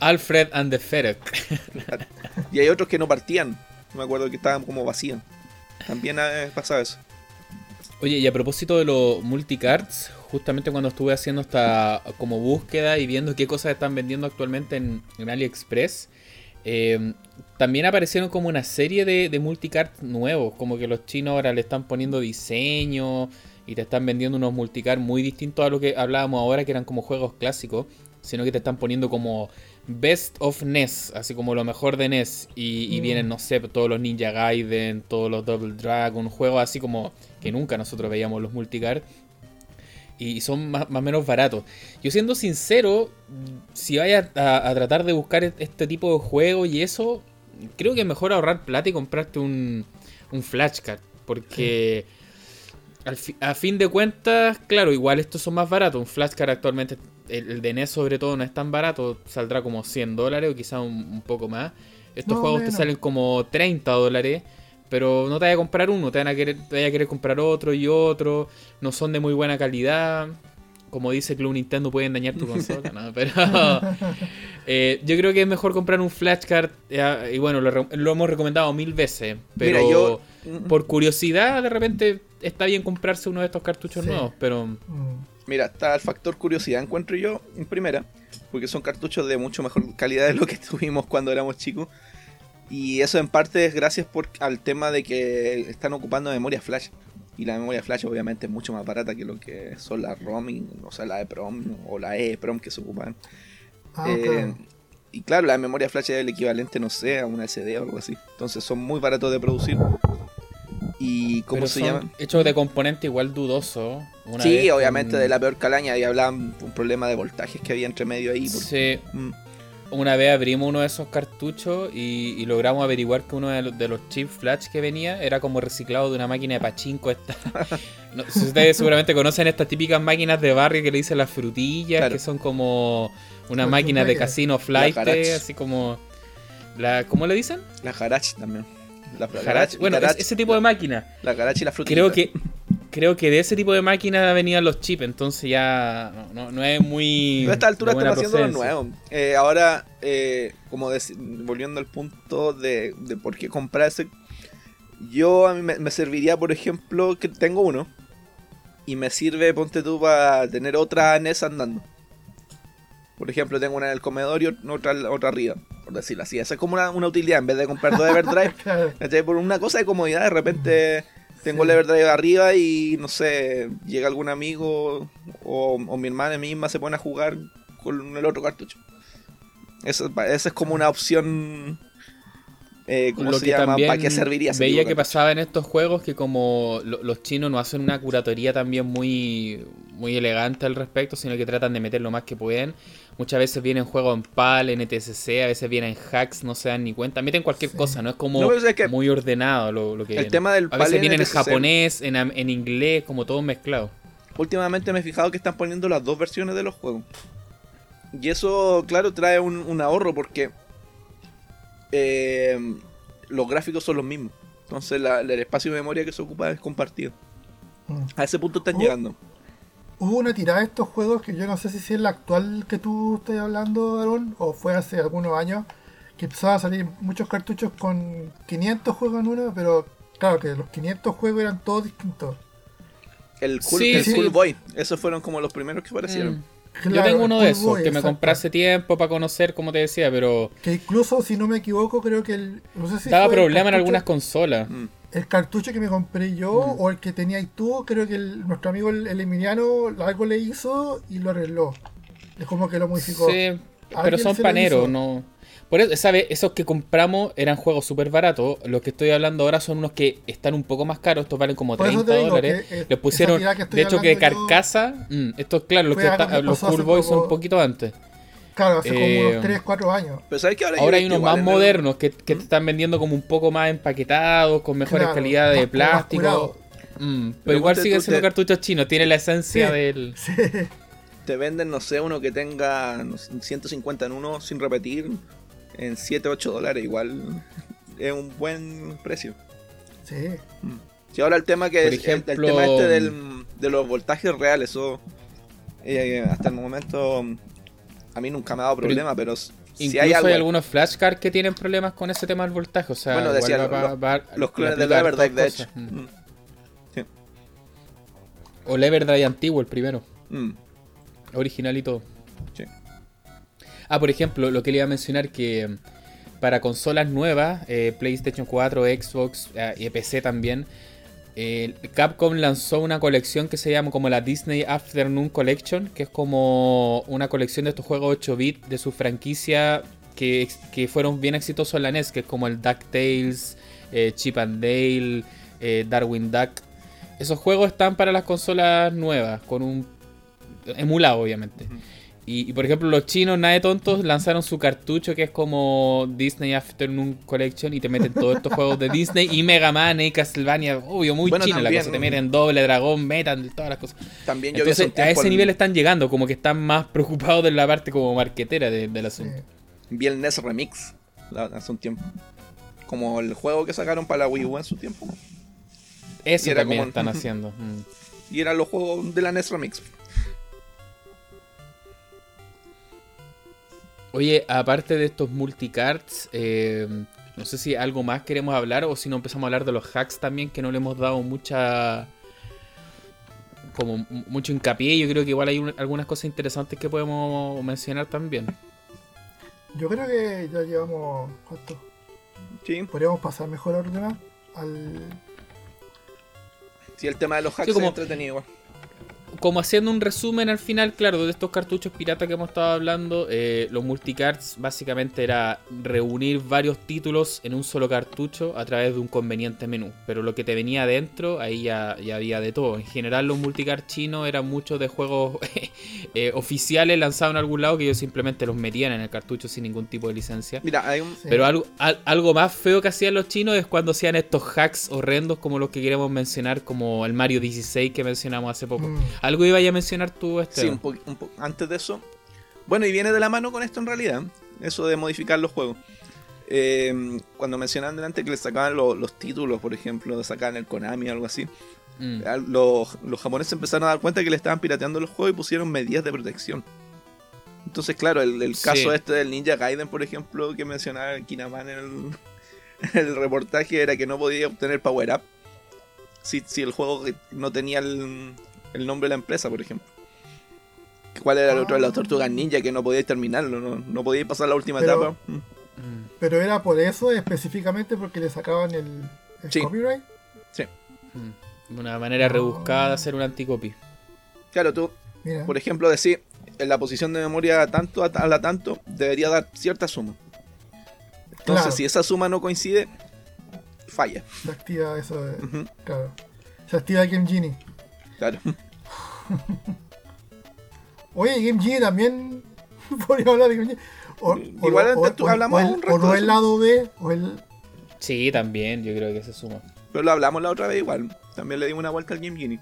Speaker 1: Alfred and the Ferret.
Speaker 3: y hay otros que no partían. Me acuerdo que estaban como vacíos. También ha pasado eso.
Speaker 1: Oye, y a propósito de los multicards, justamente cuando estuve haciendo esta como búsqueda y viendo qué cosas están vendiendo actualmente en, AliExpress, eh, también aparecieron como una serie de, de multicards nuevos, como que los chinos ahora le están poniendo diseño y te están vendiendo unos multicards muy distintos a lo que hablábamos ahora, que eran como juegos clásicos, sino que te están poniendo como Best of NES, así como lo mejor de NES, y, mm. vienen, no sé, todos los Ninja Gaiden, todos los Double Dragon, juegos así como que nunca nosotros veíamos los multicards y son más, o menos baratos. Yo siendo sincero, si vayas a, tratar de buscar este tipo de juegos y eso, creo que es mejor ahorrar plata y comprarte un, un flashcard. Porque a fin de cuentas, claro, igual estos son más baratos. Un flashcard actualmente, el, de NES sobre todo, no es tan barato. Saldrá como 100 dólares o quizá un, poco más. Estos juegos te salen como 30 dólares. Pero no te vayas a comprar uno, te van a querer, te a querer comprar otro y otro. No son de muy buena calidad. Como dice Club Nintendo, pueden dañar tu consola, ¿no? Pero eh, yo creo que es mejor comprar un flashcard. y bueno, lo, hemos recomendado mil veces. Pero yo... por curiosidad, de repente está bien comprarse uno de estos cartuchos nuevos. Pero. Mm.
Speaker 3: Mira, está el factor curiosidad, encuentro yo, en primera. Porque son cartuchos de mucho mejor calidad de lo que tuvimos cuando éramos chicos. Y eso en parte es gracias por, al tema de que están ocupando memoria flash. Y la memoria flash obviamente es mucho más barata que lo que son las roaming, o sea, la EPROM o la EEPROM que se ocupan. Ah, eh, y claro, la memoria flash es el equivalente, no sé, a una SD o algo así. Entonces son muy baratos de producir. ¿Y cómo se llama?
Speaker 1: Hechos de componente igual dudoso.
Speaker 3: sí, obviamente de la peor calaña y hablaban un problema de voltajes que había entre medio ahí.
Speaker 1: Sí. Mm una vez abrimos uno de esos cartuchos y, logramos averiguar que uno de los, de chips flash que venía era como reciclado de una máquina de pachinko. Esta. ustedes seguramente conocen estas típicas máquinas de barrio que le dicen las frutillas, que son como una máquina de casino flight, así como... La, ¿Cómo le dicen?
Speaker 3: La garage también.
Speaker 1: La, bueno, ese tipo de máquina.
Speaker 3: La garage y la frutilla.
Speaker 1: Creo que creo que de ese tipo de máquinas venían los chips, entonces ya no, es muy.
Speaker 3: a esta altura están haciendo lo nuevo. Eh, ahora, eh, como volviendo al punto de, por qué comprarse, yo a mí me, serviría, por ejemplo, que tengo uno y me sirve, ponte tú, para tener otra NES andando. Por ejemplo, tengo una en el comedor y otra, otra arriba, por decirlo así. Esa es como una, utilidad, en vez de comprar dos Everdrive, por una cosa de comodidad, de repente tengo el Everdrive arriba y no sé, llega algún amigo o, mi hermana misma se pone a jugar con el otro cartucho. Esa, esa es como una opción
Speaker 1: eh, ¿cómo se llama? ¿Para qué serviría? Veía que pasaba en estos juegos que como los chinos no hacen una curatoría también muy, muy elegante al respecto, sino que tratan de meter lo más que pueden. Muchas veces vienen juegos en PAL, en ETCC, a veces vienen hacks, no se dan ni cuenta. Meten cualquier cosa, no es como muy ordenado lo, que
Speaker 3: El tema del
Speaker 1: A veces vienen en, japonés, en, en inglés, como todo mezclado.
Speaker 3: Últimamente me he fijado que están poniendo las dos versiones de los juegos. Y eso, claro, trae un ahorro porque eh, los gráficos son los mismos. Entonces el espacio de memoria que se ocupa es compartido. Mm. A ese punto están llegando.
Speaker 2: Hubo una tirada de estos juegos que yo no sé si es la actual que tú estás hablando, Aaron, o fue hace algunos años, que empezaban a salir muchos cartuchos con 500 juegos en uno, pero claro que los 500 juegos eran todos distintos.
Speaker 3: El Cool, Boy, esos fueron como los primeros que aparecieron. Mm.
Speaker 1: Yo tengo uno de esos, que me compré hace tiempo para conocer, como te decía, pero...
Speaker 2: Que incluso, si no me equivoco, creo que el... No
Speaker 1: sé si Daba problema en algunas consolas. Mm.
Speaker 2: El cartucho que me compré yo, mm. o el que tenías tú, creo que nuestro amigo el, Emiliano algo le hizo y lo arregló. Es como que lo modificó.
Speaker 1: Sí, pero son paneros, no... Por eso, ¿sabe? Esos que compramos eran juegos súper baratos. Los que estoy hablando ahora son unos que están un poco más caros. Estos valen como 30 dólares. Eh, Les pusieron, de hecho, que de carcasa. Mm, estos, claro, los, que los Cool Boys son un poquito antes.
Speaker 2: Claro, hace como unos 3, 4 años.
Speaker 1: ahora, hay unos más modernos que, que te están vendiendo como un poco más empaquetados, con mejores calidades de plástico. Mm, pero, igual siguen siendo cartuchos chinos, tiene la esencia del.
Speaker 3: Te venden, no sé, uno que tenga 150 en uno sin repetir, en 7, 8 dólares, igual es un buen precio.
Speaker 2: Sí.
Speaker 3: Mm. ahora el tema que es, el, tema este del, de los voltajes reales, eso eh, hasta el momento a mí nunca me ha dado problema, pero,
Speaker 1: si hay, hay, algunos flashcards que tienen problemas con ese tema del voltaje, o sea,
Speaker 3: bueno, decía, los clones del Everdrive de Edge. Mm. Mm.
Speaker 1: Sí. O el Everdrive antiguo, el primero. Original y todo. Sí. Ah, por ejemplo, lo que le iba a mencionar que mm, para consolas nuevas, eh, PlayStation 4, Xbox eh, y PC también, Capcom lanzó una colección que se llama como la Disney Afternoon Collection, que es como una colección de estos juegos 8 bits de su franquicia que, fueron bien exitosos en la NES, que es como el DuckTales, eh, Chip and Dale, Darwin Duck. Esos juegos están para las consolas nuevas, con un emulado obviamente. Y, por ejemplo, los chinos, nada de tontos, lanzaron su cartucho que es como Disney Afternoon Collection y te meten todos estos juegos de Disney y Mega Man y Castlevania, obvio, muy chino la cosa. Te meten doble, dragón, metan, todas las cosas. También yo Entonces, a ese nivel están llegando, como que están más preocupados de la parte como marquetera del asunto.
Speaker 3: Vi el NES Remix hace un tiempo. Como el juego que sacaron para la Wii U en su tiempo.
Speaker 1: Eso también están haciendo.
Speaker 3: Y eran los juegos de la NES Remix.
Speaker 1: Oye, aparte de estos multicards, eh, no sé si algo más queremos hablar o si no empezamos a hablar de los hacks también, que no le hemos dado mucha. como mucho hincapié. Yo creo que igual hay algunas cosas interesantes que podemos mencionar también.
Speaker 2: Yo creo que ya llevamos. ¿Cuánto?
Speaker 3: Sí.
Speaker 2: Podríamos pasar mejor orden al.
Speaker 3: Sí, el tema de los hacks es entretenido
Speaker 1: como haciendo un resumen al final, claro, de estos cartuchos pirata que hemos estado hablando, eh, los multicards básicamente era reunir varios títulos en un solo cartucho a través de un conveniente menú. Pero lo que te venía adentro, ahí ya, había de todo. En general, los multicards chinos eran muchos de juegos eh, oficiales lanzados en algún lado que ellos simplemente los metían en el cartucho sin ningún tipo de licencia.
Speaker 3: Mira, hay un...
Speaker 1: Pero algo, algo más feo que hacían los chinos es cuando hacían estos hacks horrendos como los que queremos mencionar, como el Mario 16 que mencionamos hace poco. Mm. Algo iba a mencionar tú, este.
Speaker 3: Sí, un poco antes de eso. Bueno, y viene de la mano con esto en realidad, eso de modificar los juegos. Em, cuando mencionaban delante que le sacaban los títulos, por ejemplo, sacaban el Konami o algo así, mm. los, los, japoneses empezaron a dar cuenta que le estaban pirateando los juegos y pusieron medidas de protección. Entonces, claro, el, caso este del Ninja Gaiden, por ejemplo, que mencionaba Kinaman en el, en el reportaje, era que no podía obtener Power Up si, si el juego no tenía el, el nombre de la empresa, por ejemplo. ¿Cuál era el otro? Las tortugas ninja que no podíais terminarlo, no, no podíais pasar la última etapa. Mm.
Speaker 2: Pero era por eso específicamente porque le sacaban el, copyright.
Speaker 3: Sí.
Speaker 1: Mm. Una manera rebuscada de hacer un anticopy.
Speaker 3: Claro, tú, por ejemplo, decir en la posición de memoria tanto a la tanto debería dar cierta suma. Entonces, si esa suma no coincide, falla.
Speaker 2: Se activa eso. De, Claro. Se activa Game Genie.
Speaker 3: Claro.
Speaker 2: Oye, Game Genie también. Podría hablar de Game Genie.
Speaker 3: Igual o, hablamos
Speaker 2: o, o no el lado B o el.
Speaker 1: Sí, también, yo creo que se suma.
Speaker 3: Pero lo hablamos la otra vez igual. También le dimos una vuelta al Game Genie.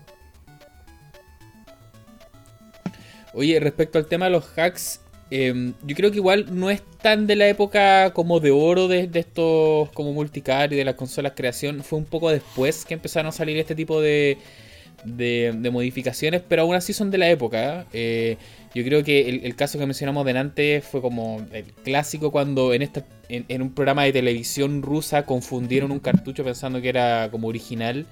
Speaker 1: Oye, respecto al tema de los hacks, em, yo creo que igual no es tan de la época como de oro de, estos como multicar y de las consolas creación. Fue un poco después que empezaron a salir este tipo de, de, modificaciones, pero aún así son de la época. ¿eh? yo creo que el, caso que mencionamos delante fue como el clásico cuando en, esta, en, un programa de televisión rusa confundieron un cartucho pensando que era como original.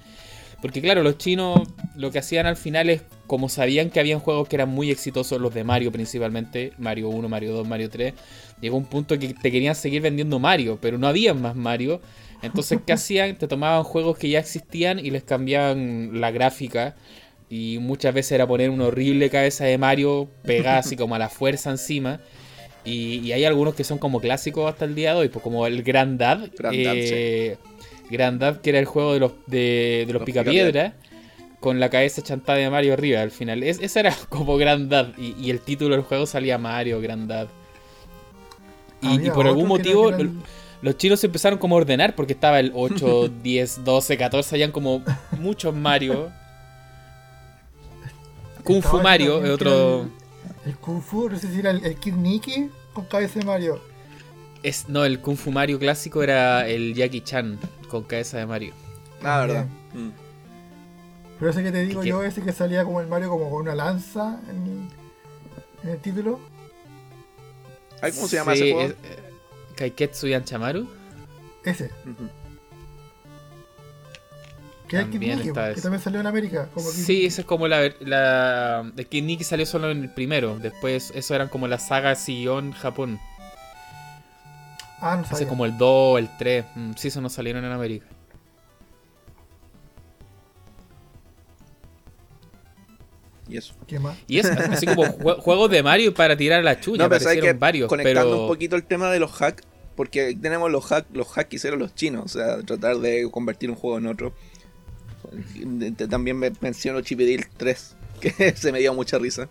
Speaker 1: Porque claro, los chinos lo que hacían al final es, como sabían que habían juegos que eran muy exitosos, los de Mario principalmente, Mario 1, Mario 2, Mario 3, llegó un punto que te querían seguir vendiendo Mario, pero no había más Mario. Entonces, ¿qué hacían? Te tomaban juegos que ya existían y les cambiaban la gráfica. Y muchas veces era poner una horrible cabeza de Mario pegada así como a la fuerza encima. Y, hay algunos que son como clásicos hasta el día de hoy, pues como el Grand Dad. eh, Grandad, que era el juego de los, de, los, picapiedras, con la cabeza chantada de Mario arriba al final. Es, esa era como Grandad, y, y, el título del juego salía Mario, Grandad. Y, y por algún motivo los chinos empezaron como a ordenar, porque estaba el 8, 10, 12, 14, habían como muchos Mario. Kung Fu Mario es otro...
Speaker 2: El, Kung Fu, no sé si era el, el Kid Niki con cabeza de Mario.
Speaker 1: Es, no, el Kung Fu Mario clásico era el Jackie Chan con cabeza de Mario.
Speaker 3: Ah, verdad. Mm.
Speaker 2: Pero ese que te digo yo, ese que salía como el Mario como con una lanza en, el título.
Speaker 3: ¿Cómo se llama ese juego? Es,
Speaker 1: eh, Kaiketsu Yanchamaru.
Speaker 2: Ese. ¿Qué es Kid Niki? Que también salió en América.
Speaker 1: sí, ese es como la, la. De Kid Niki salió solo en el primero. Después, eso eran como las sagas Sion Japón.
Speaker 2: Ah, no
Speaker 1: Hace como el 2, el 3. Mm, sí, eso no salieron en América.
Speaker 3: Y eso.
Speaker 2: ¿Qué más?
Speaker 1: Y es así como juegos de Mario para tirar la chulla. No, pero hay que varios,
Speaker 3: conectando un poquito el tema de los hacks, porque tenemos los hacks, los hacks hicieron los chinos, o sea, tratar de convertir un juego en otro. También me menciono Chip Deal 3, que se me dio mucha risa.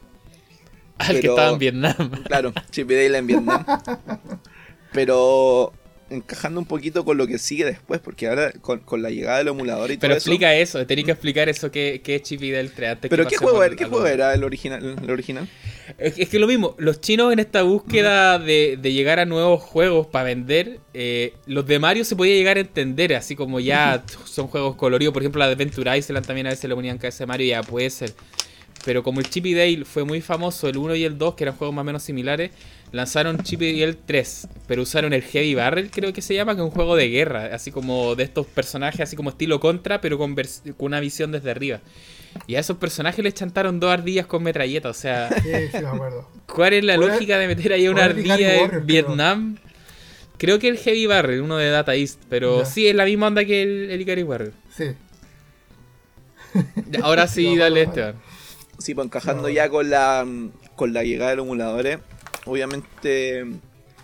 Speaker 1: Al que estaba en Vietnam.
Speaker 3: Claro, Chip Dale en Vietnam. Pero encajando un poquito con lo que sigue después, porque ahora con, la llegada del emulador y
Speaker 1: Pero explica eso, tenía que explicar eso que, que es Chip y Dale 3
Speaker 3: ¿Pero qué juego, era, qué juego era el original? El original?
Speaker 1: Es, que lo mismo, los chinos en esta búsqueda de, llegar a nuevos juegos para vender, eh, los de Mario se podía llegar a entender, así como ya son juegos coloridos, por ejemplo la de Adventure Island también a veces le ponían cabeza de Mario y ya puede ser. Pero como el Chip y Dale fue muy famoso, el 1 y el 2, que eran juegos más o menos similares, lanzaron Chip y Dale 3, pero usaron el Heavy Barrel, creo que se llama, que es un juego de guerra, así como de estos personajes, así como estilo contra, pero con, una visión desde arriba. Y a esos personajes les chantaron dos ardillas con metralleta, o sea...
Speaker 2: Sí, sí, me acuerdo.
Speaker 1: ¿Cuál es la lógica de meter ahí una ardilla en Vietnam? Creo. que el Heavy Barrel, uno de Data East, pero sí, es la misma onda que el, el Icarus Barrel.
Speaker 2: Sí.
Speaker 1: Ahora sí, dale, Esteban.
Speaker 3: Sí, pues encajando ya con la, con la llegada de los emuladores, obviamente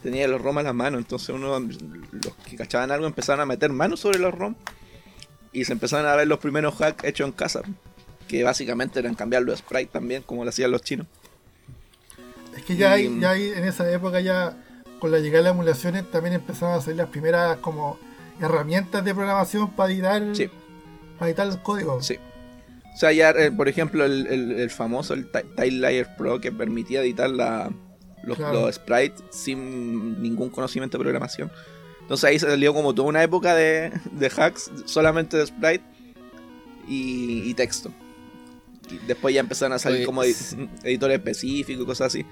Speaker 3: tenía los ROM a las manos, entonces uno, los que cachaban algo empezaron a meter manos sobre los ROM y se empezaron a ver los primeros hacks hechos en casa, que básicamente eran cambiar los sprites también, como lo hacían los chinos.
Speaker 2: Es que ya, hay, ya hay, en esa época ya, con la llegada de las emulaciones, también empezaron a salir las primeras como herramientas de programación para editar, para editar el código.
Speaker 3: Sí. O sea, ya, eh, por ejemplo, el, el, famoso el Tile Pro que permitía editar la, los, sprites sin ningún conocimiento de programación. Entonces ahí se salió como toda una época de, de hacks solamente de sprite y, texto. Y después ya empezaron a salir como editores específicos y cosas así.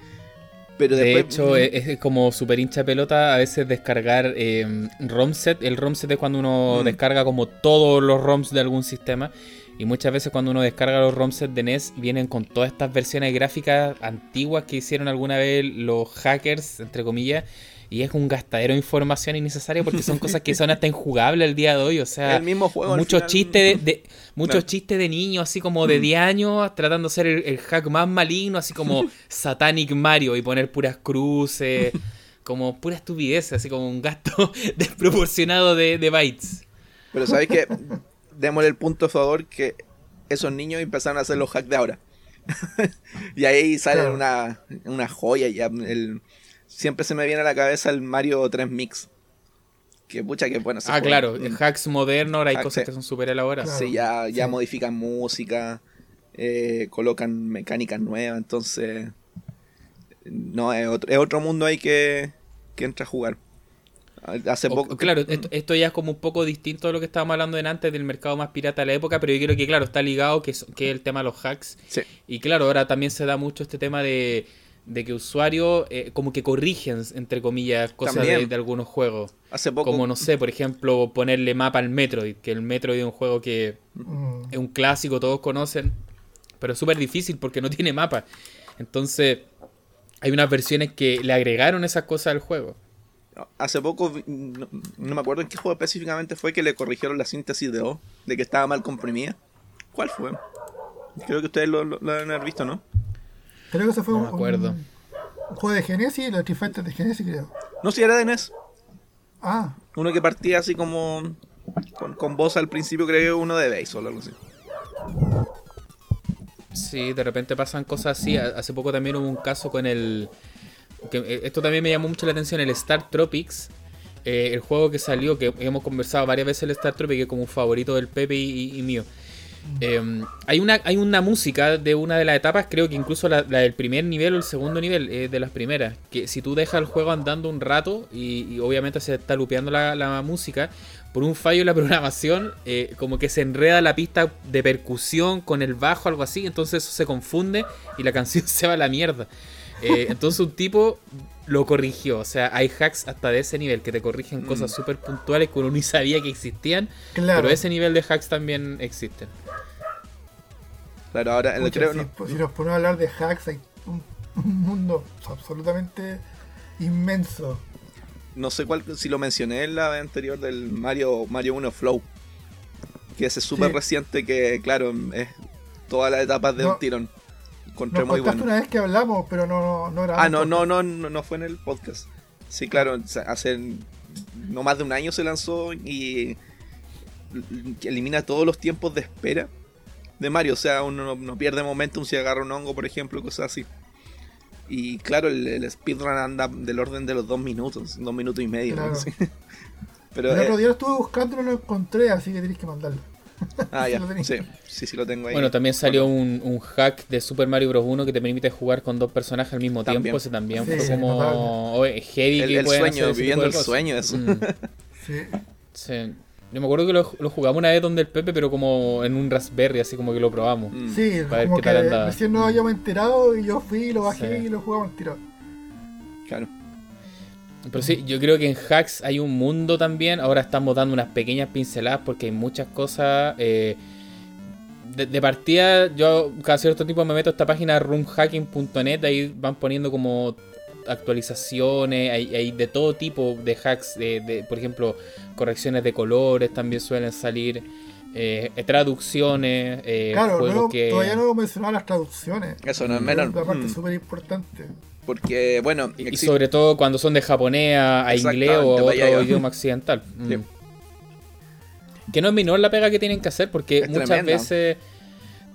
Speaker 3: Pero
Speaker 1: de
Speaker 3: después,
Speaker 1: hecho, es, es como super hincha de pelota a veces descargar eh, ROMset. El ROMset es cuando uno
Speaker 3: Mm.
Speaker 1: descarga como todos los ROMs de algún sistema. Y muchas veces cuando uno descarga los ROMset de NES vienen con todas estas versiones gráficas antiguas que hicieron alguna vez los hackers, entre comillas. Y es un gastadero de información innecesaria porque son cosas que son hasta injugables el día de hoy. O sea,
Speaker 3: el mismo juego.
Speaker 1: muchos chistes de, de- muchos
Speaker 3: Claro.
Speaker 1: chistes de niños así como de 10 años tratando de ser el, el hack más maligno así como Satanic Mario y poner puras cruces como pura estupidez así como un gasto desproporcionado de, de bytes
Speaker 3: Pero sabes que démosle el punto a favor que esos niños empezaron a hacer los hacks de ahora. y ahí sale
Speaker 2: Claro.
Speaker 3: una, una joya. Ya, el, siempre se me viene a la cabeza el Mario 3 Mix. Que pucha que bueno.
Speaker 1: ah claro en hacks modernos ahora hay cosas que son súper elaboradas
Speaker 2: Claro.
Speaker 3: Sí, ya, ya
Speaker 2: Sí.
Speaker 3: modifican música, eh, colocan mecánicas nuevas, entonces no es otro, es otro mundo ahí que, que entra a jugar. Hace
Speaker 1: O-
Speaker 3: poco,
Speaker 1: claro, esto, esto ya es como un poco distinto a lo que estábamos hablando en antes del mercado más pirata de la época, pero yo creo que, claro, está ligado que es, que es el tema de los hacks.
Speaker 3: sí,
Speaker 1: Y claro, ahora también se da mucho este tema de, de que usuarios eh, como que corrigen, entre comillas, cosas de, de algunos juegos.
Speaker 3: hace poco,
Speaker 1: Como, no sé, por ejemplo, ponerle mapa al Metroid, que el Metroid es un juego que
Speaker 2: Mm.
Speaker 1: es un clásico, todos conocen, pero es súper difícil porque no tiene mapa. Entonces, hay unas versiones que le agregaron esas cosas al juego.
Speaker 3: Hace poco, no, no me acuerdo en qué juego específicamente fue que le corrigieron la síntesis de O, de que estaba mal comprimida. ¿Cuál fue? Creo que ustedes lo, lo, lo deben haber visto, ¿no?
Speaker 2: Creo que ese fue
Speaker 1: No
Speaker 2: un,
Speaker 1: me acuerdo.
Speaker 2: un- un juego de Genesis, los Street Fighter de Genesis, creo.
Speaker 3: No, si era de NES.
Speaker 2: Ah,
Speaker 3: Uno que partía así como con, con voz al principio, creo que uno de béisbol o algo así.
Speaker 1: Sí, de repente pasan cosas así. Ha- Hace poco también hubo un caso con el. Eh, esto también me llamó mucho la atención: el Star Tropics. eh, el juego que salió, que hemos conversado varias veces el Star Tropics, que es como un favorito del Pepe y, mío. Eh, hay, una, hay una música de una de las etapas, creo que incluso la, del primer nivel o el segundo nivel, eh, de las primeras. Que si tú dejas el juego andando un rato y, obviamente se está lupeando la, música, por un fallo en la programación, como que se enreda la pista de percusión con el bajo, algo así, entonces eso se confunde y la canción se va a la mierda. Eh, entonces un tipo lo corrigió, o sea, hay hacks hasta de ese nivel que te corrigen
Speaker 3: Mm.
Speaker 1: cosas súper puntuales que uno ni sabía que existían,
Speaker 2: claro.
Speaker 1: pero ese nivel de hacks también existen.
Speaker 3: Claro, ahora
Speaker 2: Pucha,
Speaker 3: creo,
Speaker 2: si,
Speaker 3: no-
Speaker 2: pues, si nos ponemos a hablar de hacks, hay un, un mundo absolutamente inmenso.
Speaker 3: no sé cuál, si lo mencioné en la vez anterior del Mario, Mario 1 Flow. Que ese es súper
Speaker 2: Sí.
Speaker 3: reciente que, claro, es todas las etapas de
Speaker 2: No.
Speaker 3: un tirón. Encontré
Speaker 2: Nos
Speaker 3: muy bueno.
Speaker 2: una vez que hablamos, pero no, no era.
Speaker 3: Ah, no, no, no, no, no fue en el podcast. Sí, claro, hace no más de un año se lanzó y elimina todos los tiempos de espera de Mario. O sea, uno no, pierde momentum si agarra un hongo, por ejemplo, cosas así. Y claro, el, el speedrun anda del orden de los dos minutos, dos minutos y medio.
Speaker 2: Claro.
Speaker 3: ¿no? Sí. Pero,
Speaker 2: El
Speaker 3: eh,
Speaker 2: otro día lo estuve buscando y no lo encontré, así que tenés que mandarlo.
Speaker 3: Ah, ya, sí, sí, sí lo tengo ahí.
Speaker 1: Bueno, también salió un, un hack de Super Mario Bros. 1 que te permite jugar con dos personajes al mismo
Speaker 3: También.
Speaker 1: tiempo. Ese también
Speaker 2: Sí,
Speaker 1: fue como heavy
Speaker 3: El-
Speaker 1: que
Speaker 3: el sueño,
Speaker 1: hacer
Speaker 3: viviendo el
Speaker 1: cosas.
Speaker 3: sueño, eso.
Speaker 1: Mm,
Speaker 2: Sí.
Speaker 1: sí. Yo me acuerdo que lo, lo jugamos una vez donde el Pepe, pero como en un Raspberry, así como que lo probamos.
Speaker 3: Mm.
Speaker 2: Sí,
Speaker 1: Para ver
Speaker 2: como
Speaker 1: qué
Speaker 2: que
Speaker 1: tal andaba.
Speaker 2: recién nos habíamos enterado y yo fui, lo bajé
Speaker 1: Sí.
Speaker 2: y lo jugamos tiro.
Speaker 3: Claro.
Speaker 1: Pero sí, yo creo que en hacks hay un mundo también. Ahora estamos dando unas pequeñas pinceladas porque hay muchas cosas. eh, de, de partida, yo cada cierto tiempo me meto a esta página roomhacking.net. Ahí van poniendo como actualizaciones. Hay, hay de todo tipo de hacks. De, de, por ejemplo, correcciones de colores también suelen salir. eh, traducciones. eh,
Speaker 2: claro,
Speaker 1: juegos
Speaker 2: no,
Speaker 1: que.
Speaker 2: todavía no hemos mencionado las traducciones.
Speaker 3: Eso no es
Speaker 2: Es
Speaker 3: menor.
Speaker 2: una parte
Speaker 3: Mm.
Speaker 2: súper importante.
Speaker 3: Porque, bueno,
Speaker 1: Y,
Speaker 3: existe-
Speaker 1: sobre todo cuando son de japonés a, a inglés o a otro idioma occidental. Mm.
Speaker 3: Sí.
Speaker 1: Que no es menor la pega que tienen que hacer porque
Speaker 3: Es
Speaker 1: muchas
Speaker 3: tremenda.
Speaker 1: veces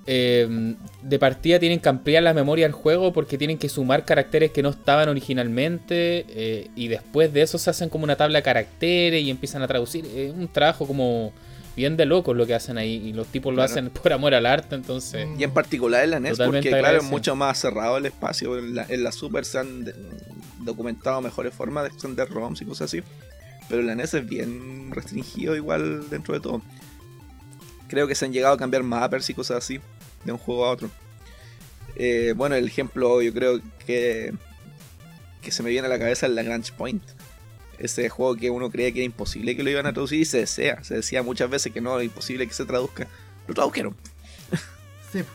Speaker 1: eh, de partida tienen que ampliar la memoria del juego porque tienen que sumar caracteres que no estaban originalmente eh, y después de eso se hacen como una tabla de caracteres y empiezan a traducir. Es un trabajo como bien de locos lo que hacen ahí y los tipos lo
Speaker 3: Claro.
Speaker 1: hacen por amor al arte, entonces...
Speaker 3: Y en particular en la NES,
Speaker 1: Totalmente
Speaker 3: porque claro, es mucho más cerrado el espacio. En la, en la Super se han de- documentado mejores formas de extender ROMs y cosas así. Pero en la NES es bien restringido igual dentro de todo. Creo que se han llegado a cambiar mappers y cosas así de un juego a otro. Eh, bueno, el ejemplo yo creo que que se me viene a la cabeza es la Grange Point. Ese juego que uno creía que era imposible que lo iban a traducir y se desea. Se decía muchas veces que no, era imposible que se traduzca. Lo tradujeron. Sí.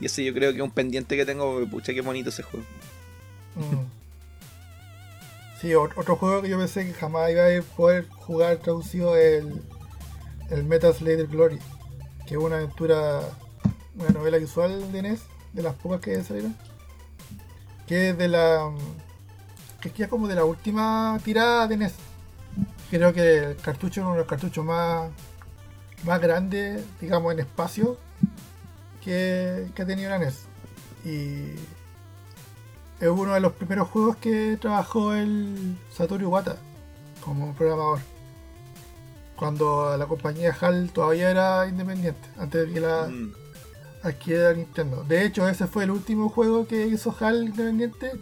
Speaker 3: Y ese yo creo que es un pendiente que tengo. Pucha, qué bonito ese juego. Mm.
Speaker 2: Sí, otro juego que yo pensé que jamás iba a poder jugar traducido es el, el Metal Slayer Glory. Que es una aventura, una novela visual de NES, de las pocas que salieron. Que es de la. Que es como de la última tirada de NES. Creo que el cartucho es uno de los cartuchos más, más grandes, digamos, en espacio que, que ha tenido la NES. Y es uno de los primeros juegos que trabajó el Satoru Iwata como programador. Cuando la compañía HAL todavía era independiente, antes de que la mm. adquiriera Nintendo. De hecho, ese fue el último juego que hizo HAL independiente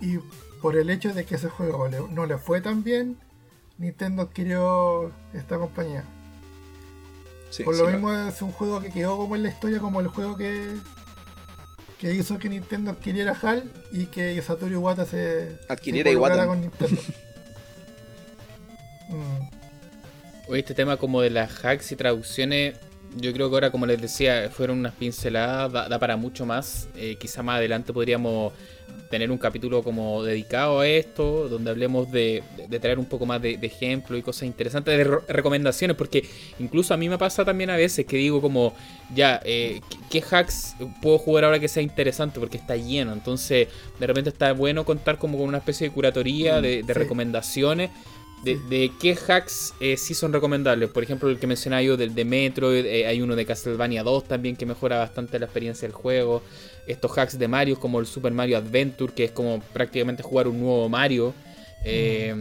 Speaker 2: y por el hecho de que ese juego no le fue tan bien, Nintendo adquirió esta compañía. por lo mismo es un juego que quedó como en la historia como el juego que que hizo que Nintendo adquiriera HAL y que Satoru Iwata se
Speaker 3: adquiriera Iwata con Nintendo.
Speaker 1: mm. Oye, este tema como de las hacks y traducciones, yo creo que ahora, como les decía, fueron unas pinceladas, da, para mucho más. Eh, quizá más adelante podríamos tener un capítulo como dedicado a esto, donde hablemos de, traer un poco más de, ejemplos y cosas interesantes, de recomendaciones, porque incluso a mí me pasa también a veces que digo como, ya, eh, ¿qué hacks puedo jugar ahora que sea interesante? Porque está lleno, entonces de repente está bueno contar como con una especie de curatoría, mm, de, recomendaciones. De, qué hacks eh, sí son recomendables. Por ejemplo, el que mencionaba yo del de Metro, eh, hay uno de Castlevania 2 también que mejora bastante la experiencia del juego estos hacks de Mario como el Super Mario Adventure, que es como prácticamente jugar un nuevo Mario. Eh,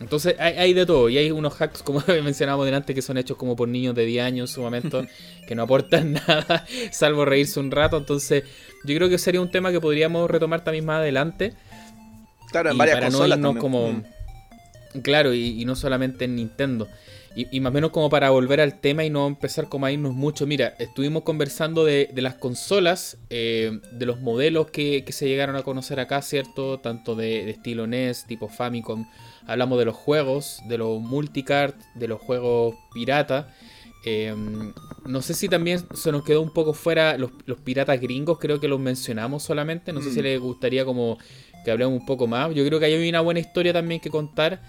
Speaker 1: entonces hay, de todo y hay unos hacks como mencionábamos delante que son hechos como por niños de 10 años en su momento que no aportan nada salvo reírse un rato entonces yo creo que sería un tema que podríamos retomar también más adelante
Speaker 3: claro en varias para consolas
Speaker 1: no como mm. Claro y, no solamente en Nintendo y, más o menos como para volver al tema y no empezar como a irnos mucho. Mira, estuvimos conversando de, las consolas, eh, de los modelos que, se llegaron a conocer acá, ¿cierto? Tanto de, estilo NES, tipo Famicom. Hablamos de los juegos, de los multicard, de los juegos pirata. Eh, no sé si también se nos quedó un poco fuera los, piratas gringos, creo que los mencionamos solamente. No sé si mm. les gustaría como que hablemos un poco más. Yo creo que hay una buena historia también que contar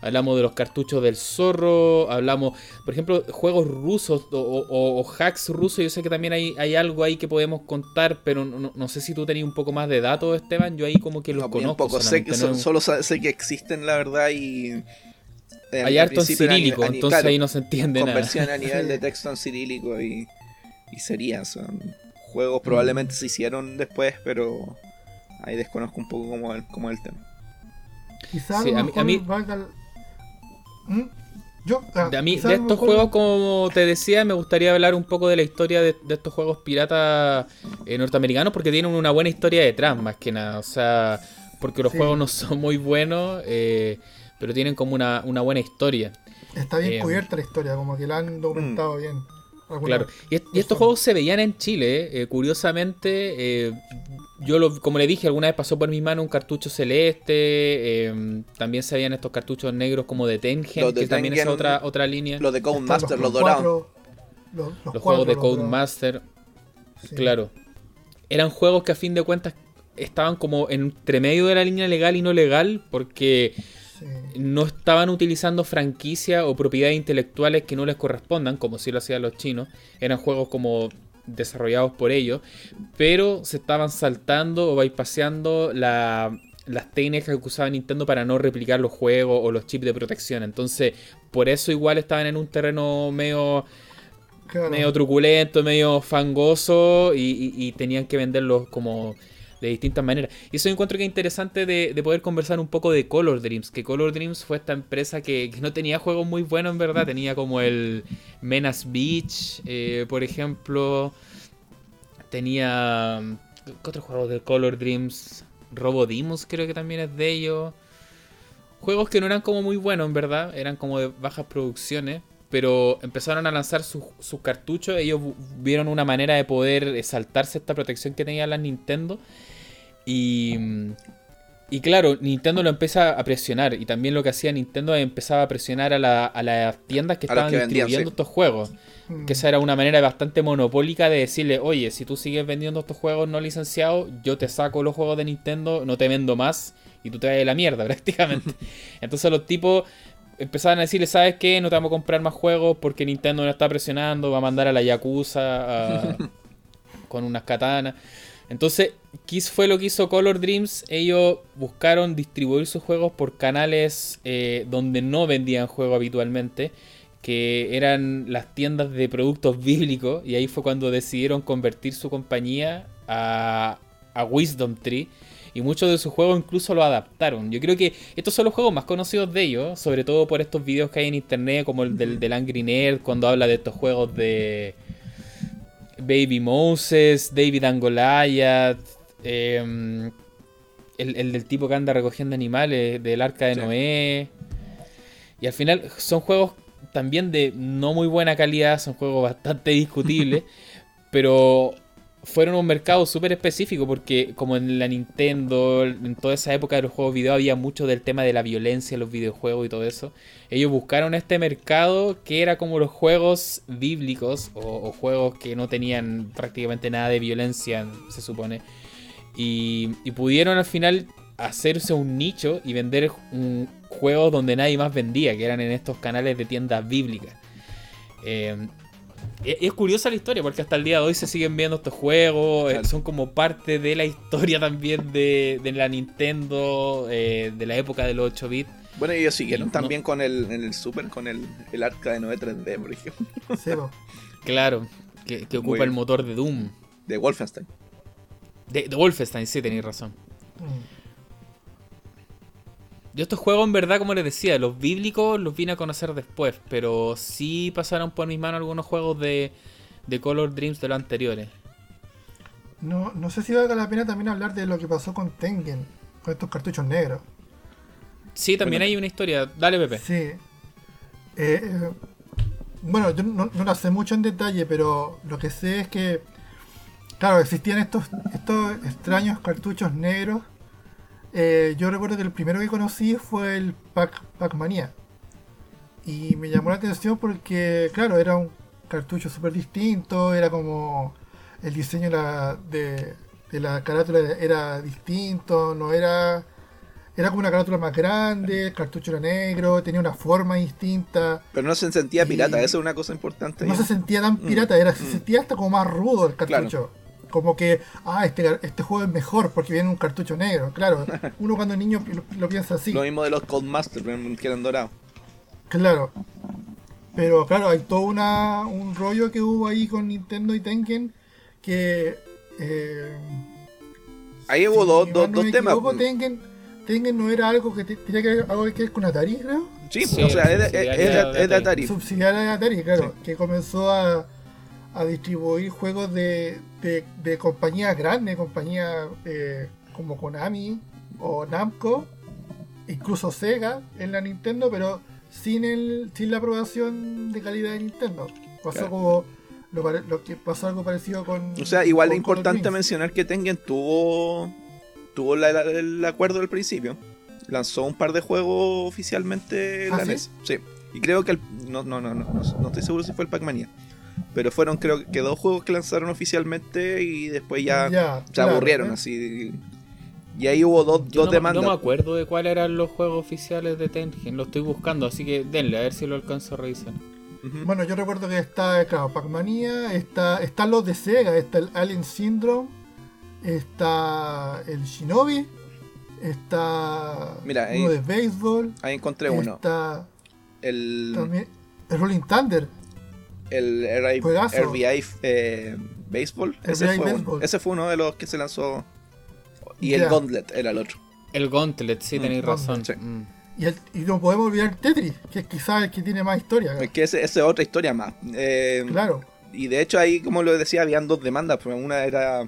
Speaker 1: hablamos de los cartuchos del zorro, hablamos, por ejemplo, juegos rusos o, hacks rusos, yo sé que también hay, hay, algo ahí que podemos contar, pero no, sé si tú tenías un poco más de datos, Esteban, yo ahí como que los conozco.
Speaker 3: Poco. Sé que, solo sé que existen, la verdad, y...
Speaker 1: Eh, hay harto en cirílico, entonces ahí no se entiende
Speaker 3: nada. Conversión a nivel de texto en cirílico y, y sería, son juegos probablemente se hicieron después, pero ahí desconozco un poco cómo, cómo es el tema.
Speaker 2: Quizás a mí, ¿Mm? Yo,
Speaker 1: ah, de, mí, de estos juegos, como te decía, me gustaría hablar un poco de la historia de, estos juegos piratas eh, norteamericanos, porque tienen una buena historia detrás, más que nada. O sea, porque los juegos no son muy buenos, eh, pero tienen como una, buena historia.
Speaker 2: Está bien eh, cubierta la historia, como que la han documentado mm. bien.
Speaker 1: Claro, y, estos juegos se veían en Chile, curiosamente, yo lo, como le dije, alguna vez pasó por mi mano un cartucho celeste. Em, también se veían estos cartuchos negros como de Tengen, que también es otra, otra línea.
Speaker 3: Los de Codemaster, los, dorados.
Speaker 1: Los, juegos de Codemaster. Claro. Eran juegos que a fin de cuentas estaban como entre medio de la línea legal y no legal, porque no estaban utilizando franquicia o propiedades intelectuales que no les correspondan, como si lo hacían los chinos. Eran juegos como desarrollados por ellos, pero se estaban saltando o bypaseando la, las técnicas que usaba Nintendo para no replicar los juegos o los chips de protección. Entonces, por eso igual estaban en un terreno medio, medio truculento, medio fangoso y, tenían que venderlos como de distintas maneras. Y eso encuentro que es interesante de, poder conversar un poco de Color Dreams, que Color Dreams fue esta empresa que, no tenía juegos muy buenos en verdad, tenía como el Menace Beach, eh, por ejemplo, tenía... ¿Qué otros juegos de Color Dreams? Robodimus creo que también es de ellos. Juegos que no eran como muy buenos en verdad, eran como de bajas producciones, pero empezaron a lanzar sus, sus cartuchos, ellos vieron una manera de poder saltarse esta protección que tenía la Nintendo y, Y claro, Nintendo lo empieza a presionar. Y también lo que hacía Nintendo es empezaba a presionar a, las tiendas que estaban distribuyendo estos juegos. Que esa era una manera bastante monopólica de decirle, oye, si tú sigues vendiendo estos juegos no licenciados, yo te saco los juegos de Nintendo, no te vendo más y tú te vas de la mierda prácticamente. Entonces los tipos empezaban a decirle, ¿sabes qué? No te vamos a comprar más juegos porque Nintendo no está presionando, va a mandar a la Yakuza con unas katanas. Entonces, ¿qué fue lo que hizo Color Dreams? Ellos buscaron distribuir sus juegos por canales eh, donde no vendían juegos habitualmente, que eran las tiendas de productos bíblicos, y ahí fue cuando decidieron convertir su compañía a, Wisdom Tree. Y muchos de sus juegos incluso lo adaptaron. Yo creo que estos son los juegos más conocidos de ellos, sobre todo por estos videos que hay en internet, como el del, del Angry Nerd, cuando habla de estos juegos de, Baby Moses, David Angoliath, em, el, del tipo que anda recogiendo animales, del arca de Noé. Y al final son juegos también de no muy buena calidad, son juegos bastante discutibles, pero fueron un mercado súper específico porque como en la Nintendo, en toda esa época de los juegos video había mucho del tema de la violencia en los videojuegos y todo eso, ellos buscaron este mercado que era como los juegos bíblicos o, juegos que no tenían prácticamente nada de violencia, se supone, y, pudieron al final hacerse un nicho y vender un juego donde nadie más vendía, que eran en estos canales de tiendas bíblicas. Eh, es curiosa la historia porque hasta el día de hoy se siguen viendo estos juegos, eh, son como parte de la historia también de, la Nintendo, eh, de la época de los 8 bits.
Speaker 3: Bueno, ellos siguieron también con el, en el Super, con el, el arca de 9 3D, por ejemplo.
Speaker 1: claro, que, ocupa el motor de Doom.
Speaker 3: De Wolfenstein.
Speaker 1: De, Wolfenstein, sí, tenéis razón. Mm. Yo estos juegos, en verdad, como les decía, los bíblicos los vine a conocer después, pero sí pasaron por mis manos algunos juegos de, de Color Dreams de los anteriores.
Speaker 2: No, no sé si valga la pena también hablar de lo que pasó con Tengen, con estos cartuchos negros.
Speaker 1: Sí, también hay una historia. Dale, Pepe.
Speaker 2: Sí. Eh, eh, bueno, yo no, no la sé mucho en detalle, pero lo que sé es que, claro, existían estos, estos extraños cartuchos negros eh, yo recuerdo que el primero que conocí fue el Pac, Pac-Mania. Y me llamó la atención porque, claro, era un cartucho súper distinto, era como el diseño de la, carátula era distinto, no era... Era como una carátula más grande, el cartucho era negro, tenía una forma distinta.
Speaker 3: Pero no se sentía pirata, eso es una cosa importante.
Speaker 2: No se sentía tan mm, pirata, era, se mm. sentía hasta como más rudo el cartucho como que, ah, este, este juego es mejor porque viene un cartucho negro. Claro, uno cuando es niño lo, piensa así.
Speaker 3: Lo mismo de los Codemasters, que eran dorados.
Speaker 2: Claro. Pero claro, hay todo una, un rollo que hubo ahí con Nintendo y Tengen que... Eh,
Speaker 3: ahí hubo dos, dos, temas.
Speaker 2: Tengen, Tengen no era algo que tenía que ver algo que ver con Atari, creo.
Speaker 3: Sí, o sea, es de, Atari.
Speaker 2: Subsidiaria de Atari, claro. Que comenzó a a distribuir juegos de, de, compañías grandes, compañías eh, como Konami o Namco, incluso Sega en la Nintendo, pero sin el sin la aprobación de calidad de Nintendo. Pasó como lo, que pasó algo parecido con.
Speaker 3: O sea, igual es importante mencionar que Tengen tuvo tuvo el acuerdo del principio. Lanzó un par de juegos oficialmente en ¿Ah, la NES. Sí. Y creo que el, no, no, no, no, no, estoy seguro si fue el Pac-Mania. Pero fueron creo que dos juegos que lanzaron oficialmente y después ya, se aburrieron así. Y ahí hubo dos, dos demandas.
Speaker 1: No me acuerdo de cuáles eran los juegos oficiales de Tengen, lo estoy buscando, así que denle, a ver si lo alcanzo a revisar.
Speaker 2: Bueno, yo recuerdo que está, claro, Pac-Mania, está, están los de Sega, está el Alien Syndrome, está el Shinobi, está
Speaker 3: Mira,
Speaker 2: uno de béisbol.
Speaker 3: Ahí encontré uno.
Speaker 2: Está
Speaker 3: el,
Speaker 2: el Rolling Thunder
Speaker 3: el RBI eh, Baseball. Ese fue, ese fue, uno de los que se lanzó. Y el Gauntlet era el otro.
Speaker 1: El Gauntlet, sí, mm. tenéis razón. Mm.
Speaker 2: Y, no podemos olvidar Tetris, que es quizás el que tiene más historia.
Speaker 3: Es que esa es otra historia más. Eh,
Speaker 2: claro.
Speaker 3: Y de hecho ahí, como lo decía, habían dos demandas. Una era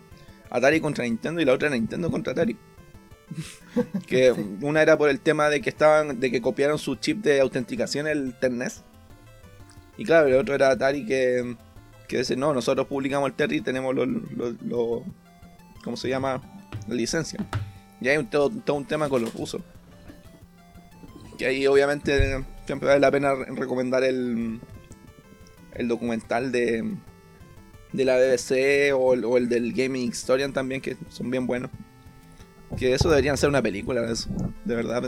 Speaker 3: Atari contra Nintendo y la otra era Nintendo contra Atari. que una era por el tema de que estaban, de que copiaron su chip de autenticación el Ternes y claro, el otro era Atari que, que dice, no, nosotros publicamos el Terry y tenemos los, lo, ¿cómo se llama? La licencia. Y hay todo, todo un tema con los rusos. Que ahí obviamente siempre vale la pena recomendar el, el documental de, de la BBC o el, o el del Gaming Historian también, que son bien buenos. Que eso deberían ser una película, eso. De verdad,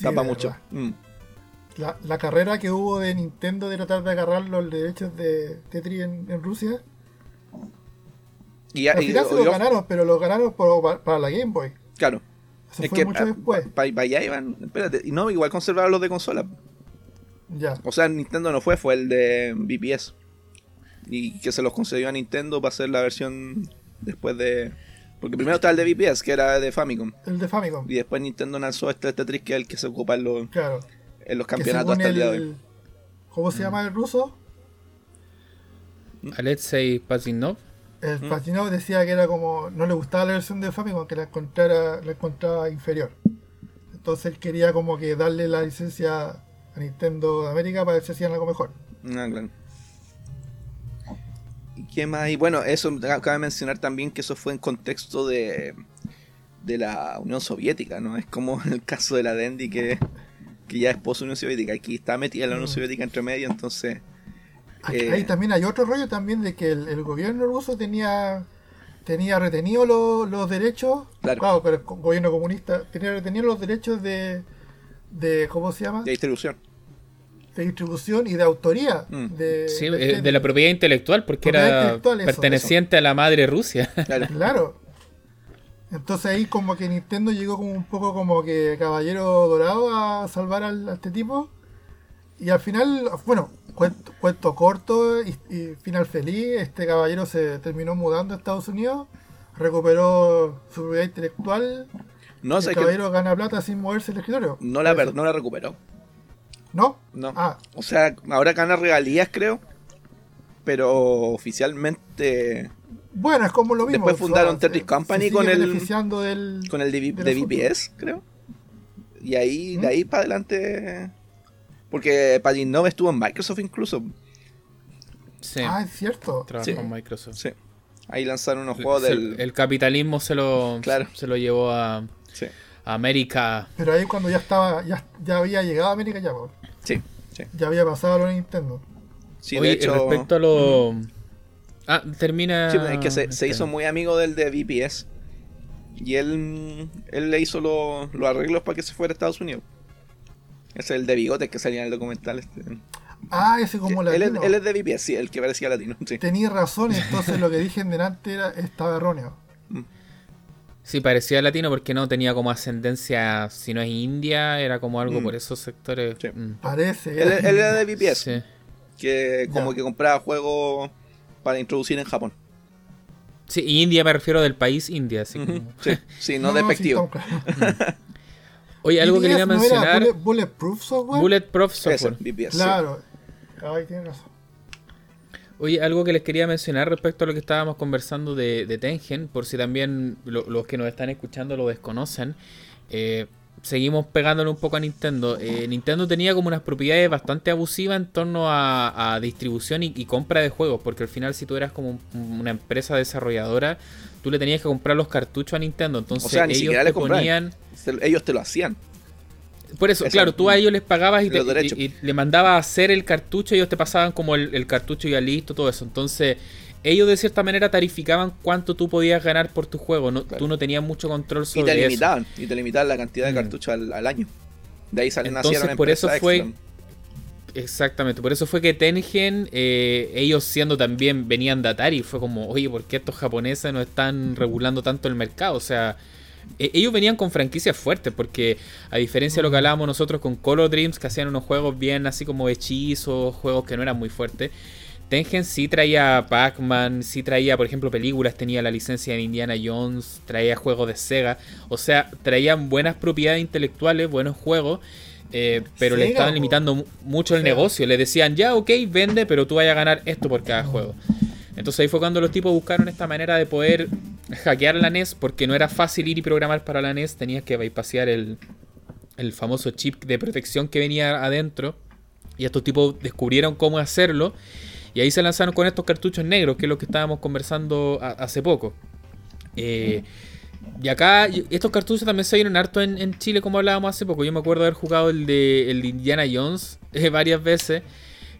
Speaker 3: tapa
Speaker 2: de
Speaker 3: mucho.
Speaker 2: verdad.
Speaker 3: Mm.
Speaker 2: La, la carrera que hubo de Nintendo de tratar de agarrar los derechos de Tetris en, en Rusia.
Speaker 3: Y,
Speaker 2: Al
Speaker 3: y-
Speaker 2: final se
Speaker 3: yo-
Speaker 2: lo ganaron, pero lo ganaron por- para, la Game Boy.
Speaker 3: Claro.
Speaker 2: Eso
Speaker 3: Es
Speaker 2: fue
Speaker 3: que
Speaker 2: mucho después.
Speaker 3: para allá iban. Espérate, y no, igual conservaron los de consola.
Speaker 2: Ya.
Speaker 3: O sea, Nintendo no fue, fue el de BPS. Y que se los concedió a Nintendo para hacer la versión después de. Porque primero está el de BPS, que era de Famicom.
Speaker 2: El de Famicom.
Speaker 3: Y después Nintendo lanzó este Tetris, que es el que se ocupa en los,
Speaker 2: Claro.
Speaker 3: En los
Speaker 2: Que
Speaker 3: campeonatos hasta el día de hoy.
Speaker 2: ¿Cómo se llama el ruso?
Speaker 1: Alexei Pazinov.
Speaker 2: El
Speaker 3: Mm.
Speaker 2: Patinov decía que era como. No le gustaba la versión de Famicom, que la encontrara, la encontraba inferior. Entonces él quería como que darle la licencia a Nintendo de América para ver si hacían algo mejor.
Speaker 3: Ah, claro. ¿Y qué más? Y bueno, eso cabe mencionar también que eso fue en contexto de, de la Unión Soviética, ¿no? Es como el caso de la Dendy que, que ya es post-Unión Soviética. Aquí está metida la Unión
Speaker 2: Mm.
Speaker 3: Soviética entre medio, entonces.
Speaker 2: Aquí-
Speaker 3: Eh.
Speaker 2: Ahí también hay otro rollo también de que el, el gobierno ruso tenía tenía retenido los, los derechos,
Speaker 3: Claro.
Speaker 2: pero el gobierno comunista tenía retenido los derechos de, de ¿cómo se llama?
Speaker 3: De distribución.
Speaker 2: De distribución y de autoría.
Speaker 3: Mm.
Speaker 2: De,
Speaker 1: Sí,
Speaker 2: del
Speaker 1: eh, de la propiedad intelectual, porque
Speaker 2: Propiedad
Speaker 1: era
Speaker 2: intelectual, eso,
Speaker 1: perteneciente a la madre Rusia.
Speaker 3: Claro.
Speaker 2: Claro. Entonces ahí como que Nintendo llegó como un poco como que caballero dorado a salvar al- a este tipo. Y al final, bueno, cuento, cuento corto y, y final feliz, este caballero se terminó mudando a Estados Unidos, recuperó su propiedad intelectual,
Speaker 3: No,
Speaker 2: el
Speaker 3: que
Speaker 2: caballero gana plata sin moverse del escritorio.
Speaker 3: no la, no la recuperó.
Speaker 2: ¿No?
Speaker 3: No.
Speaker 2: Ah,
Speaker 3: O sea, ahora gana regalías, creo. Pero oficialmente
Speaker 2: bueno, es como lo mismo.
Speaker 3: Después fundaron
Speaker 2: se
Speaker 3: Company con el-
Speaker 2: del...
Speaker 3: con el de, de creo. Y ahí,
Speaker 2: ¿Mm?
Speaker 3: de ahí para adelante. Porque Paginov estuvo en Microsoft incluso.
Speaker 1: Sí,
Speaker 2: Ah, es cierto.
Speaker 1: trabajó
Speaker 3: Sí.
Speaker 1: en Microsoft.
Speaker 3: Sí. Ahí lanzaron unos juegos
Speaker 1: Se-
Speaker 3: del.
Speaker 1: El capitalismo se lo,
Speaker 3: Claro.
Speaker 1: se lo llevó a,
Speaker 3: Sí,
Speaker 1: a América.
Speaker 2: Pero ahí cuando ya estaba, ya, ya había llegado a América ya,
Speaker 3: sí, sí.
Speaker 2: ya había pasado a lo de Nintendo.
Speaker 3: Sí,
Speaker 1: Oye,
Speaker 3: de hecho.
Speaker 1: respecto a lo... Ah, termina...
Speaker 3: Sí, es que se, se
Speaker 1: este.
Speaker 3: hizo muy amigo del de VPS. Y él, él le hizo lo- los arreglos para que se fuera a Estados Unidos. Es el de bigotes que salía en el documental. Este.
Speaker 2: Ah, ese como
Speaker 3: él, es,
Speaker 2: latino.
Speaker 3: él es de VPS, sí, el que parecía latino. Sí.
Speaker 2: Tenía razón, entonces lo que dije en delante era, estaba erróneo.
Speaker 1: Sí, parecía latino porque no tenía como ascendencia, si no es India, era como algo
Speaker 3: Mm.
Speaker 1: por esos sectores.
Speaker 3: Sí.
Speaker 1: Mm.
Speaker 2: Parece.
Speaker 3: Él, él era de VPS.
Speaker 1: Sí.
Speaker 3: Que como
Speaker 2: Ya.
Speaker 3: que compraba juegos para introducir en Japón.
Speaker 1: Sí, y India me refiero del país India, así como-
Speaker 3: Sí, sí, no,
Speaker 2: sí,
Speaker 3: despectivo.
Speaker 2: claros.
Speaker 1: Oye, algo que
Speaker 2: BBS
Speaker 1: quería
Speaker 2: no
Speaker 1: mencionar,
Speaker 2: Bullet- Bulletproof Software.
Speaker 1: Bulletproof Software.
Speaker 3: Sí.
Speaker 2: Claro. Ay, tienes razón.
Speaker 1: Oye, algo que les quería mencionar respecto a lo que estábamos conversando de, de Tengen, por si también lo- los que nos están escuchando lo desconocen. eh, seguimos pegándole un poco a Nintendo. Eh, Nintendo tenía como unas propiedades bastante abusivas en torno a, a distribución y, y compra de juegos, porque al final si tú eras como un- una empresa desarrolladora, tú le tenías que comprar los cartuchos a Nintendo. Entonces
Speaker 3: O sea, ni
Speaker 1: ellos
Speaker 3: siquiera
Speaker 1: te ponían...
Speaker 3: Ellos te lo hacían.
Speaker 1: Por eso,
Speaker 3: Eso,
Speaker 1: claro, tú a ellos les pagabas y, te- y- y le mandabas a hacer el cartucho ellos te pasaban como el, el cartucho ya listo, todo eso. Entonces, ellos de cierta manera tarificaban cuánto tú podías ganar por tu juego. No,
Speaker 3: Claro.
Speaker 1: Tú no tenías mucho control
Speaker 3: Y
Speaker 1: sobre
Speaker 3: te
Speaker 1: eso.
Speaker 3: limitaban. Y te limitaban la cantidad de
Speaker 1: Mm.
Speaker 3: cartuchos al, al año. De ahí salen
Speaker 1: Entonces, por eso fue-
Speaker 3: extra.
Speaker 1: Exactamente, por eso fue que Tengen, eh, ellos siendo también, venían de Atari, fue como, oye, ¿por qué estos japoneses no están regulando tanto el mercado? O sea, e- ellos venían con franquicias fuertes, porque a diferencia de lo que hablábamos nosotros con Color Dreams, que hacían unos juegos bien así como hechizos, juegos que no eran muy fuertes, Tengen sí traía Pac-Man, sí traía, por ejemplo, películas, tenía la licencia de Indiana Jones, traía juegos de Sega, o sea, traían buenas propiedades intelectuales, buenos juegos, eh, pero le estaban limitando mu- mucho el
Speaker 2: Sega.
Speaker 1: negocio. Le decían, ya, ok, vende, pero tú vayas a ganar esto por cada juego. Entonces ahí fue cuando los tipos buscaron esta manera de poder hackear la NES, porque no era fácil ir y programar para la NES, tenías que bypassear el, el famoso chip de protección que venía adentro. Y estos tipos descubrieron cómo hacerlo. Y ahí se lanzaron con estos cartuchos negros, que es lo que estábamos conversando hace poco. Eh, Y acá, estos cartuchos también se vieron harto en, Chile, como hablábamos hace poco. Yo me acuerdo haber jugado el de, el Indiana Jones eh, varias veces.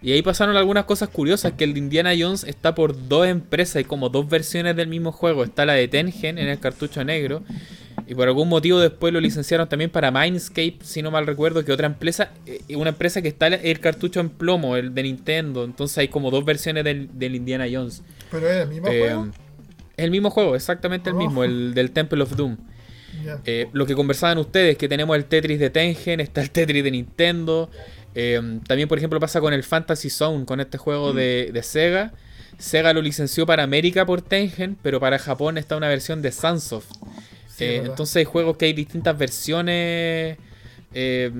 Speaker 1: Y ahí pasaron algunas cosas curiosas, que el de Indiana Jones está por dos empresas, hay como dos versiones del mismo juego. Está la de Tengen en el cartucho negro. Y por algún motivo después lo licenciaron también para Mindscape, si no mal recuerdo, que otra empresa, eh, una empresa que está el cartucho en plomo, el de Nintendo. Entonces hay como dos versiones del, Indiana Jones.
Speaker 2: ¿Pero es el mismo eh, juego?
Speaker 1: El mismo juego, exactamente el mismo, el del Temple of Doom. Eh, lo que conversaban ustedes, que tenemos el Tetris de Tengen, está el Tetris de Nintendo. Eh, también, por ejemplo, pasa con el Fantasy Zone, con este juego mm. de, Sega. Sega lo licenció para América por Tengen, pero para Japón está una versión de Sunsoft. Eh, entonces hay juegos que hay distintas versiones. Eh,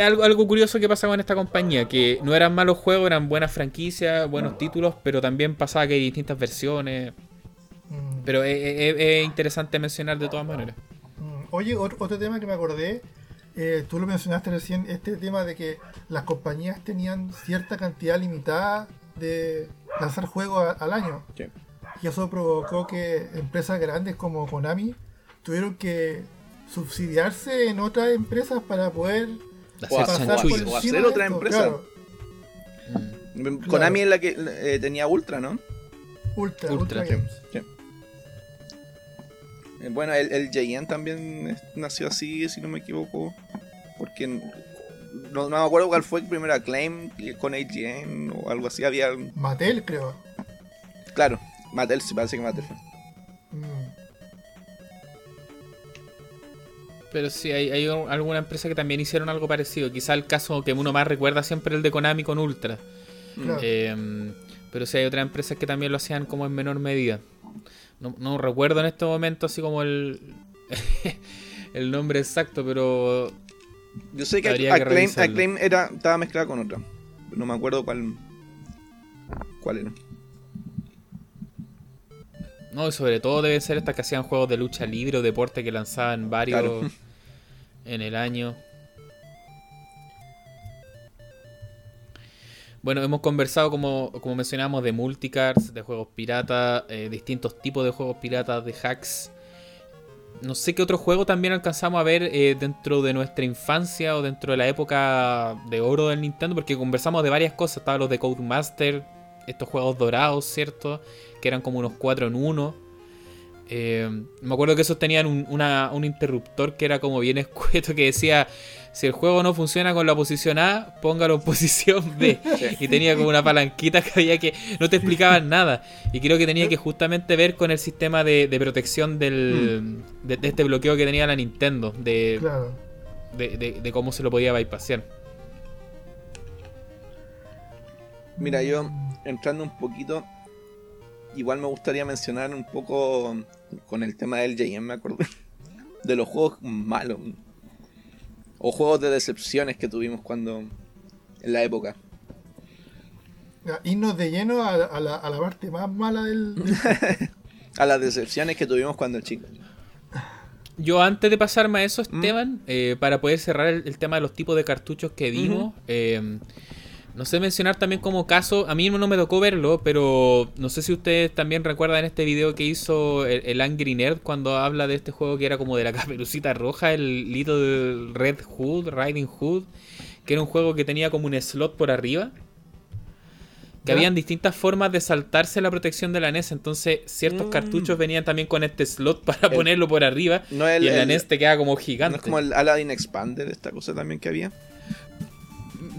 Speaker 1: algo, algo curioso que pasa con esta compañía, que no eran malos juegos, eran buenas franquicias, buenos títulos, pero también pasaba que hay distintas versiones. Mm. Pero es, interesante mencionar de todas maneras.
Speaker 2: Mm. Oye, otro, tema que me acordé, eh, tú lo mencionaste recién, este tema de que las compañías tenían cierta cantidad limitada de lanzar juegos al año. Y eso provocó que empresas grandes como Konami tuvieron que subsidiarse en otras empresas para poder
Speaker 3: o, hacer otra empresa. Mm. Konami es la que eh, tenía Ultra, ¿no?
Speaker 2: Ultra, Ultra, Games. Eh,
Speaker 3: bueno, el, el también nació así, si no me equivoco. Porque no, me acuerdo cuál fue el primer acclaim con AGN o algo así. Había.
Speaker 2: Mattel, creo.
Speaker 3: Claro, Mattel, sí, parece que Mattel fue.
Speaker 1: Pero sí, hay, alguna empresa que también hicieron algo parecido. Quizá el caso que uno más recuerda siempre el de Konami con Ultra. Em, pero sí hay otras empresas que también lo hacían como en menor medida. No, recuerdo en este momento así como el, el nombre exacto, pero...
Speaker 3: Yo sé que Acclaim, era, estaba mezclada con otra. No me acuerdo cuál, cuál era.
Speaker 1: No, y sobre todo deben ser estas que hacían juegos de lucha libre o deporte que lanzaban varios en el año. Bueno, hemos conversado, como, como mencionamos, de multicards, de juegos piratas, eh, distintos tipos de juegos piratas, de hacks. No sé qué otro juego también alcanzamos a ver eh, dentro de nuestra infancia o dentro de la época de oro del Nintendo, porque conversamos de varias cosas. Estaban los de Codemaster, estos juegos dorados, ¿cierto? Que eran como unos 4 en 1. Eh, me acuerdo que esos tenían un, interruptor que era como bien escueto que decía si el juego no funciona con la posición A, póngalo en posición B. Y tenía como una palanquita que había que no te explicaban nada. Y creo que tenía que justamente ver con el sistema de, protección del, mm. de, este bloqueo que tenía la Nintendo. De, de, cómo se lo podía bypassear.
Speaker 3: Mira, yo entrando un poquito igual me gustaría mencionar un poco con el tema del JM, me acuerdo, de los juegos malos o juegos de decepciones que tuvimos cuando en la época.
Speaker 2: Irnos de lleno a, la, parte más mala del.
Speaker 3: a las decepciones que tuvimos cuando chicos.
Speaker 1: Yo antes de pasarme a eso, mm. Esteban, eh, para poder cerrar el, tema de los tipos de cartuchos que vimos, no sé mencionar también como caso, a mí no me tocó verlo, pero no sé si ustedes también recuerdan este video que hizo el, Angry Nerd cuando habla de este juego que era como de la caperucita roja, el Little Red Hood, Riding Hood, que era un juego que tenía como un slot por arriba. Que habían distintas formas de saltarse la protección de la NES, entonces ciertos mm. cartuchos venían también con este slot para ponerlo por arriba y el, la NES te queda como gigante. ¿No
Speaker 3: es como el Aladdin Expander, esta cosa también que había?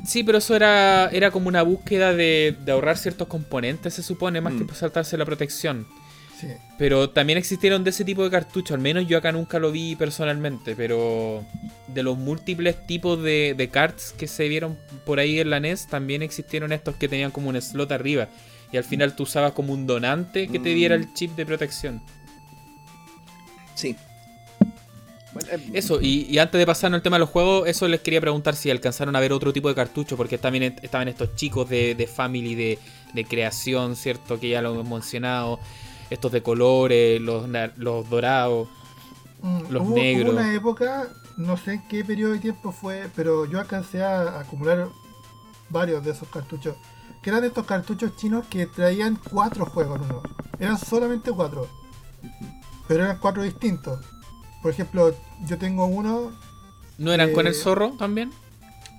Speaker 1: Sí, pero eso era, era como una búsqueda de, ahorrar ciertos componentes, se supone, más que mm. saltarse la protección. Sí. Pero también existieron de ese tipo de cartuchos, al menos yo acá nunca lo vi personalmente, pero de los múltiples tipos de, de cards que se vieron por ahí en la NES, también existieron estos que tenían como un slot arriba. Y al final tú usabas como un donante que te diera mm. el chip de protección.
Speaker 3: Sí,
Speaker 1: eso, y, antes de pasarnos al tema de los juegos, eso les quería preguntar si alcanzaron a ver otro tipo de cartucho, porque también estaban estos chicos de, family, de, creación, ¿cierto? Que ya lo hemos mencionado, estos de colores, los, los dorados, mm, los negros.
Speaker 2: Hubo una época, no sé en qué periodo de tiempo fue, pero yo alcancé a acumular varios de esos cartuchos. Que eran estos cartuchos chinos que traían cuatro juegos, ¿no? Eran solamente cuatro. pero eran cuatro distintos. Por ejemplo, yo tengo uno.
Speaker 1: ¿No eran con el zorro también?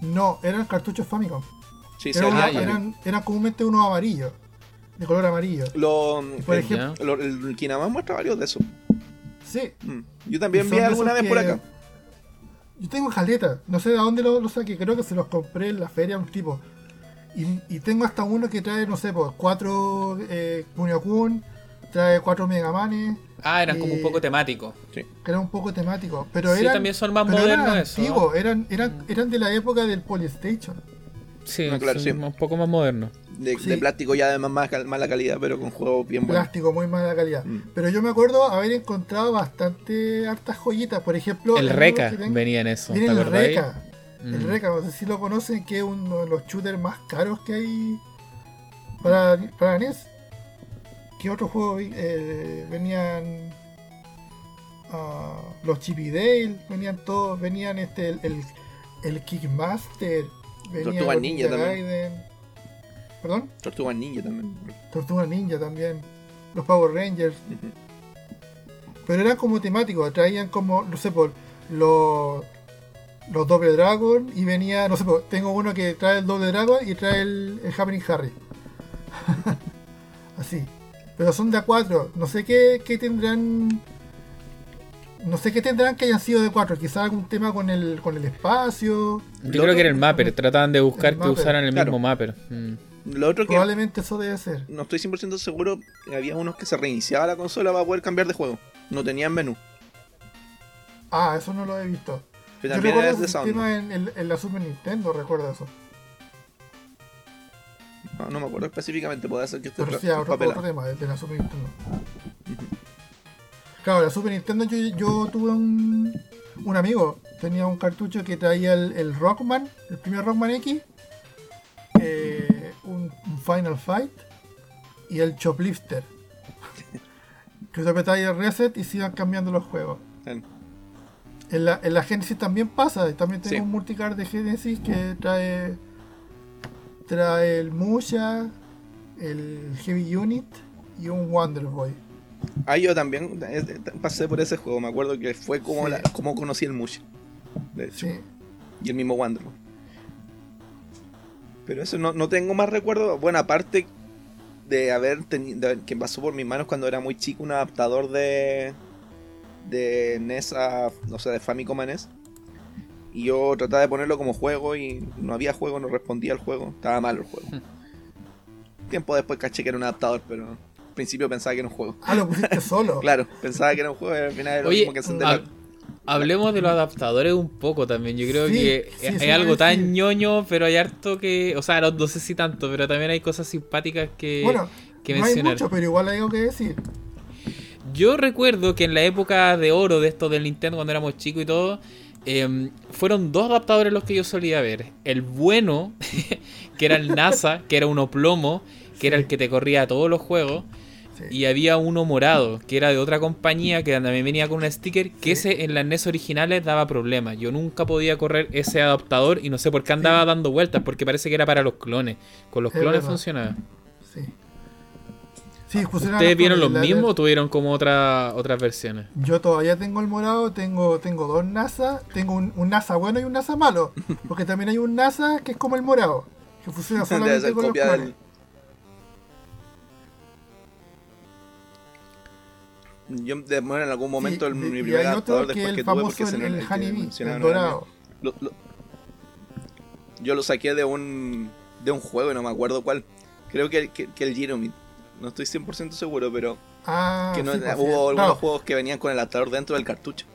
Speaker 2: No, eran cartuchos Famicom.
Speaker 3: Sí,
Speaker 1: ah,
Speaker 2: una-
Speaker 1: ya.
Speaker 2: eran, eran comúnmente unos amarillos. De color amarillo.
Speaker 3: Lo,
Speaker 2: Por
Speaker 3: el,
Speaker 2: ejemplo-
Speaker 3: lo- el Kinama muestra varios de esos.
Speaker 2: Sí.
Speaker 3: Mm. Yo también vi alguna vez por acá.
Speaker 2: Yo tengo jaleta, no sé de dónde lo, lo saqué, creo que se los compré en la feria un tipo. Y, y tengo hasta uno que trae, no sé, pues, cuatro eh, Kunio Kun, trae cuatro Megamanes,
Speaker 1: Ah, eran como un
Speaker 2: eh,
Speaker 1: poco temáticos.
Speaker 3: Sí.
Speaker 2: que era un poco temático. Pero
Speaker 1: Sí,
Speaker 2: eran,
Speaker 1: también son más
Speaker 2: pero eran
Speaker 1: modernos eso.
Speaker 2: antiguos, eran, eran, eran de la época del Polystation.
Speaker 1: Sí,
Speaker 3: Ah, claro, sí.
Speaker 1: un poco más modernos.
Speaker 3: De,
Speaker 2: Sí.
Speaker 3: de plástico ya de más, mala calidad, pero con juegos bien buenos.
Speaker 2: Plástico, muy mala calidad.
Speaker 3: Mm.
Speaker 2: Pero yo me acuerdo haber encontrado bastante hartas joyitas. Por ejemplo,
Speaker 1: El Reca venía en eso,
Speaker 2: Viene
Speaker 1: ¿te
Speaker 2: el? Reca. El
Speaker 1: Mm.
Speaker 2: Reca, no sé si lo conocen, que es uno de los shooters más caros que hay para, para NES. ¿Qué otros juegos vi? Eh, venían? ah, los Chip y Dale, venían todos, venían este el, el, el Kickmaster,
Speaker 3: Tortuga Ninja también.
Speaker 2: ¿Perdón?
Speaker 3: Tortuga Ninja también.
Speaker 2: Tortuga Ninja también, los Power Rangers. Pero eran como temáticos, traían como, no sé, por los, los Doble Dragon y venía, no sé, por, tengo uno que trae el Doble Dragon y trae el, el Happening Harry. Así. Pero son de A4, no sé qué, qué tendrán. No sé qué tendrán que hayan sido de 4, quizás algún tema con el, con el espacio.
Speaker 1: Yo creo que era el mapper, trataban de buscar que
Speaker 2: mapper,
Speaker 1: usaran el
Speaker 3: claro.
Speaker 1: mismo mapper. Mm.
Speaker 3: Lo otro que
Speaker 2: Probablemente eso debe ser.
Speaker 3: no estoy 100% seguro, había unos que se reiniciaba la consola para poder cambiar de juego. No tenían menú.
Speaker 2: Ah, eso no lo he visto.
Speaker 3: Que
Speaker 2: Yo recuerdo
Speaker 3: era de
Speaker 2: ese
Speaker 3: onda.
Speaker 2: en, en- en la Super Nintendo, recuerdo eso.
Speaker 3: No, no me acuerdo específicamente, puede ser que esté
Speaker 2: Pero sí, otro, otro tema, el de la Super Nintendo. Claro, la Super Nintendo yo, yo tuve un, un amigo, tenía un cartucho que traía el, el Rockman, el primer Rockman X, eh, un, un Final Fight y el Choplifter. que se apretaba el reset y se iban cambiando los juegos.
Speaker 3: Bien.
Speaker 2: En la, en la Genesis también pasa, también tengo
Speaker 3: Sí.
Speaker 2: un multicard de Genesis que trae trae el Musha, el Heavy Unit y un Wonder Boy.
Speaker 3: Ah, yo también pasé por ese juego, me acuerdo que fue como,
Speaker 2: Sí.
Speaker 3: la- como conocí el Mush. De hecho.
Speaker 2: Sí.
Speaker 3: Y el mismo Wander. Pero eso no, no tengo más recuerdo. Bueno, aparte de haber tenido. que pasó por mis manos cuando era muy chico un adaptador de. de NES a. o sea, de Famicom a NES. Y yo trataba de ponerlo como juego y no había juego, no respondía al juego. Estaba malo el juego. Tiempo después caché que era un adaptador, pero al principio pensaba que era un juego.
Speaker 2: Ah, lo pusiste solo.
Speaker 3: Claro, pensaba que era un juego y al final era lo
Speaker 1: Oye,
Speaker 3: mismo que encender la-
Speaker 1: hablemos de los adaptadores un poco también. Yo creo
Speaker 2: Sí,
Speaker 1: que
Speaker 2: sí, a
Speaker 1: algo tan
Speaker 2: decir.
Speaker 1: ñoño, pero hay harto que. O sea, no, no sé si tanto, pero también hay cosas simpáticas que,
Speaker 2: bueno,
Speaker 1: que
Speaker 2: no hay mucho, pero igual hay algo que decir.
Speaker 1: Yo recuerdo que en la época de oro de esto del Nintendo, cuando éramos chicos y todo, em, fueron dos adaptadores los que yo solía ver. El bueno, que era el NASA, que era uno plomo, que era el que te corría todos los juegos.
Speaker 2: Sí.
Speaker 1: Y había uno morado, que era de otra compañía, que también venía con un sticker, que
Speaker 2: Sí.
Speaker 1: ese en las NES originales daba problemas. Yo nunca podía correr ese adaptador y no sé por qué andaba dando vueltas, porque parece que era para los clones. Con los
Speaker 2: Es
Speaker 1: clones
Speaker 2: verdad.
Speaker 1: funcionaba.
Speaker 2: Sí. Sí, pusieron
Speaker 1: ¿Ustedes vieron los mismos o tuvieron como otra, otras versiones?
Speaker 2: Yo todavía tengo el morado, tengo, tengo dos NASA, tengo un, un NASA bueno y un NASA malo. Porque también hay un NASA que es como el morado, que funciona solamente con los
Speaker 3: del. Yo de, bueno, en algún momento
Speaker 2: Sí,
Speaker 3: el, mi primer adaptador después
Speaker 2: el
Speaker 3: que tuve
Speaker 2: famoso,
Speaker 3: porque se
Speaker 2: el,
Speaker 3: lo-
Speaker 2: el Honeybee, el dorado.
Speaker 3: lo- lo- yo lo saqué de un de un juego y no me acuerdo cuál. Creo que, que, que el Jeremy. No estoy 100% seguro, pero
Speaker 2: Ah,
Speaker 3: que no,
Speaker 2: sí, pues, sí.
Speaker 3: hubo algunos juegos que venían con el adaptador dentro del cartucho.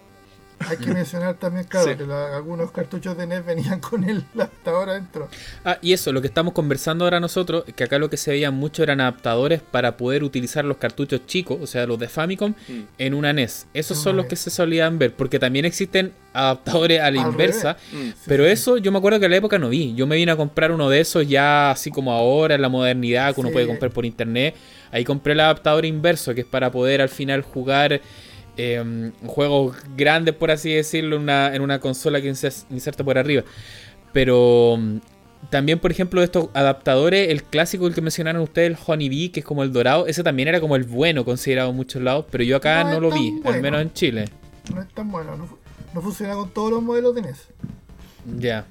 Speaker 2: Hay que mencionar también, claro,
Speaker 3: Sí.
Speaker 2: que la- algunos cartuchos de NES venían con el adaptador adentro.
Speaker 1: Ah, y eso, lo que estamos conversando ahora nosotros, que acá lo que se veía mucho eran adaptadores para poder utilizar los cartuchos chicos, o sea, los de Famicom,
Speaker 3: Mm.
Speaker 1: en una NES. Esos
Speaker 2: En
Speaker 1: son los que se solían ver, porque también existen adaptadores a la
Speaker 2: Al
Speaker 1: inversa.
Speaker 3: Mm.
Speaker 1: Pero
Speaker 2: sí,
Speaker 1: eso yo me acuerdo que en la época no vi. Yo me vine a comprar uno de esos ya así como ahora, en la modernidad, que uno puede comprar por internet. Ahí compré el adaptador inverso, que es para poder al final jugar eh, juegos grandes, por así decirlo, en una, en una consola que inser- inserta por arriba. Pero mm, también, por ejemplo, estos adaptadores, el clásico el que mencionaron ustedes, el Honey Bee, que es como el dorado, ese también era como el bueno considerado en muchos lados, pero yo acá no, lo vi, al menos en Chile.
Speaker 2: No es tan bueno, no, funciona con todos los modelos de NES.
Speaker 1: Ya.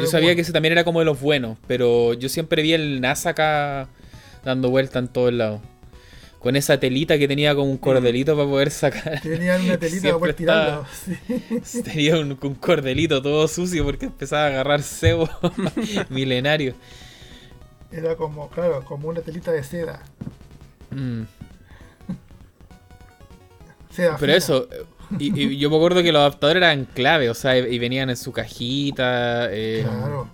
Speaker 1: Yo sabía que ese también era como de los buenos, pero yo siempre vi el NASA acá dando vuelta en todos lados con esa telita que tenía como un cordelito para poder sacar.
Speaker 2: Tenía una telita para poder tirarlo.
Speaker 1: Tenía un, cordelito todo sucio porque empezaba a agarrar cebo milenario.
Speaker 2: Era como, claro, como una telita de seda. Mm.
Speaker 1: Pero eso, y, yo me acuerdo que los adaptadores eran clave, o sea, y venían en su cajita. Eh, claro.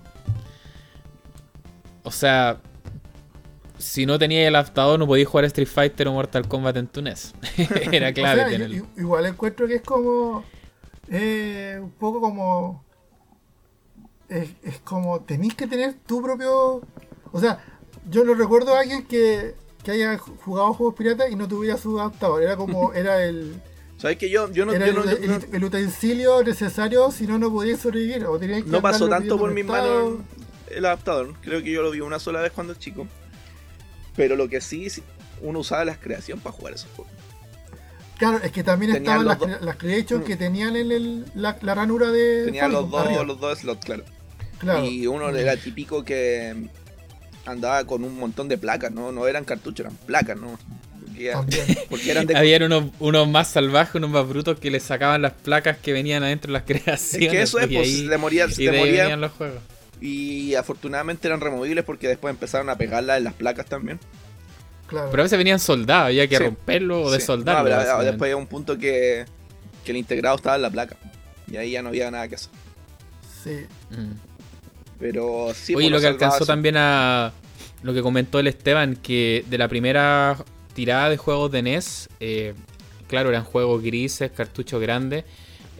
Speaker 1: O sea, si no tenía el adaptador no podías jugar Street Fighter o Mortal Kombat en tu NES. Era clave tenerlo.
Speaker 2: igual encuentro que es como. Eh, un poco como. Es, como. Tenéis que tener tu propio. O sea, yo no recuerdo a alguien que, que haya jugado juegos piratas y no tuviera su adaptador. Era como. Era el.
Speaker 3: ¿Sabes que yo, yo no,
Speaker 2: era el, utensilio necesario si no, no podías sobrevivir. O
Speaker 3: no pasó tanto por mis manos el adaptador. Creo que yo lo vi una sola vez cuando chico. Pero lo que sí, uno usaba las creaciones para jugar esos juegos.
Speaker 2: Claro, es que también estaban las, las creations que mm. tenían en el, la, ranura de.
Speaker 3: Tenían los dos, los dos slots, claro. Y uno era típico que andaba con un montón de placas, ¿no? No eran cartuchos, eran placas, ¿no?
Speaker 1: Porque, eran de... Habían unos, unos, más salvajes, unos más brutos que les sacaban las placas que venían adentro de las creaciones.
Speaker 3: Es que eso es, pues, le morían,
Speaker 1: y morían los juegos.
Speaker 3: Y afortunadamente eran removibles porque después empezaron a pegarlas en las placas también.
Speaker 1: Claro. Pero a veces venían soldados, había que romperlo o desoldarlo.
Speaker 3: No, después había un punto que, que el integrado estaba en la placa. Y ahí ya no había nada que hacer.
Speaker 2: Sí.
Speaker 3: Mm. Pero sí.
Speaker 1: Oye, lo que alcanzó también a. Lo que comentó el Esteban, que de la primera tirada de juegos de NES, eh, claro, eran juegos grises, cartuchos grandes.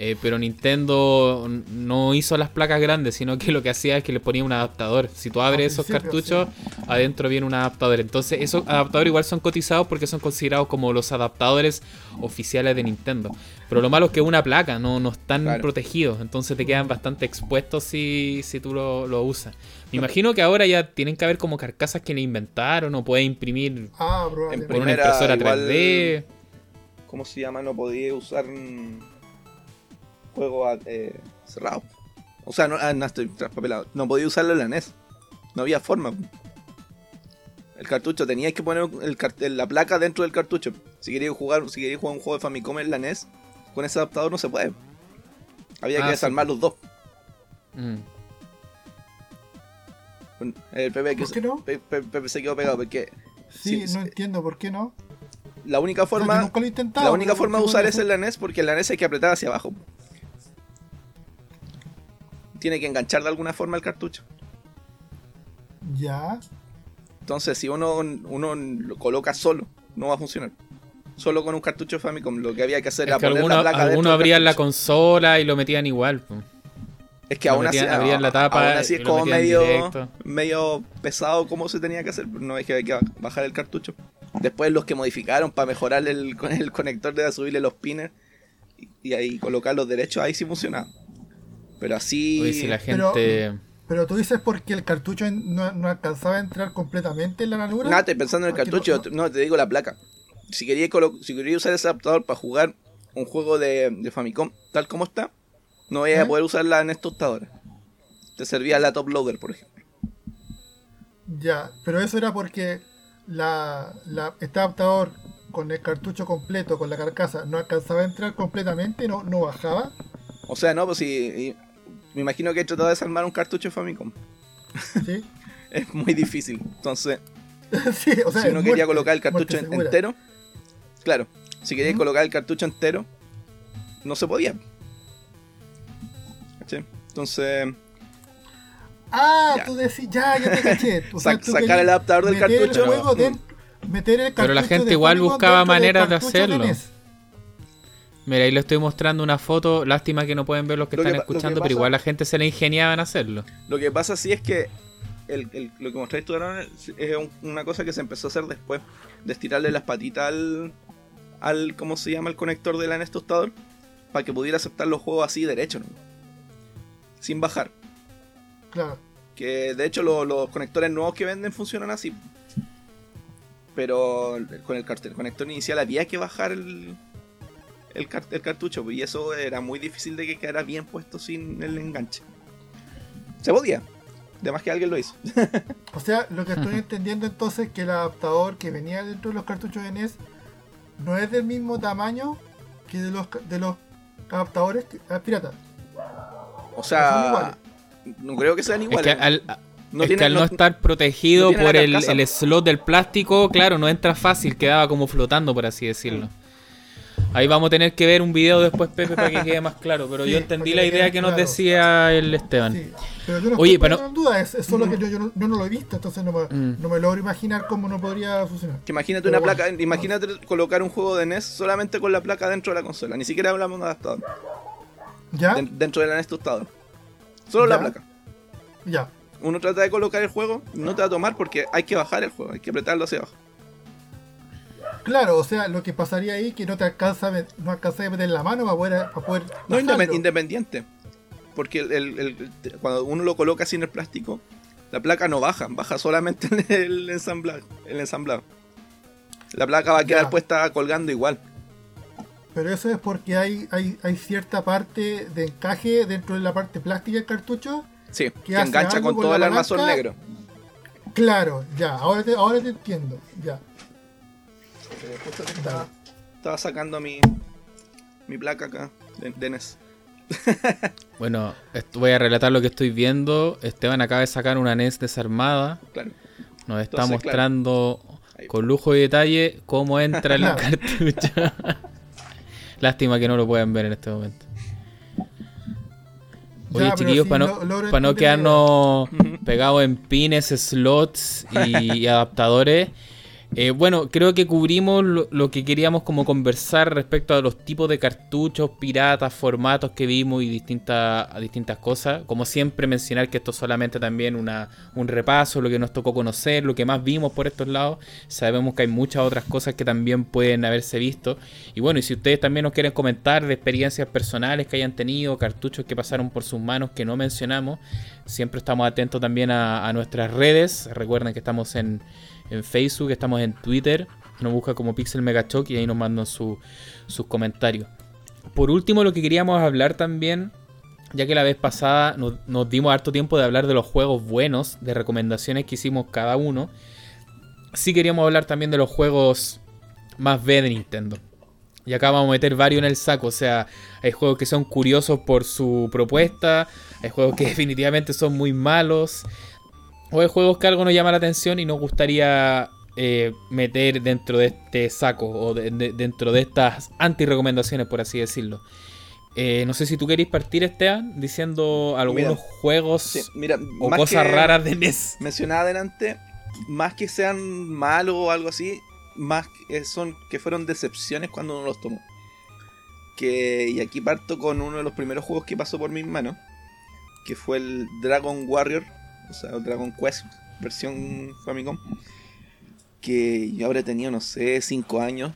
Speaker 1: Eh, pero Nintendo no hizo las placas grandes, sino que lo que hacía es que le ponía un adaptador. Si tú abres esos cartuchos, adentro viene un adaptador. Entonces, esos adaptadores igual son cotizados porque son considerados como los adaptadores oficiales de Nintendo. Pero lo malo es que es una placa, no, no están protegidos. Entonces te quedan bastante expuestos si, si tú lo, usas. Me imagino que ahora ya tienen que haber como carcasas que le inventaron o puede imprimir
Speaker 2: ah,
Speaker 1: por una impresora 3D.
Speaker 3: ¿Cómo se llama? No podía usar juego eh, cerrado. O sea, no, ah, no estoy traspapelado. No podía usarlo en la NES. No había forma. El cartucho, teníais que poner el la placa dentro del cartucho. Si queríais jugar, si queríais jugar un juego de Famicom en la NES, con ese adaptador no se puede. Había que ah, desarmar los dos. Mm. El Pepe,
Speaker 2: ¿Por qué no?
Speaker 3: Pepe, se quedó pegado porque.
Speaker 2: Sí, no entiendo por qué no.
Speaker 3: La única forma. la única forma de usar es en la NES porque en la NES hay que apretar hacia abajo tiene que enganchar de alguna forma el cartucho.
Speaker 2: Ya.
Speaker 3: Entonces, si uno, uno lo coloca solo, no va a funcionar. Solo con un cartucho Famicom, lo que había que hacer
Speaker 1: era poner la placa Algunos abrían la consola y lo metían igual.
Speaker 3: Es que aún así,
Speaker 1: abrían la tapa
Speaker 3: así es como medio, medio pesado como se tenía que hacer. No es que hay que bajar el cartucho. Después los que modificaron para mejorar el, el conector de subirle los pines y, y ahí colocar los derechos, ahí sí funcionaba. Pero así.
Speaker 1: si la gente.
Speaker 2: Pero, tú dices porque el cartucho no, alcanzaba a entrar completamente en la ranura.
Speaker 3: Nada, estoy pensando en el cartucho, no, te digo la placa. Si quería, si quería usar ese adaptador para jugar un juego de, Famicom tal como está, no voy a ¿Eh? poder usarla en esta adaptador. Te servía la top loader, por ejemplo.
Speaker 2: Ya, pero eso era porque la, la, este adaptador con el cartucho completo, con la carcasa, no alcanzaba a entrar completamente, no, no bajaba.
Speaker 3: O sea, no, pues si me imagino que he tratado de desarmar un cartucho Famicom.
Speaker 2: Sí.
Speaker 3: es muy difícil. Entonces,
Speaker 2: sí, o sea,
Speaker 3: si uno quería colocar el cartucho entero, claro, si quería colocar el cartucho entero, no se podía. ¿Sí? Entonces.
Speaker 2: Ah, tú decís, ya, ya te caché.
Speaker 3: sacar el adaptador del cartucho.
Speaker 2: meter el cartucho
Speaker 1: pero la gente igual buscaba maneras de hacerlo. Mira, ahí le estoy mostrando una foto. Lástima que no pueden ver los que están escuchando, pero igual la gente se le ingeniaba en hacerlo.
Speaker 3: Lo que pasa sí es que el, lo que mostráis tú ahora es una cosa que se empezó a hacer después de estirarle las patitas al, al ¿cómo se llama? el conector del NES tostador para que pudiera aceptar los juegos así derecho, ¿no? sin bajar.
Speaker 2: Claro.
Speaker 3: Que de hecho los conectores nuevos que venden funcionan así. Pero con el, conector inicial había que bajar el, el, cartucho y eso era muy difícil de que quedara bien puesto sin el enganche. Se podía. Además que alguien lo hizo.
Speaker 2: o sea, lo que estoy entendiendo entonces es que el adaptador que venía dentro de los cartuchos de NES no es del mismo tamaño que de los de los adaptadores ah, piratas.
Speaker 3: O sea, no creo que sean iguales.
Speaker 1: Es que al, no, no, estar protegido por el, el, slot del plástico, claro, no entra fácil, quedaba como flotando, por así decirlo. Ahí vamos a tener que ver un video después, Pepe, para que quede más claro. Pero yo entendí la idea que nos decía el Esteban. Sí,
Speaker 2: pero yo no Oye, pero... duda, es, solo que yo, yo, no, lo he visto, entonces no me, mm. no me logro imaginar cómo no podría funcionar.
Speaker 3: imagínate una placa, imagínate colocar un juego de NES solamente con la placa dentro de la consola, ni siquiera hablamos de adaptador.
Speaker 2: ¿Ya?
Speaker 3: dentro de la NES tostado. Solo la placa.
Speaker 2: Ya.
Speaker 3: Uno trata de colocar el juego, no te va a tomar porque hay que bajar el juego, hay que apretarlo hacia abajo.
Speaker 2: Claro, o sea, lo que pasaría ahí que no te alcanza, no alcanza a meter la mano para poder. Para poder
Speaker 3: no, independiente. Porque el, cuando uno lo coloca sin el plástico, la placa no baja, baja solamente el ensamblado. El ensamblado. La placa va a quedar puesta colgando igual.
Speaker 2: Pero eso es porque hay, hay, hay cierta parte de encaje dentro de la parte plástica del cartucho.
Speaker 3: Sí, que, engancha con todo el armazón negro.
Speaker 2: Claro, ya, ahora te, ahora te entiendo, ya
Speaker 3: estaba, sacando mi, mi placa acá de, NES.
Speaker 1: bueno, voy a relatar lo que estoy viendo. Esteban acaba de sacar una NES desarmada. Nos está mostrando con lujo y detalle cómo entra el cartucho. Lástima que no lo puedan ver en este momento. Oye, chiquillos, para no, no quedarnos pegados en pines, slots y adaptadores, eh, bueno, creo que cubrimos lo, que queríamos como conversar respecto a los tipos de cartuchos, piratas, formatos que vimos y distintas, distintas cosas. Como siempre mencionar que esto es solamente también una, un repaso, lo que nos tocó conocer, lo que más vimos por estos lados. Sabemos que hay muchas otras cosas que también pueden haberse visto. Y bueno, y si ustedes también nos quieren comentar de experiencias personales que hayan tenido, cartuchos que pasaron por sus manos que no mencionamos, siempre estamos atentos también a, a nuestras redes. Recuerden que estamos en en Facebook, estamos en Twitter, nos busca como Pixel Megachoc y ahí nos mandan sus comentarios. Por último, lo que queríamos hablar también, ya que la vez pasada nos, dimos harto tiempo de hablar de los juegos buenos, de recomendaciones que hicimos cada uno, sí queríamos hablar también de los juegos más B de Nintendo. Y acá vamos a meter varios en el saco. O sea, hay juegos que son curiosos por su propuesta. Hay juegos que definitivamente son muy malos o hay juegos que algo nos llama la atención y nos gustaría eh, meter dentro de este saco o dentro de estas anti-recomendaciones, por así decirlo. Eh, no sé si tú queréis partir, Esteban, diciendo algunos juegos o cosas raras de NES.
Speaker 3: Mencionaba adelante, más que sean malos o algo así, más que son que fueron decepciones cuando uno los tomó. Que, y aquí parto con uno de los primeros juegos que pasó por mis manos, que fue el Dragon Warrior o sea, Dragon Quest versión Famicom, que yo habré tenido, no sé, 5 años,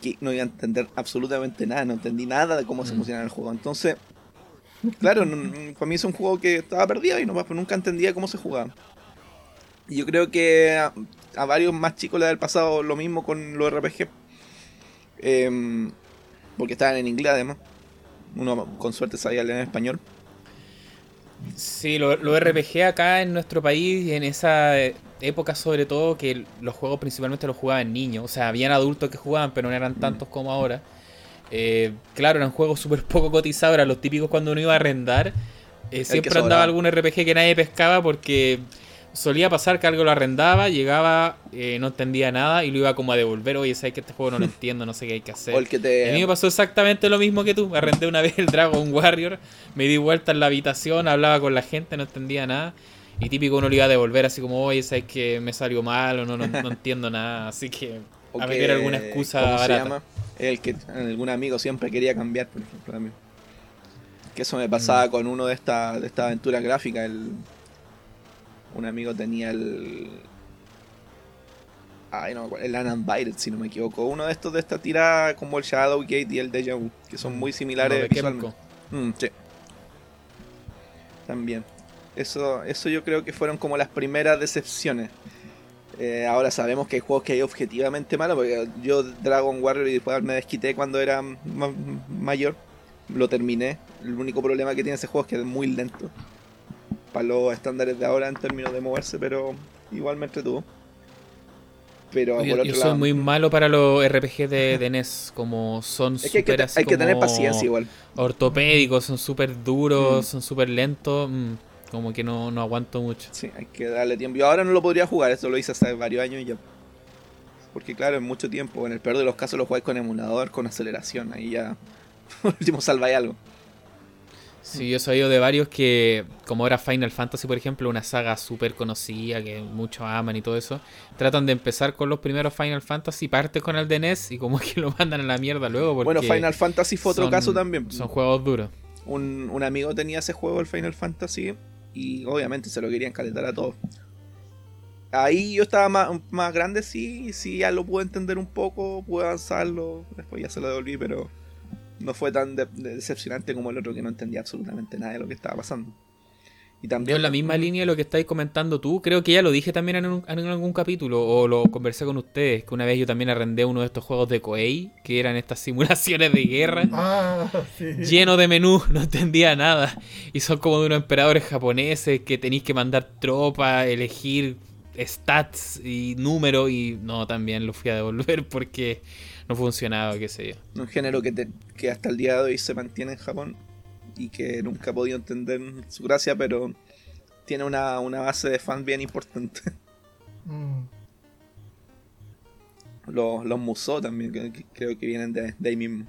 Speaker 3: que no iba a entender absolutamente nada, no entendí nada de cómo se mm. funcionaba el juego. Entonces, claro, para mí es un juego que estaba perdido y no, pues, nunca entendía cómo se jugaba. Y yo creo que a, varios más chicos le ha pasado lo mismo con los RPG. Em, porque estaban en inglés además. Uno con suerte sabía leer en español.
Speaker 1: Sí, lo RPG acá en nuestro país, en esa época sobre todo, que los juegos principalmente los jugaban niños. O sea, habían adultos que jugaban, pero no eran mm. tantos como ahora. Eh, claro, eran juegos súper poco cotizados, eran los típicos cuando uno iba a arrendar. Eh, siempre andaba algún RPG que nadie pescaba porque solía pasar que algo lo arrendaba, llegaba, eh, no entendía nada y lo iba como a devolver. Oye, sabes que este juego no lo entiendo, no sé qué hay que hacer. A mí me pasó exactamente lo mismo que tú. Arrendé una vez el Dragon Warrior, me di vuelta en la habitación, hablaba con la gente, no entendía nada. Y típico uno lo iba a devolver así como, oye, sabes que me salió mal o no, no, entiendo nada. Así que a meter alguna excusa
Speaker 3: ¿cómo Se llama? El que algún amigo siempre quería cambiar, por ejemplo, Que eso me pasaba mm. con uno de esta, de esta aventura gráfica, el un amigo tenía el. Ay, no, el Unbinded, si no me equivoco. Uno de estos de esta tirada como el Shadow Gate y el Deja Vu, que son muy similares
Speaker 1: visualmente.
Speaker 3: Mm, sí. También. Eso, eso yo creo que fueron como las primeras decepciones. Eh, ahora sabemos que hay juegos que hay objetivamente malos, porque yo Dragon Warrior y después me desquité cuando era mayor. Lo terminé. El único problema que tiene ese juego es que es muy lento. Para los estándares de ahora en términos de moverse, pero igual me entretuvo.
Speaker 1: Pero yo, por soy muy malo para los RPG de, NES, como son
Speaker 3: es que hay que, tener paciencia igual.
Speaker 1: Ortopédicos, son súper duros, mm. son súper lentos. Mm. Como que no, no aguanto mucho.
Speaker 3: Sí, hay que darle tiempo. Yo ahora no lo podría jugar, esto lo hice hace varios años y ya. Porque claro, en mucho tiempo, en el peor de los casos lo jugáis con emulador, con aceleración, ahí ya por último salváis algo.
Speaker 1: Sí, yo he sabido de varios que, como era Final Fantasy, por ejemplo, una saga súper conocida que muchos aman y todo eso, tratan de empezar con los primeros Final Fantasy, partes con el de NES y como que lo mandan a la mierda luego.
Speaker 3: bueno, Final Fantasy fue otro caso también.
Speaker 1: Son juegos duros.
Speaker 3: Un, un, amigo tenía ese juego, el Final Fantasy, y obviamente se lo querían calentar a todos. Ahí yo estaba más, grande, sí, sí, ya lo pude entender un poco, pude avanzarlo, después ya se lo devolví, pero no fue tan decepcionante como el otro que no entendía absolutamente nada de lo que estaba pasando.
Speaker 1: Y también... en la misma línea de lo que estáis comentando tú, creo que ya lo dije también en, algún capítulo, o lo conversé con ustedes, que una vez yo también arrendé uno de estos juegos de Koei, que eran estas simulaciones de guerra,
Speaker 2: ah,
Speaker 1: lleno de menú, no entendía nada. Y son como de unos emperadores japoneses que tenéis que mandar tropas, elegir stats y números, y no, también lo fui a devolver porque no funcionaba, qué sé yo.
Speaker 3: Un género que, que hasta el día de hoy se mantiene en Japón y que nunca he podido entender su gracia, pero tiene una, base de fans bien importante. Mm. Los, los Musou también creo que vienen de, ahí mismo.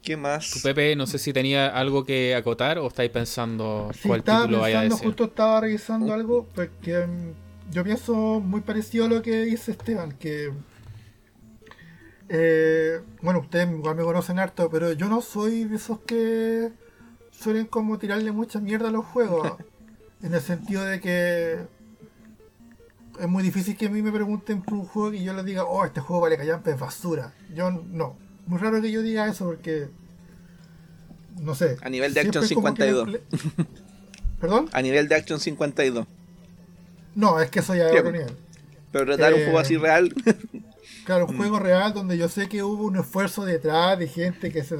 Speaker 3: ¿Qué más?
Speaker 1: Tu Pepe, no sé si tenía algo que acotar o estáis pensando cuál título vaya a decir.
Speaker 2: Justo estaba revisando algo porque mm, yo pienso muy parecido a lo que dice Esteban, que eh, bueno, ustedes igual me conocen harto, pero yo no soy de esos que suelen como tirarle mucha mierda a los juegos. en el sentido de que es muy difícil que a mí me pregunten por un juego y yo les diga, oh, este juego vale callampe, es basura. Yo no. Muy raro que yo diga eso porque. No sé.
Speaker 3: A nivel de Action 52.
Speaker 2: ¿Perdón?
Speaker 3: A nivel de Action 52.
Speaker 2: No, es que eso ya es otro nivel.
Speaker 3: Pero retar un juego así eh, real.
Speaker 2: Claro, un mm. juego real donde yo sé que hubo un esfuerzo detrás de gente que se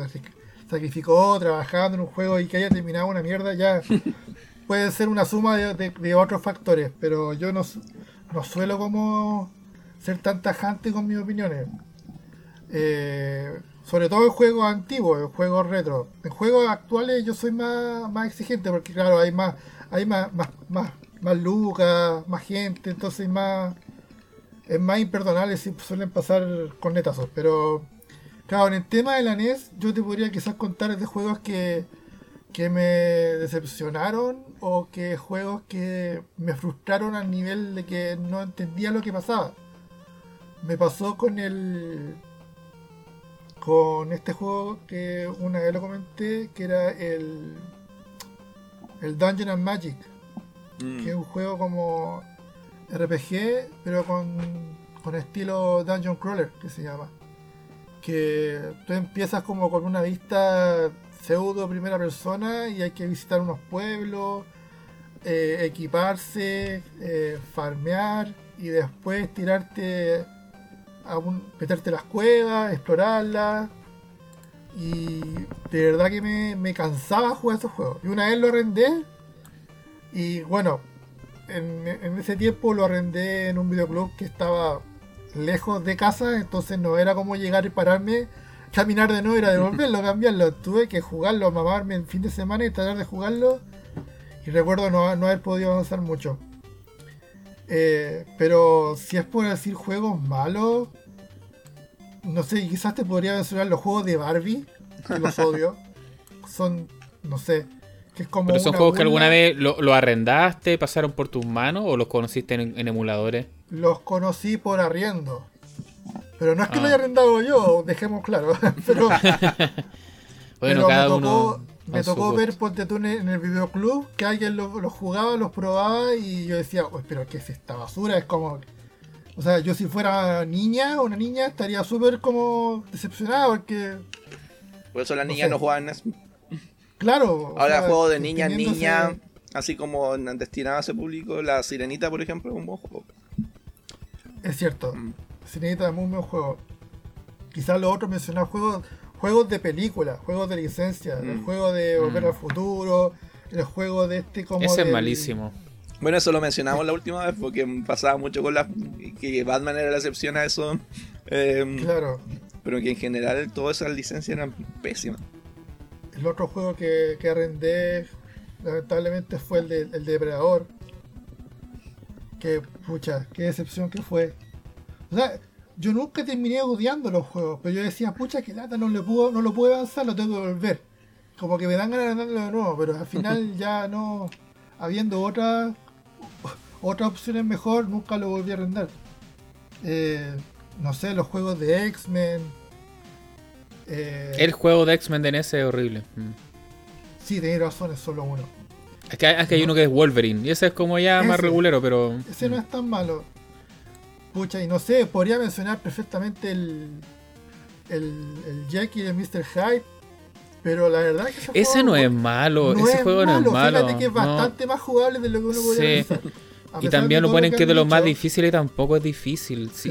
Speaker 2: sacrificó trabajando en un juego y que haya terminado una mierda, ya puede ser una suma de, otros factores, pero yo no, no, suelo como ser tan tajante con mis opiniones. Eh, sobre todo en juegos antiguos, en juegos retro. En juegos actuales yo soy más, más exigente porque claro, hay más, hay más, más, más, más lucas, más gente, entonces más es más imperdonable si suelen pasar con netazos. Pero, claro, en el tema de la NES, yo te podría quizás contar de juegos que, que me decepcionaron o que juegos que me frustraron al nivel de que no entendía lo que pasaba. Me pasó con el. con este juego que una vez lo comenté, que era el. el Dungeon and Magic. Mm. Que es un juego como RPG, pero con, con estilo Dungeon Crawler, que se llama. Que tú empiezas como con una vista pseudo primera persona y hay que visitar unos pueblos, eh, equiparse, eh, farmear y después tirarte a un, meterte las cuevas, explorarlas. Y de verdad que me, me cansaba jugar esos juegos. Y una vez lo arrendé y bueno, en, ese tiempo lo arrendé en un videoclub que estaba lejos de casa, entonces no era como llegar y pararme, caminar de nuevo, era devolverlo, cambiarlo. Tuve que jugarlo, mamarme el fin de semana y tratar de jugarlo. Y recuerdo no, haber podido avanzar mucho. Eh, pero si es por decir juegos malos, no sé, quizás te podría mencionar los juegos de Barbie, que los odio. Son, no sé,
Speaker 1: ¿Pero son juegos que alguna vez lo, arrendaste, pasaron por tus manos o los conociste en, emuladores?
Speaker 2: Los conocí por arriendo. Pero no es que lo haya ah. arrendado yo, dejemos claro. pero,
Speaker 1: bueno, cada me tocó, uno.
Speaker 2: Me tocó ver Ponte tú en el videoclub que alguien los lo jugaba, los probaba y yo decía, pero ¿qué es esta basura? Es como. O sea, yo si fuera niña o una niña estaría súper como decepcionada porque.
Speaker 3: Por eso las niñas no juegan
Speaker 2: Claro.
Speaker 3: Ahora juego de niña en niña, así como destinado a ese público, la Sirenita, por ejemplo, es un buen juego.
Speaker 2: Es cierto. Mm. Sirenita es un buen juego. Quizás los otros mencionados juegos, juegos de película, juegos de licencia, el mm. juego de Volver mm. al Futuro, el juego de este como.
Speaker 1: Ese es malísimo.
Speaker 3: Bueno, eso lo mencionamos la última vez porque pasaba mucho con la. que Batman era la excepción a eso. Em,
Speaker 2: claro.
Speaker 3: Pero que en general todas esas licencias eran pésimas.
Speaker 2: El otro juego que, que arrendé, lamentablemente, fue el, de, el Depredador. Que, pucha, qué decepción que fue. O sea, yo nunca terminé odiando los juegos, pero yo decía, pucha, que lata, no, le puedo, no lo puedo avanzar, lo tengo que volver. Como que me dan ganas de darlo de nuevo, pero al final ya no, habiendo otras otras opciones mejor, nunca lo volví a arrendar. Eh, no sé, los juegos de X-Men.
Speaker 1: Eh, el juego de X-Men de NES es horrible. Mm.
Speaker 2: Sí, tenéis razón, es solo uno.
Speaker 1: Es que, hay uno que es Wolverine, y ese es como ya más regulero, pero.
Speaker 2: Ese no mm. es tan malo. Pucha, y no sé, podría mencionar perfectamente el. El, el Jackie de Mr. Hyde. Pero la verdad es
Speaker 1: que ese, no es malo, ese juego no es malo.
Speaker 2: Fíjate que es bastante más jugable de lo que uno podría sí.
Speaker 1: Y también lo ponen que, es de lo más difícil y tampoco es difícil. Sí,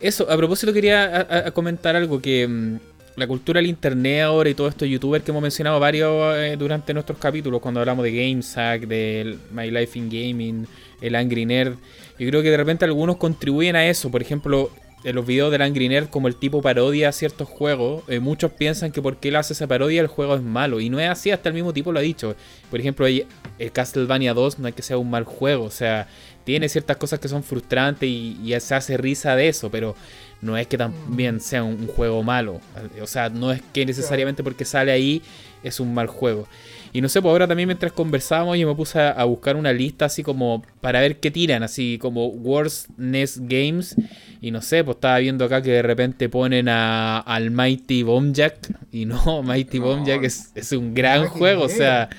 Speaker 1: Eso, a propósito quería comentar algo que mm, la cultura del internet ahora y todo esto youtuber que hemos mencionado varios eh, durante nuestros capítulos cuando hablamos de GameSack, de My Life in Gaming, el Angry Nerd. Yo creo que de repente algunos contribuyen a eso. Por ejemplo, en los videos del Angry Nerd como el tipo parodia a ciertos juegos, eh, muchos piensan que porque él hace esa parodia el juego es malo. Y no es así, hasta el mismo tipo lo ha dicho. Por ejemplo, el Castlevania 2 no es que sea un mal juego, o sea, tiene ciertas cosas que son frustrantes y, se hace risa de eso, pero no es que también sea un, juego malo. O sea, no es que necesariamente porque sale ahí es un mal juego. Y no sé, pues ahora también mientras conversábamos yo me puse a, buscar una lista así como para ver qué tiran, así como Worst NES Games. Y no sé, pues estaba viendo acá que de repente ponen a, al Mighty Bomb Jack. Y no, Mighty Bomb Jack es, es un gran juego, o sea...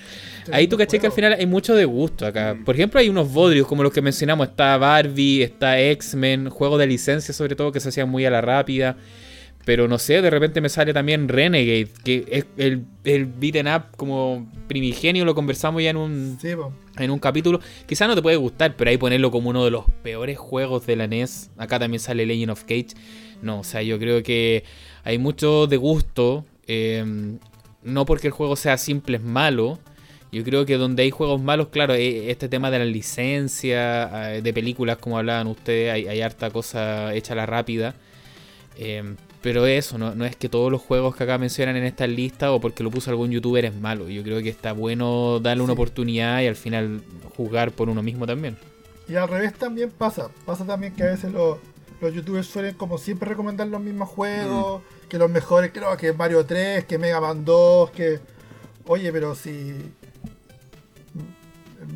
Speaker 1: Ahí tú caché que al final hay mucho de gusto acá. Mm. Por ejemplo, hay unos bodrios como los que mencionamos. Está Barbie, está X-Men, juegos de licencia sobre todo que se hacían muy a la rápida. Pero no sé, de repente me sale también Renegade, que es el, el beaten up como primigenio, lo conversamos ya en un, en un capítulo. Quizás no te puede gustar, pero ahí ponerlo como uno de los peores juegos de la NES. Acá también sale Legend of Cage. No, o sea, yo creo que hay mucho de gusto. Em, no porque el juego sea simple es malo. Yo creo que donde hay juegos malos, claro, e, este tema de la licencia, eh, de películas como hablaban ustedes, hay, hay harta cosa hecha a la rápida. Eh, pero eso, no, no, es que todos los juegos que acá mencionan en esta lista o porque lo puso algún youtuber es malo. Yo creo que está bueno darle una oportunidad y al final jugar por uno mismo también.
Speaker 2: Y al revés también pasa. Pasa también que a veces los, youtubers suelen como siempre recomendar los mismos juegos, mm. que los mejores, creo que Mario 3, que Mega Man 2, que... Oye, pero si...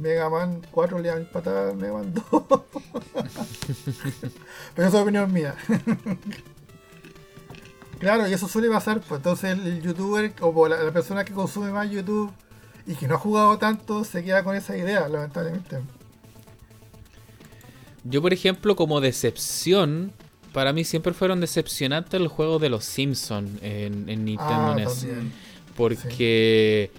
Speaker 2: Mega Man 4 le dan patada a Mega Man 2. pero esa es opinión mía. Claro, y eso suele pasar, pues entonces el youtuber o la, persona que consume más YouTube y que no ha jugado tanto se queda con esa idea, lamentablemente.
Speaker 1: Yo, por ejemplo, como decepción, para mí siempre fueron decepcionantes los juegos de los Simpsons en, Nintendo ah, NES. Porque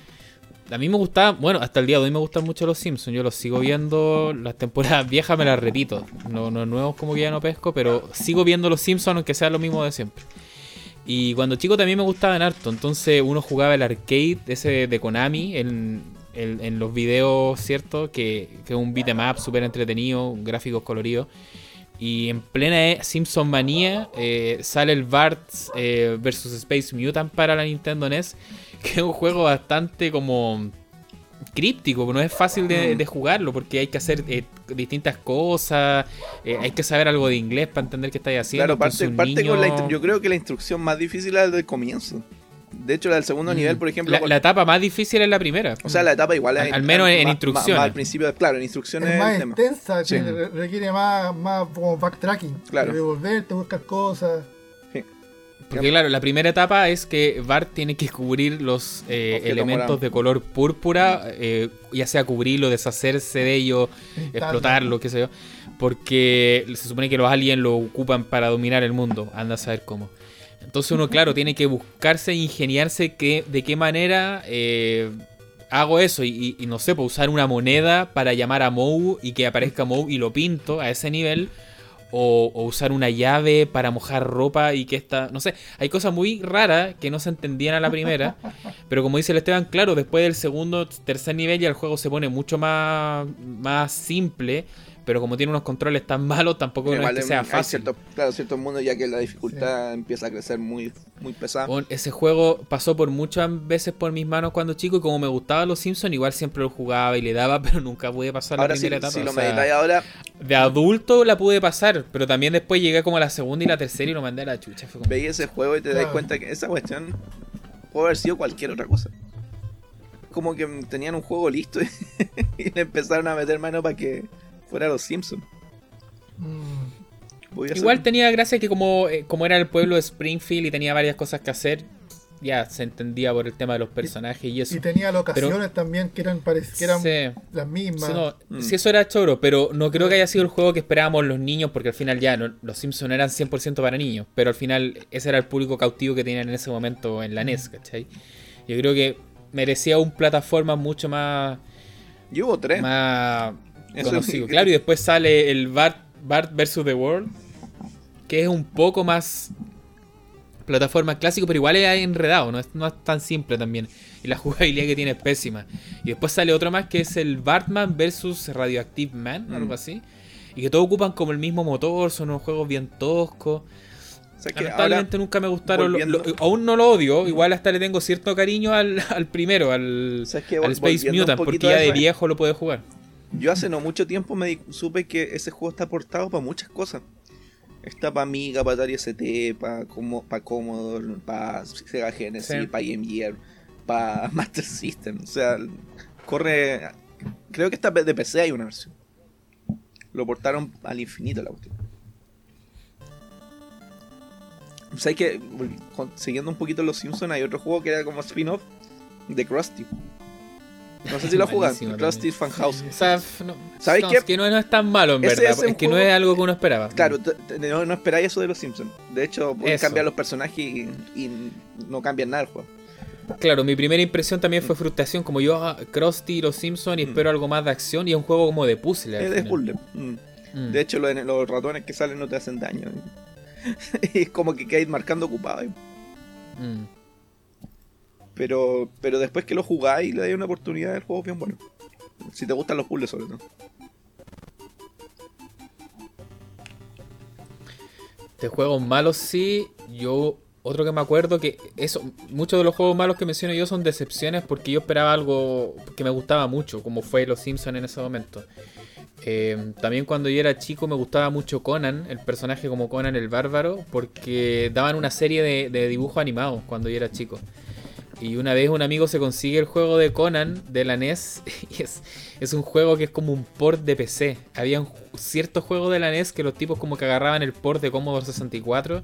Speaker 1: a mí me gustaba, bueno, hasta el día de hoy me gustan mucho los Simpsons. Yo los sigo viendo, las temporadas viejas me las repito. No, no nuevos como que ya no pesco, pero sigo viendo los Simpsons aunque sea lo mismo de siempre. Y cuando chico también me gustaba en harto. Entonces uno jugaba el arcade ese de Konami en, los videos, ¿cierto? Que, es un beat'em up súper entretenido, gráficos coloridos. Y en plena Simpson manía eh, sale el Bart eh, versus Space Mutant para la Nintendo NES. Que es un juego bastante como críptico, no es fácil de, mm. jugarlo porque hay que hacer eh, distintas cosas, eh, hay que saber algo de inglés para entender qué estáis haciendo.
Speaker 3: Claro, parte, parte con la, yo creo que la instrucción más difícil es la del comienzo. De hecho, la del segundo mm. nivel, por ejemplo.
Speaker 1: La, etapa más difícil es la primera.
Speaker 3: O sea, la etapa igual
Speaker 1: es. Al, menos en, instrucciones.
Speaker 3: al principio, claro, en instrucciones.
Speaker 2: Es más intensa, requiere más, más como backtracking. Claro. Devolverte, buscar cosas.
Speaker 1: Porque claro, la primera etapa es que Bart tiene que cubrir los eh, elementos de color púrpura, eh, ya sea cubrirlo, deshacerse de ello, explotarlo, qué sé yo. Porque se supone que los aliens lo ocupan para dominar el mundo, anda a saber cómo. Entonces uno, claro, tiene que buscarse, ingeniarse que, de qué manera eh, hago eso. Y, no sé, pues usar una moneda para llamar a Mou y que aparezca Mou y lo pinto a ese nivel. O, usar una llave para mojar ropa y que esta. No sé, hay cosas muy raras que no se entendían a la primera. pero como dice el Esteban, claro, después del segundo, tercer nivel ya el juego se pone mucho más, más simple pero como tiene unos controles tan malos, tampoco es que sea fácil.
Speaker 3: Cierto, claro, cierto mundo ya que la dificultad empieza a crecer muy, muy pesada.
Speaker 1: ese juego pasó por muchas veces por mis manos cuando chico y como me gustaba los Simpsons, igual siempre lo jugaba y le daba, pero nunca pude pasar la primera etapa.
Speaker 3: Si lo ahora...
Speaker 1: De adulto la pude pasar, pero también después llegué como a la segunda y la tercera y lo mandé a la chucha.
Speaker 3: Fue Veis ese juego y te das cuenta que esa cuestión puede haber sido cualquier otra cosa como que tenían un juego listo y, le empezaron a meter mano para que fuera los Simpsons.
Speaker 1: Mm. Igual tenía gracia que como, eh, como era el pueblo de Springfield y tenía varias cosas que hacer, ya se entendía por el tema de los personajes y, eso.
Speaker 2: Y tenía locaciones también que eran, que eran las mismas.
Speaker 1: Mm. Sí, eso era choro, pero no creo que haya sido el juego que esperábamos los niños, porque al final ya los Simpsons eran 100% para niños, pero al final ese era el público cautivo que tenían en ese momento en la NES, ¿cachai? Yo creo que merecía un plataforma mucho más...
Speaker 3: Y hubo tres.
Speaker 1: Más, Claro, y después sale el Bart, Bart vs. The World, que es un poco más plataforma clásico, pero igual es enredado, no es, no es tan simple también. Y la jugabilidad que tiene es pésima. Y después sale otro más que es el Batman vs. Radioactive Man, mm. algo así. Y que todos ocupan como el mismo motor, son unos juegos bien toscos. Lamentablemente nunca me gustaron. aún no lo odio. Igual hasta le tengo cierto cariño al, primero, al, al Space Mutant, porque ya de viejo lo puede jugar.
Speaker 3: Yo hace no mucho tiempo me supe que ese juego está portado para muchas cosas. Está para Amiga, para Atari ST, para para Commodore, para Sega Genesis, para Game Gear, para Master System. O sea, corre. Creo que está de PC hay una versión. Lo portaron al infinito la cuestión. O sea, que siguiendo un poquito los Simpsons, hay otro juego que era como spin-off de Krusty. No sé si lo jugan. Rusty Funhouse.
Speaker 1: O sea, no, ¿Sabes qué? Que no, es tan malo, en verdad. Es, que no es algo que uno esperaba.
Speaker 3: Claro, no, no, esperáis eso de los Simpsons. De hecho, pueden cambiar los personajes y, no cambian nada el juego.
Speaker 1: Claro, mi primera impresión también fue frustración, como yo, ah, Krusty, los Simpsons, y mm. espero algo más de acción y es un juego como de puzzle.
Speaker 3: Es de puzzle. Mm. Mm. De hecho, los, ratones que salen no te hacen daño. es como que quedáis marcando ocupado. Pero, pero después que lo jugáis le dais una oportunidad, el juego bien bueno. Si te gustan los puzzles, sobre todo.
Speaker 1: De juegos malos, sí. Yo, otro que me acuerdo que eso, muchos de los juegos malos que menciono yo son decepciones porque yo esperaba algo que me gustaba mucho, como fue Los Simpsons en ese momento. Eh, también cuando yo era chico me gustaba mucho Conan, el personaje como Conan el Bárbaro, porque daban una serie de, de dibujos animados cuando yo era chico. Y una vez un amigo se consigue el juego de Conan de la NES y es, es un juego que es como un port de PC. Había ciertos juegos de la NES que los tipos como que agarraban el port de Commodore 64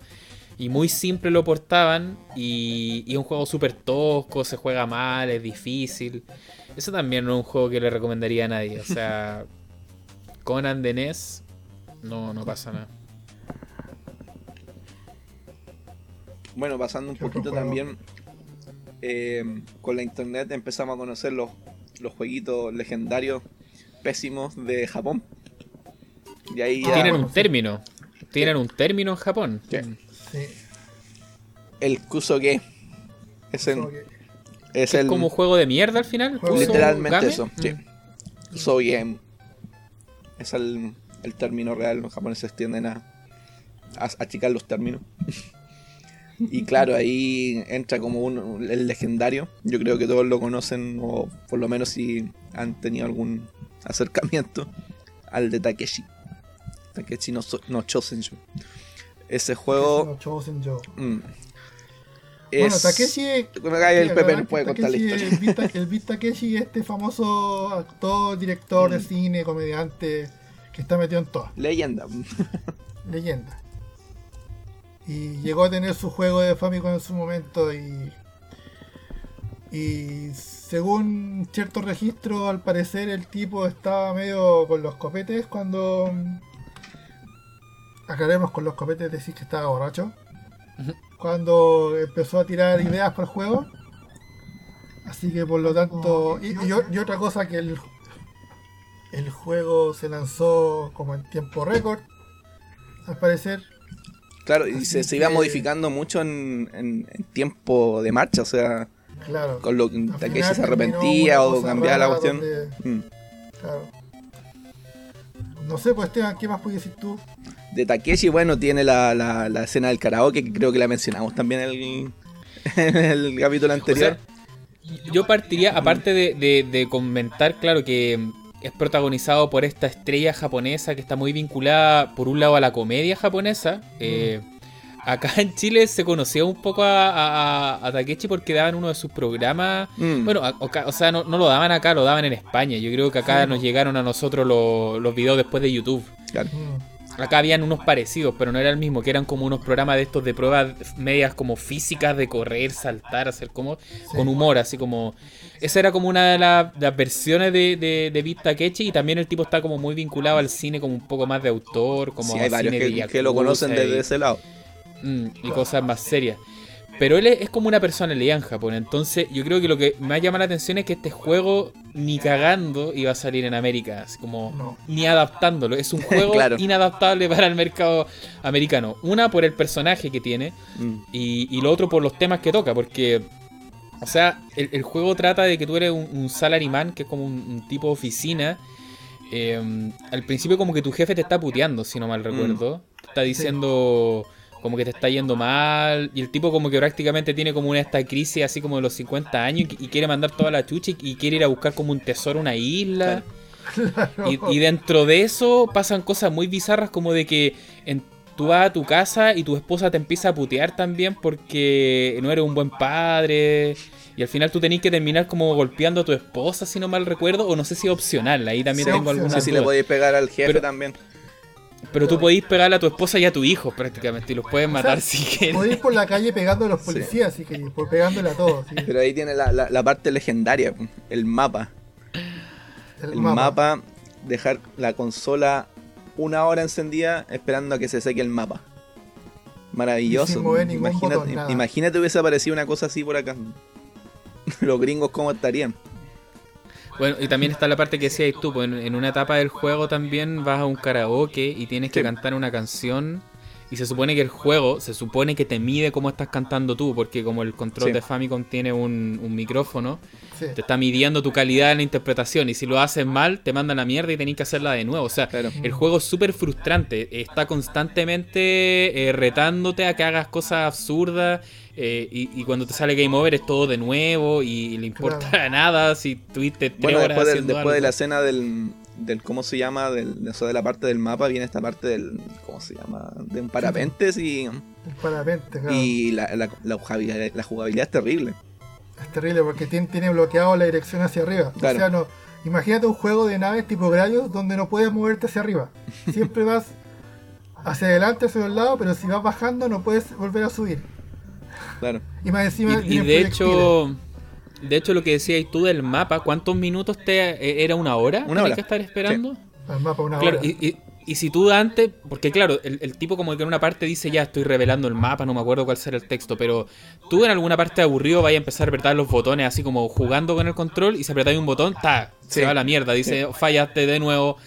Speaker 1: y muy simple lo portaban y, y un juego súper tosco, se juega mal, es difícil. Eso también no es un juego que le recomendaría a nadie. O sea, Conan de NES, no, no pasa nada.
Speaker 3: Bueno, pasando un poquito también eh, con la internet empezamos a conocer los, los jueguitos legendarios pésimos de Japón.
Speaker 1: Y ahí Tienen un término. Tienen un término en Japón. Sí.
Speaker 3: El Kusoge. Es, el,
Speaker 1: es, el, como juego de mierda al final.
Speaker 3: Literalmente eso. Sí. Mm. Es el, el, término real. Los japoneses tienden a, a achicar los términos. Y claro, ahí entra como un, el legendario. Yo creo que todos lo conocen, o por lo menos si han tenido algún acercamiento al de Takeshi. Takeshi no, no Chosenju. Ese juego.
Speaker 2: No mm, bueno, Takeshi.
Speaker 3: El Pepe nos puede contar la historia.
Speaker 2: El Takeshi, este famoso actor, director de mm. cine, comediante, que está metido en todo.
Speaker 3: Leyenda.
Speaker 2: Leyenda. Y llegó a tener su juego de Famicom en su momento y. Y según cierto registro, al parecer el tipo estaba medio con los copetes cuando. Aclaremos con los copetes decir que estaba borracho. cuando empezó a tirar ideas para el juego. Así que por lo tanto. Y, y otra cosa que el, el juego se lanzó como en tiempo récord, al parecer.
Speaker 3: Claro, y se, iba modificando mucho en, tiempo de marcha, o sea,
Speaker 2: claro.
Speaker 3: con lo que se arrepentía o cambiaba la cuestión. Mm. Claro.
Speaker 2: No sé, pues Esteban, ¿qué más puedes decir tú?
Speaker 3: De Takeshi, bueno, tiene la, la, escena del karaoke, que creo que la mencionamos también en el, capítulo anterior.
Speaker 1: yo partiría, aparte de, de, comentar, claro, que es protagonizado por esta estrella japonesa que está muy vinculada, por un lado, a la comedia japonesa. Eh, acá en Chile se conocía un poco a, Takechi porque daban uno de sus programas. Mm. Bueno, o, sea, no, lo daban acá, lo daban en España. Yo creo que acá nos llegaron a nosotros los, los videos después de YouTube. Claro. Mm. Acá habían unos parecidos, pero no era el mismo, que eran como unos programas de estos de pruebas medias como físicas, de correr, saltar, hacer como con humor, así como... Esa era como una de, las versiones de, de, de Beat Takechi y también el tipo está como muy vinculado al cine como un poco más de autor, como
Speaker 3: sí, hay varios que, que, lo conocen desde ese lado.
Speaker 1: Mm, y cosas más serias. Pero él es, como una persona en Japón. Entonces, yo creo que lo que me llama la atención es que este juego ni cagando iba a salir en América. Así como ni adaptándolo. Es un juego inadaptable para el mercado americano. Una por el personaje que tiene. Mm. Y, lo otro por los temas que toca. Porque. O sea, el, juego trata de que tú eres un, salaryman, que es como un, tipo de oficina. Eh, al principio como que tu jefe te está puteando, si no mal recuerdo. Te está diciendo como que te está yendo mal. Y el tipo como que prácticamente tiene como una esta crisis así como de los 50 años y, quiere mandar toda la chucha y, quiere ir a buscar como un tesoro una isla. Y, dentro de eso pasan cosas muy bizarras como de que en, tú vas a tu casa y tu esposa te empieza a putear también porque no eres un buen padre. Y al final tú tenés que terminar como golpeando a tu esposa, si no mal recuerdo, o no sé si es opcional. Ahí también tengo alguna. No sé
Speaker 3: si le podéis pegar al jefe también.
Speaker 1: Pero tú podís pegarle a tu esposa y a tu hijo prácticamente, y los puedes matar si quieres.
Speaker 2: Podéis por la calle pegando a los policías, sí. que por pegándole a todos.
Speaker 3: Pero ahí tiene la, parte legendaria, el mapa. El, mapa. dejar la consola una hora encendida esperando a que se seque el mapa. Maravilloso. imagínate, imagínate hubiese aparecido una cosa así por acá. los gringos cómo estarían.
Speaker 1: Bueno, y también está la parte que decías tú, pues en una etapa del juego también vas a un karaoke y tienes que cantar una canción y se supone que el juego, se supone que te mide cómo estás cantando tú, porque como el control de Famicom tiene un, micrófono, te está midiendo tu calidad en la interpretación. Y si lo haces mal, te mandan la mierda y tenés que hacerla de nuevo. O sea, el juego es súper frustrante. Está constantemente eh, retándote a que hagas cosas absurdas. Eh, y, cuando te sale Game Over es todo de nuevo y, le importa nada si tuviste tres
Speaker 3: bueno,
Speaker 1: horas
Speaker 3: después, después de la escena del, del cómo se llama, del, de la parte del mapa, viene esta parte del, ¿cómo se llama? De un parapentes y...
Speaker 2: parapente,
Speaker 3: Y la, la, la, jugabilidad, es terrible.
Speaker 2: Es terrible porque tiene, tiene bloqueado la dirección hacia arriba. O sea, no, imagínate un juego de naves tipo Gradius donde no puedes moverte hacia arriba. Siempre vas hacia adelante, hacia el lado, pero si vas bajando no puedes volver a subir.
Speaker 3: Claro.
Speaker 2: Y más encima...
Speaker 1: Y, de hecho... De hecho, lo que decías tú del mapa, ¿cuántos minutos te e, era una hora?
Speaker 3: Una hora.
Speaker 1: que estar esperando?
Speaker 2: El mapa una
Speaker 1: hora. Y, y, si tú antes, porque claro, el, tipo como que en una parte dice ya estoy revelando el mapa, no me acuerdo cuál será el texto, pero tú en alguna parte aburrido vayas a empezar a apretar los botones así como jugando con el control y si apretáis un botón, ta, se va a la mierda, dice fallaste de nuevo.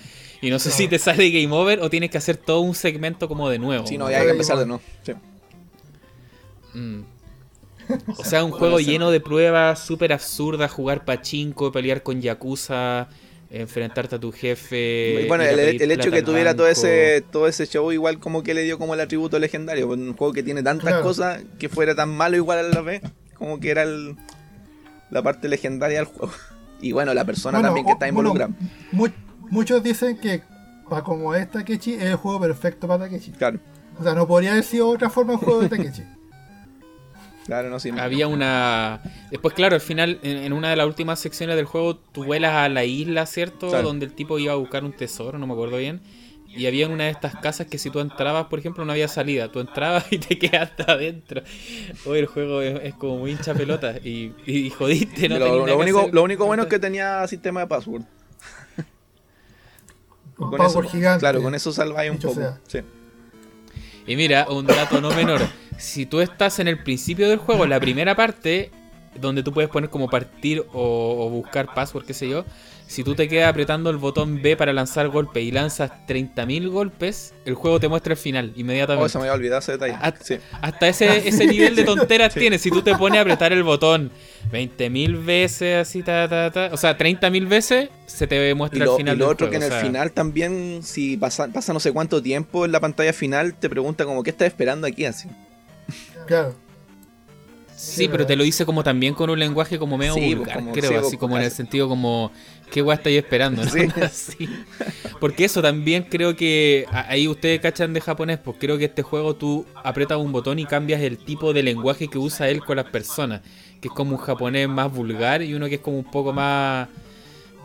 Speaker 1: Y no sé si te sale game over o tienes que hacer todo un segmento como de nuevo.
Speaker 3: Sí, no, ya hay que empezar de nuevo. Sí.
Speaker 1: Mm. O sea, un juego lleno de pruebas súper absurdas, jugar pachinko, pelear con Yakuza, enfrentarte a tu jefe.
Speaker 3: bueno, el, hecho que tuviera todo ese todo ese show igual como que le dio como el atributo legendario. Un juego que tiene tantas cosas que fuera tan malo igual a la vez, como que era la parte legendaria del juego. Y bueno, la persona también que está involucrada.
Speaker 2: muchos dicen que para como es Takechi es el juego perfecto para Takechi.
Speaker 3: Claro.
Speaker 2: O sea, no podría haber sido otra forma el juego de Takechi.
Speaker 3: Claro, no, sí,
Speaker 1: Había una. Después, claro, al final, en, una de las últimas secciones del juego, tú vuelas a la isla, ¿cierto? Donde el tipo iba a buscar un tesoro, no me acuerdo bien. Y había una de estas casas que si tú entrabas, por ejemplo, no había salida. Tú entrabas y te quedaste adentro. Hoy el juego es, como muy hincha pelota. Y, y, jodiste, ¿no?
Speaker 3: Lo, lo único, lo único bueno es que tenía sistema de password.
Speaker 2: con password gigante.
Speaker 3: Claro, con eso salváis un poco. Sí.
Speaker 1: Y mira, un dato no menor. Si tú estás en el principio del juego, la primera parte, donde tú puedes poner como partir o, o buscar password, qué sé yo, si tú te quedas apretando el botón B para lanzar golpes y lanzas 30.000 golpes, el juego te muestra el final inmediatamente.
Speaker 3: Oh, se me había olvidado ese detalle.
Speaker 1: Hasta,
Speaker 3: Sí.
Speaker 1: hasta ese, ese nivel de tonteras tienes. Si tú te pones a apretar el botón 20.000 veces, así, ta, ta, ta, o sea, 30.000 veces, se te muestra
Speaker 3: lo,
Speaker 1: el final
Speaker 3: y lo
Speaker 1: del
Speaker 3: otro
Speaker 1: juego,
Speaker 3: que en
Speaker 1: o
Speaker 3: el final también, si pasa, pasa no sé cuánto tiempo en la pantalla final, te pregunta como, ¿qué estás esperando aquí así?
Speaker 2: Claro.
Speaker 1: Sí, pero te lo dice como también con un lenguaje como medio
Speaker 3: Sí, pues,
Speaker 1: vulgar,
Speaker 3: como-
Speaker 1: creo,
Speaker 3: sí,
Speaker 1: así como en el sentido como, ¿qué guay estáis esperando? ¿no? Porque eso también creo que, a- ahí ustedes cachan de japonés, pues creo que este juego tú aprietas un botón y cambias el tipo de lenguaje que usa él con las personas, que es como un japonés más vulgar y uno que es como un poco más...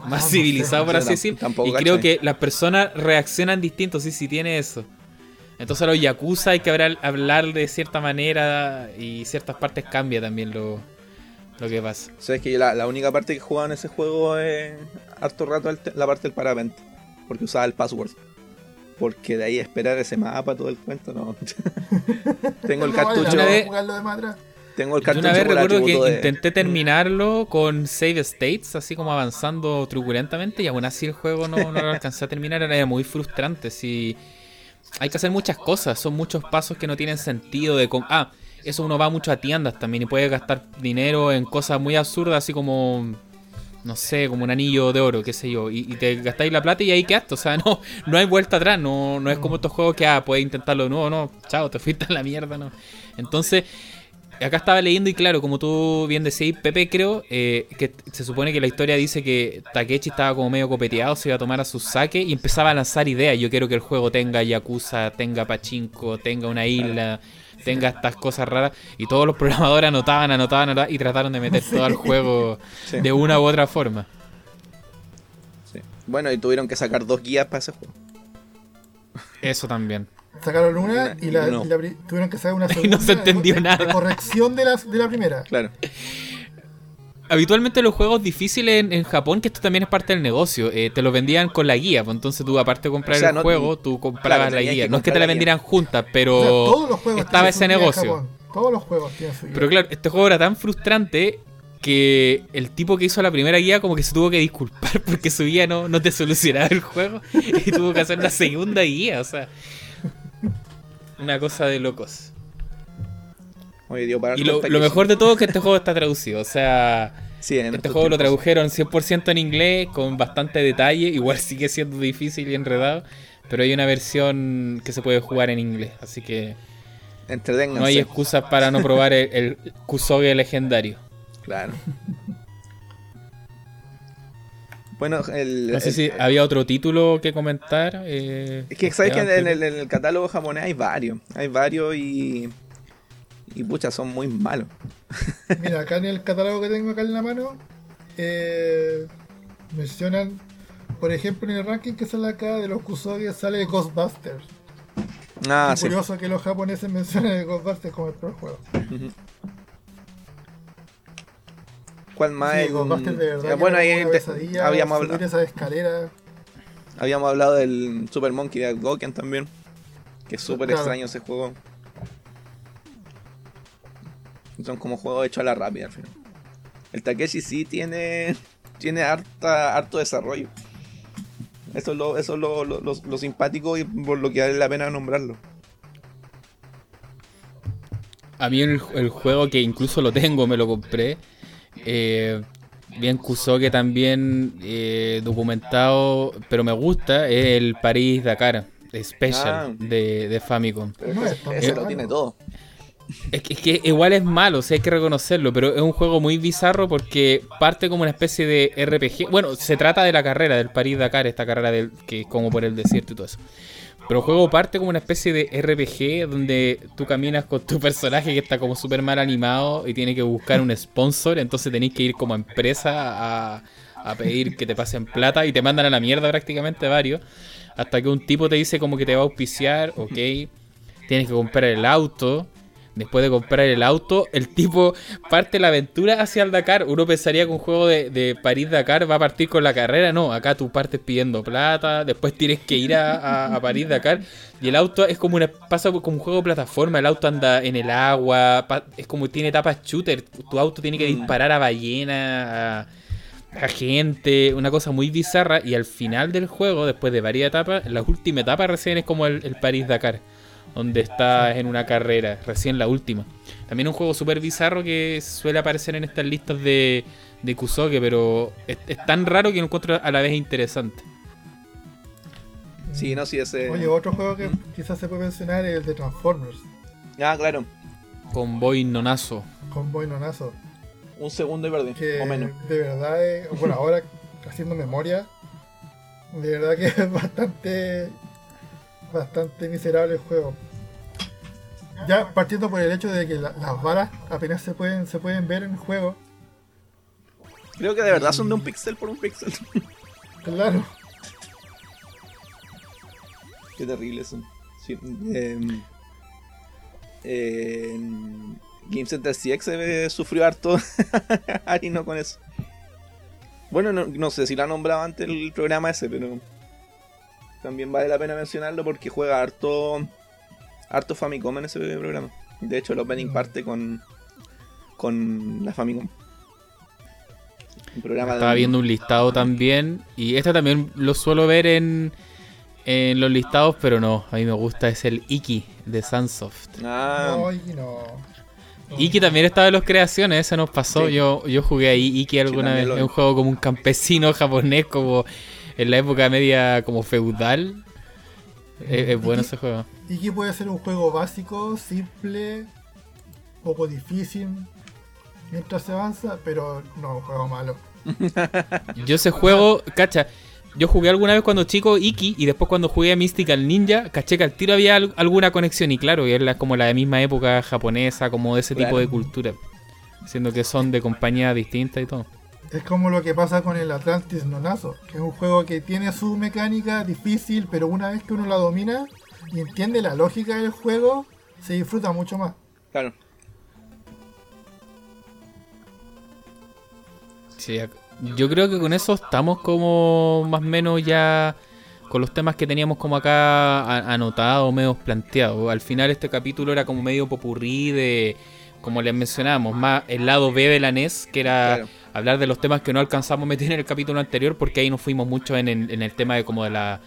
Speaker 1: Más
Speaker 2: no
Speaker 1: civilizado,
Speaker 2: sé.
Speaker 1: por así decir. Y creo que las personas reaccionan distinto, sí, sí tiene eso. Entonces a los Yakuza hay que hablar, hablar de cierta manera y ciertas partes cambia también lo, lo que pasa.
Speaker 3: Sabes que yo la, la única parte que jugaba en ese juego es harto rato la parte del parapente. Porque usaba el password. Porque de ahí esperar ese mapa, todo el cuento, no. tengo el cartucho.
Speaker 1: Vez-.
Speaker 3: Tengo el
Speaker 1: Yo
Speaker 3: cartucho
Speaker 1: una vez recuerdo que
Speaker 3: de-
Speaker 1: intenté terminarlo con save states, así como avanzando truculentamente, y aún así el juego no, no lo alcancé a terminar, era muy frustrante. Si hay que hacer muchas cosas, son muchos pasos que no tienen sentido de ah, eso uno va mucho a tiendas también y puede gastar dinero en cosas muy absurdas, así como no sé, como un anillo de oro, qué sé yo, y, y te gastáis la plata y ahí quedaste, o sea, no, no hay vuelta atrás, no, no es como estos juegos que ah, puedes intentarlo de nuevo, no, chao, te fuiste a la mierda, no. Entonces, acá estaba leyendo y claro, como tú bien decías, Pepe, creo eh, que se supone que la historia dice que Takechi estaba como medio copeteado, se iba a tomar a su saque y empezaba a lanzar ideas. Yo quiero que el juego tenga Yakuza, tenga Pachinko, tenga una isla, tenga estas cosas raras. Y todos los programadores anotaban, anotaban, anotaban y trataron de meter todo el juego
Speaker 3: Sí.
Speaker 1: de una u otra forma.
Speaker 3: Sí. Bueno, y tuvieron que sacar dos guías para ese juego.
Speaker 1: Eso también.
Speaker 2: Sacaron una y, la,
Speaker 3: No.
Speaker 2: y la tuvieron que sacar una
Speaker 1: no
Speaker 2: segunda.
Speaker 1: se entendió
Speaker 2: de, de
Speaker 1: nada.
Speaker 2: corrección de la, de la primera.
Speaker 3: Claro.
Speaker 1: Habitualmente los juegos difíciles en, en Japón, que esto también es parte del negocio, eh, te los vendían con la guía, pues entonces tú aparte de comprar
Speaker 3: O sea,
Speaker 1: el
Speaker 3: no-
Speaker 1: juego, tú comprabas
Speaker 3: claro,
Speaker 1: la guía. no es que te la
Speaker 3: la
Speaker 1: vendieran juntas, pero
Speaker 2: O sea, todos los juegos
Speaker 1: estaba ese negocio.
Speaker 2: Todos los juegos tienen su guía.
Speaker 1: Pero claro, este juego era tan frustrante que el tipo que hizo la primera guía como que se tuvo que disculpar porque su guía no, no te solucionaba el juego y tuvo que hacer una segunda guía, o sea, una cosa de locos.
Speaker 3: Oye, dio para
Speaker 1: Y
Speaker 3: harto
Speaker 1: lo, mejor de todo es que este juego está traducido, o sea,
Speaker 3: Sí, en
Speaker 1: este juego lo tradujeron 100% en inglés con bastante detalle, igual sigue siendo difícil y enredado, pero hay una versión que se puede jugar en inglés, así que no hay excusas para no probar el, el Kusoge legendario.
Speaker 3: Claro. Bueno, el,
Speaker 1: No sé
Speaker 3: el-
Speaker 1: si había otro título que comentar. eh,
Speaker 3: Es que sabes que en, el, en el catálogo japonés hay varios. Hay varios y. Y pucha, son muy malos.
Speaker 2: Mira, acá en el catálogo que tengo acá en la mano, eh, mencionan, por ejemplo, en el ranking que sale acá de los Kusoge sale Ghostbusters.
Speaker 3: Ah,
Speaker 2: Qué
Speaker 3: sí.
Speaker 2: curioso que los japoneses mencionen el Ghostbusters como el peor juego.
Speaker 3: ¿Cuál más?
Speaker 2: Sí,
Speaker 3: El-
Speaker 2: Ghostbusters de verdad.
Speaker 3: Ah, bueno, ahí te- habíamos, hablado,
Speaker 2: esa escalera.
Speaker 3: habíamos hablado del Super Monkey de Goken también. Que es súper
Speaker 2: Claro.
Speaker 3: extraño ese juego. Son como juegos hechos a la rápida al final. El Takeshi sí tiene. Tiene harta, harto desarrollo. Eso es lo, eso es lo, lo- lo- lo simpático y por lo que vale la pena nombrarlo.
Speaker 1: A mí el, el juego que incluso lo tengo, me lo compré. Eh, bien Kusoge también eh, documentado, pero me gusta, es el París Dakar Special
Speaker 3: Ah.
Speaker 1: de, de Famicom.
Speaker 3: Ese, lo tiene todo.
Speaker 1: Es que, es que igual es malo, o sea, hay que reconocerlo, pero es un juego muy bizarro porque parte como una especie de RPG. Bueno, se trata de la carrera del París Dakar, esta carrera del, que es como por el desierto y todo eso. Pero el juego parte como una especie de RPG donde tú caminas con tu personaje que está como súper mal animado y tiene que buscar un sponsor, entonces tenéis que ir como empresa a, a pedir que te pasen plata y te mandan a la mierda prácticamente varios. Hasta que un tipo te dice como que te va a auspiciar, ok, tienes que comprar el auto. Después de comprar el auto, el tipo parte la aventura hacia el Dakar. Uno pensaría que un juego de, París-Dakar va a partir con la carrera. No, acá tú partes pidiendo plata, después tienes que ir a, París-Dakar. Y el auto es como una, pasa como un juego de plataforma. El auto anda en el agua, es como tiene etapas shooter. Tu auto tiene que mm. disparar a ballena, a, gente, una cosa muy bizarra. Y al final del juego, después de varias etapas, la última etapa recién es como el, el París-Dakar donde estás en una carrera, recién la última. También un juego súper bizarro que suele aparecer en estas listas de, de Kusoke, pero es, tan raro que lo encuentro a la vez interesante.
Speaker 3: Sí, no, sí, ese.
Speaker 2: Oye, otro juego que quizás se puede mencionar es el de Transformers.
Speaker 3: Ah, claro.
Speaker 1: Convoy Nonazo.
Speaker 2: Convoy Nonazo.
Speaker 3: Un segundo y perdí, o menos.
Speaker 2: De verdad, bueno, ahora haciendo memoria, de verdad que es bastante bastante miserable el juego. Ya partiendo por el hecho de que las balas apenas se pueden, se pueden ver en el juego.
Speaker 3: Creo que de verdad son de un pixel por un pixel.
Speaker 2: Claro.
Speaker 3: Qué terrible son. Sí, eh, Game Center CX sufrió harto no con eso. Bueno, no, no, sé si lo ha nombrado antes el programa ese, pero también vale la pena mencionarlo porque juega harto harto Famicom en ese programa. De hecho, el opening mm. parte con con la Famicom.
Speaker 1: Estaba viendo un listado también y este también lo suelo ver en en los listados, pero no, a mí me gusta es el Iki de Sunsoft.
Speaker 2: Ah. no.
Speaker 1: Iki también estaba en las creaciones, eso nos pasó. Yo, yo jugué ahí Iki alguna vez. Es un juego como un campesino japonés, como en la época media como feudal. Es, bueno ese juego.
Speaker 2: Y puede ser un juego básico, simple, poco difícil mientras se avanza, pero no un juego malo.
Speaker 1: Yo ese juego, cacha, yo jugué alguna vez cuando chico Iki y después cuando jugué a Mystical Ninja, caché que al tiro había alguna conexión y claro, y era como la misma época japonesa, como de ese tipo de cultura, siendo que son de compañías distintas y todo.
Speaker 2: Es como lo que pasa con el Atlantis Nonazo, que es un juego que tiene su mecánica difícil, pero una vez que uno la domina y entiende la lógica del juego, se disfruta mucho más.
Speaker 3: Claro.
Speaker 1: Sí, yo creo que con eso estamos como más o menos ya con los temas que teníamos como acá anotados, medio planteados. Al final este capítulo era como medio popurrí de, como les mencionábamos, más el lado B de la NES, que era hablar de los temas que no alcanzamos a meter en el capítulo anterior, porque ahí nos fuimos mucho en, el tema de como de las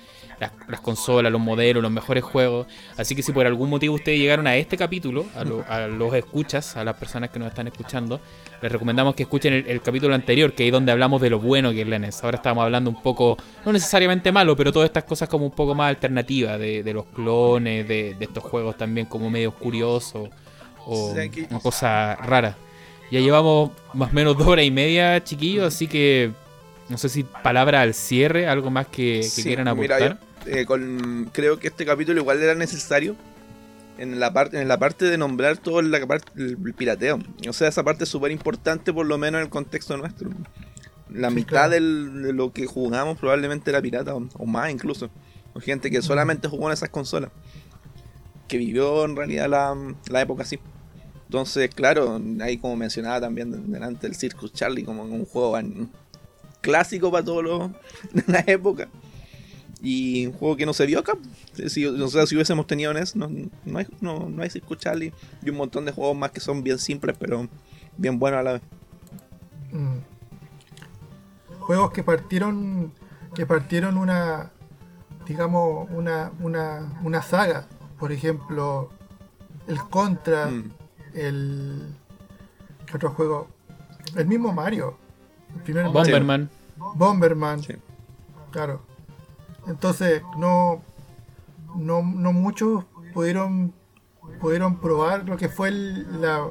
Speaker 1: consolas, los modelos, los mejores juegos. Así que si por algún motivo ustedes llegaron a este capítulo, a, los escuchas, a las personas que nos están escuchando, les recomendamos que escuchen el, capítulo anterior, que es donde hablamos de lo bueno que es la NES. Ahora estamos hablando un poco, no necesariamente malo, pero todas estas cosas como un poco más alternativas, de, los clones, de, estos juegos también como medio curiosos o una cosa rara. Ya llevamos más o menos dos horas y media, chiquillos, así que no sé si palabra al cierre, algo más que, quieran aportar.
Speaker 3: Eh, creo que este capítulo igual era necesario en la parte en la parte de nombrar todo la el pirateo. O sea, esa parte es súper importante por lo menos en el contexto nuestro. La mitad de lo que jugamos probablemente era pirata o, más incluso. O gente que solamente jugó en esas consolas. Que vivió en realidad la, la época así. Entonces, claro, ahí como mencionaba también delante del Circus Charlie, como un juego clásico para todos los de la época. Y un juego que no se vio acá. Si, o sea, si hubiésemos tenido NES, no, no, hay, no, no hay Circus Charlie. Y un montón de juegos más que son bien simples, pero bien buenos a la vez. Mm.
Speaker 2: Juegos que partieron. Que partieron una. Digamos, una, una, una saga. Por ejemplo, el Contra. Mm el. ¿Qué otro juego? El mismo Mario. El primer
Speaker 1: Bomberman.
Speaker 2: Bomberman. Claro. Entonces, no, no, no muchos pudieron pudieron probar lo que fue el, la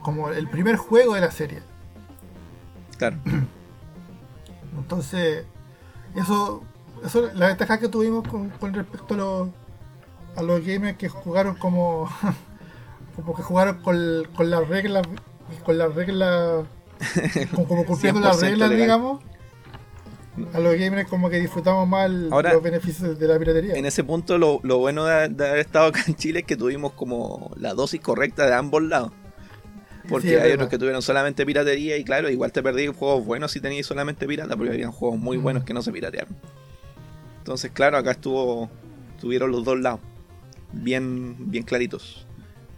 Speaker 2: como el primer juego de la serie.
Speaker 3: Claro.
Speaker 2: Entonces, eso, eso la ventaja que tuvimos con, con respecto a los, a los gamers que jugaron como como que jugaron con, con las reglas, con las reglas, como, cumpliendo las reglas, digamos. a los gamers como que disfrutamos más los beneficios de la piratería.
Speaker 3: En ese punto lo, bueno de, haber estado acá en Chile es que tuvimos como la dosis correcta de ambos lados. Porque hay otros que tuvieron solamente piratería y claro, igual te perdí juegos buenos si tenías solamente pirata, porque había juegos muy buenos que no se piratearon. Entonces, claro, acá estuvo tuvieron los dos lados bien bien claritos.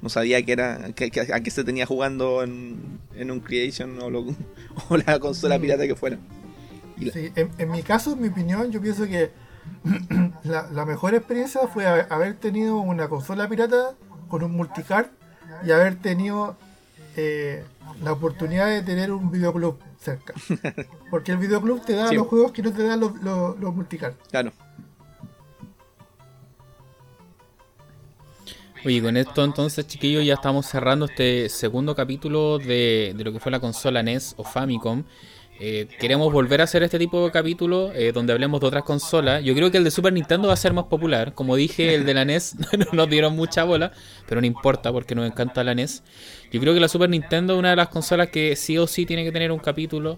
Speaker 3: No sabía que era que, a qué se tenía jugando en, un Creation o, o la consola mm. pirata que fuera.
Speaker 2: Sí, en, mi caso, en mi opinión, yo pienso que la, mejor experiencia fue haber tenido una consola pirata con un multicard y haber tenido eh, la oportunidad de tener un videoclub cerca. Porque el videoclub te da los juegos que no te dan los, los, multicard.
Speaker 3: Claro.
Speaker 1: Oye, con esto entonces, chiquillos, ya estamos cerrando este segundo capítulo de, de lo que fue la consola NES o Famicom. Eh, queremos volver a hacer este tipo de capítulo eh, donde hablemos de otras consolas. Yo creo que el de Super Nintendo va a ser más popular. Como dije, el de la NES no nos dieron mucha bola, pero no importa porque nos encanta la NES. Yo creo que la Super Nintendo es una de las consolas que sí o sí tiene que tener un capítulo.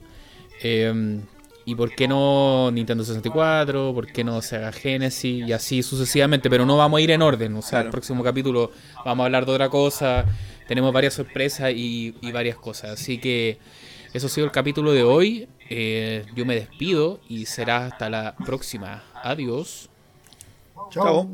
Speaker 1: Eh, y por qué no Nintendo 64, por qué no Sega Genesis y así sucesivamente, pero no vamos a ir en orden. O sea, el próximo capítulo vamos a hablar de otra cosa. Tenemos varias sorpresas y, y varias cosas. Así que eso ha sido el capítulo de hoy. Eh, yo me despido y será hasta la próxima. Adiós.
Speaker 2: Chao.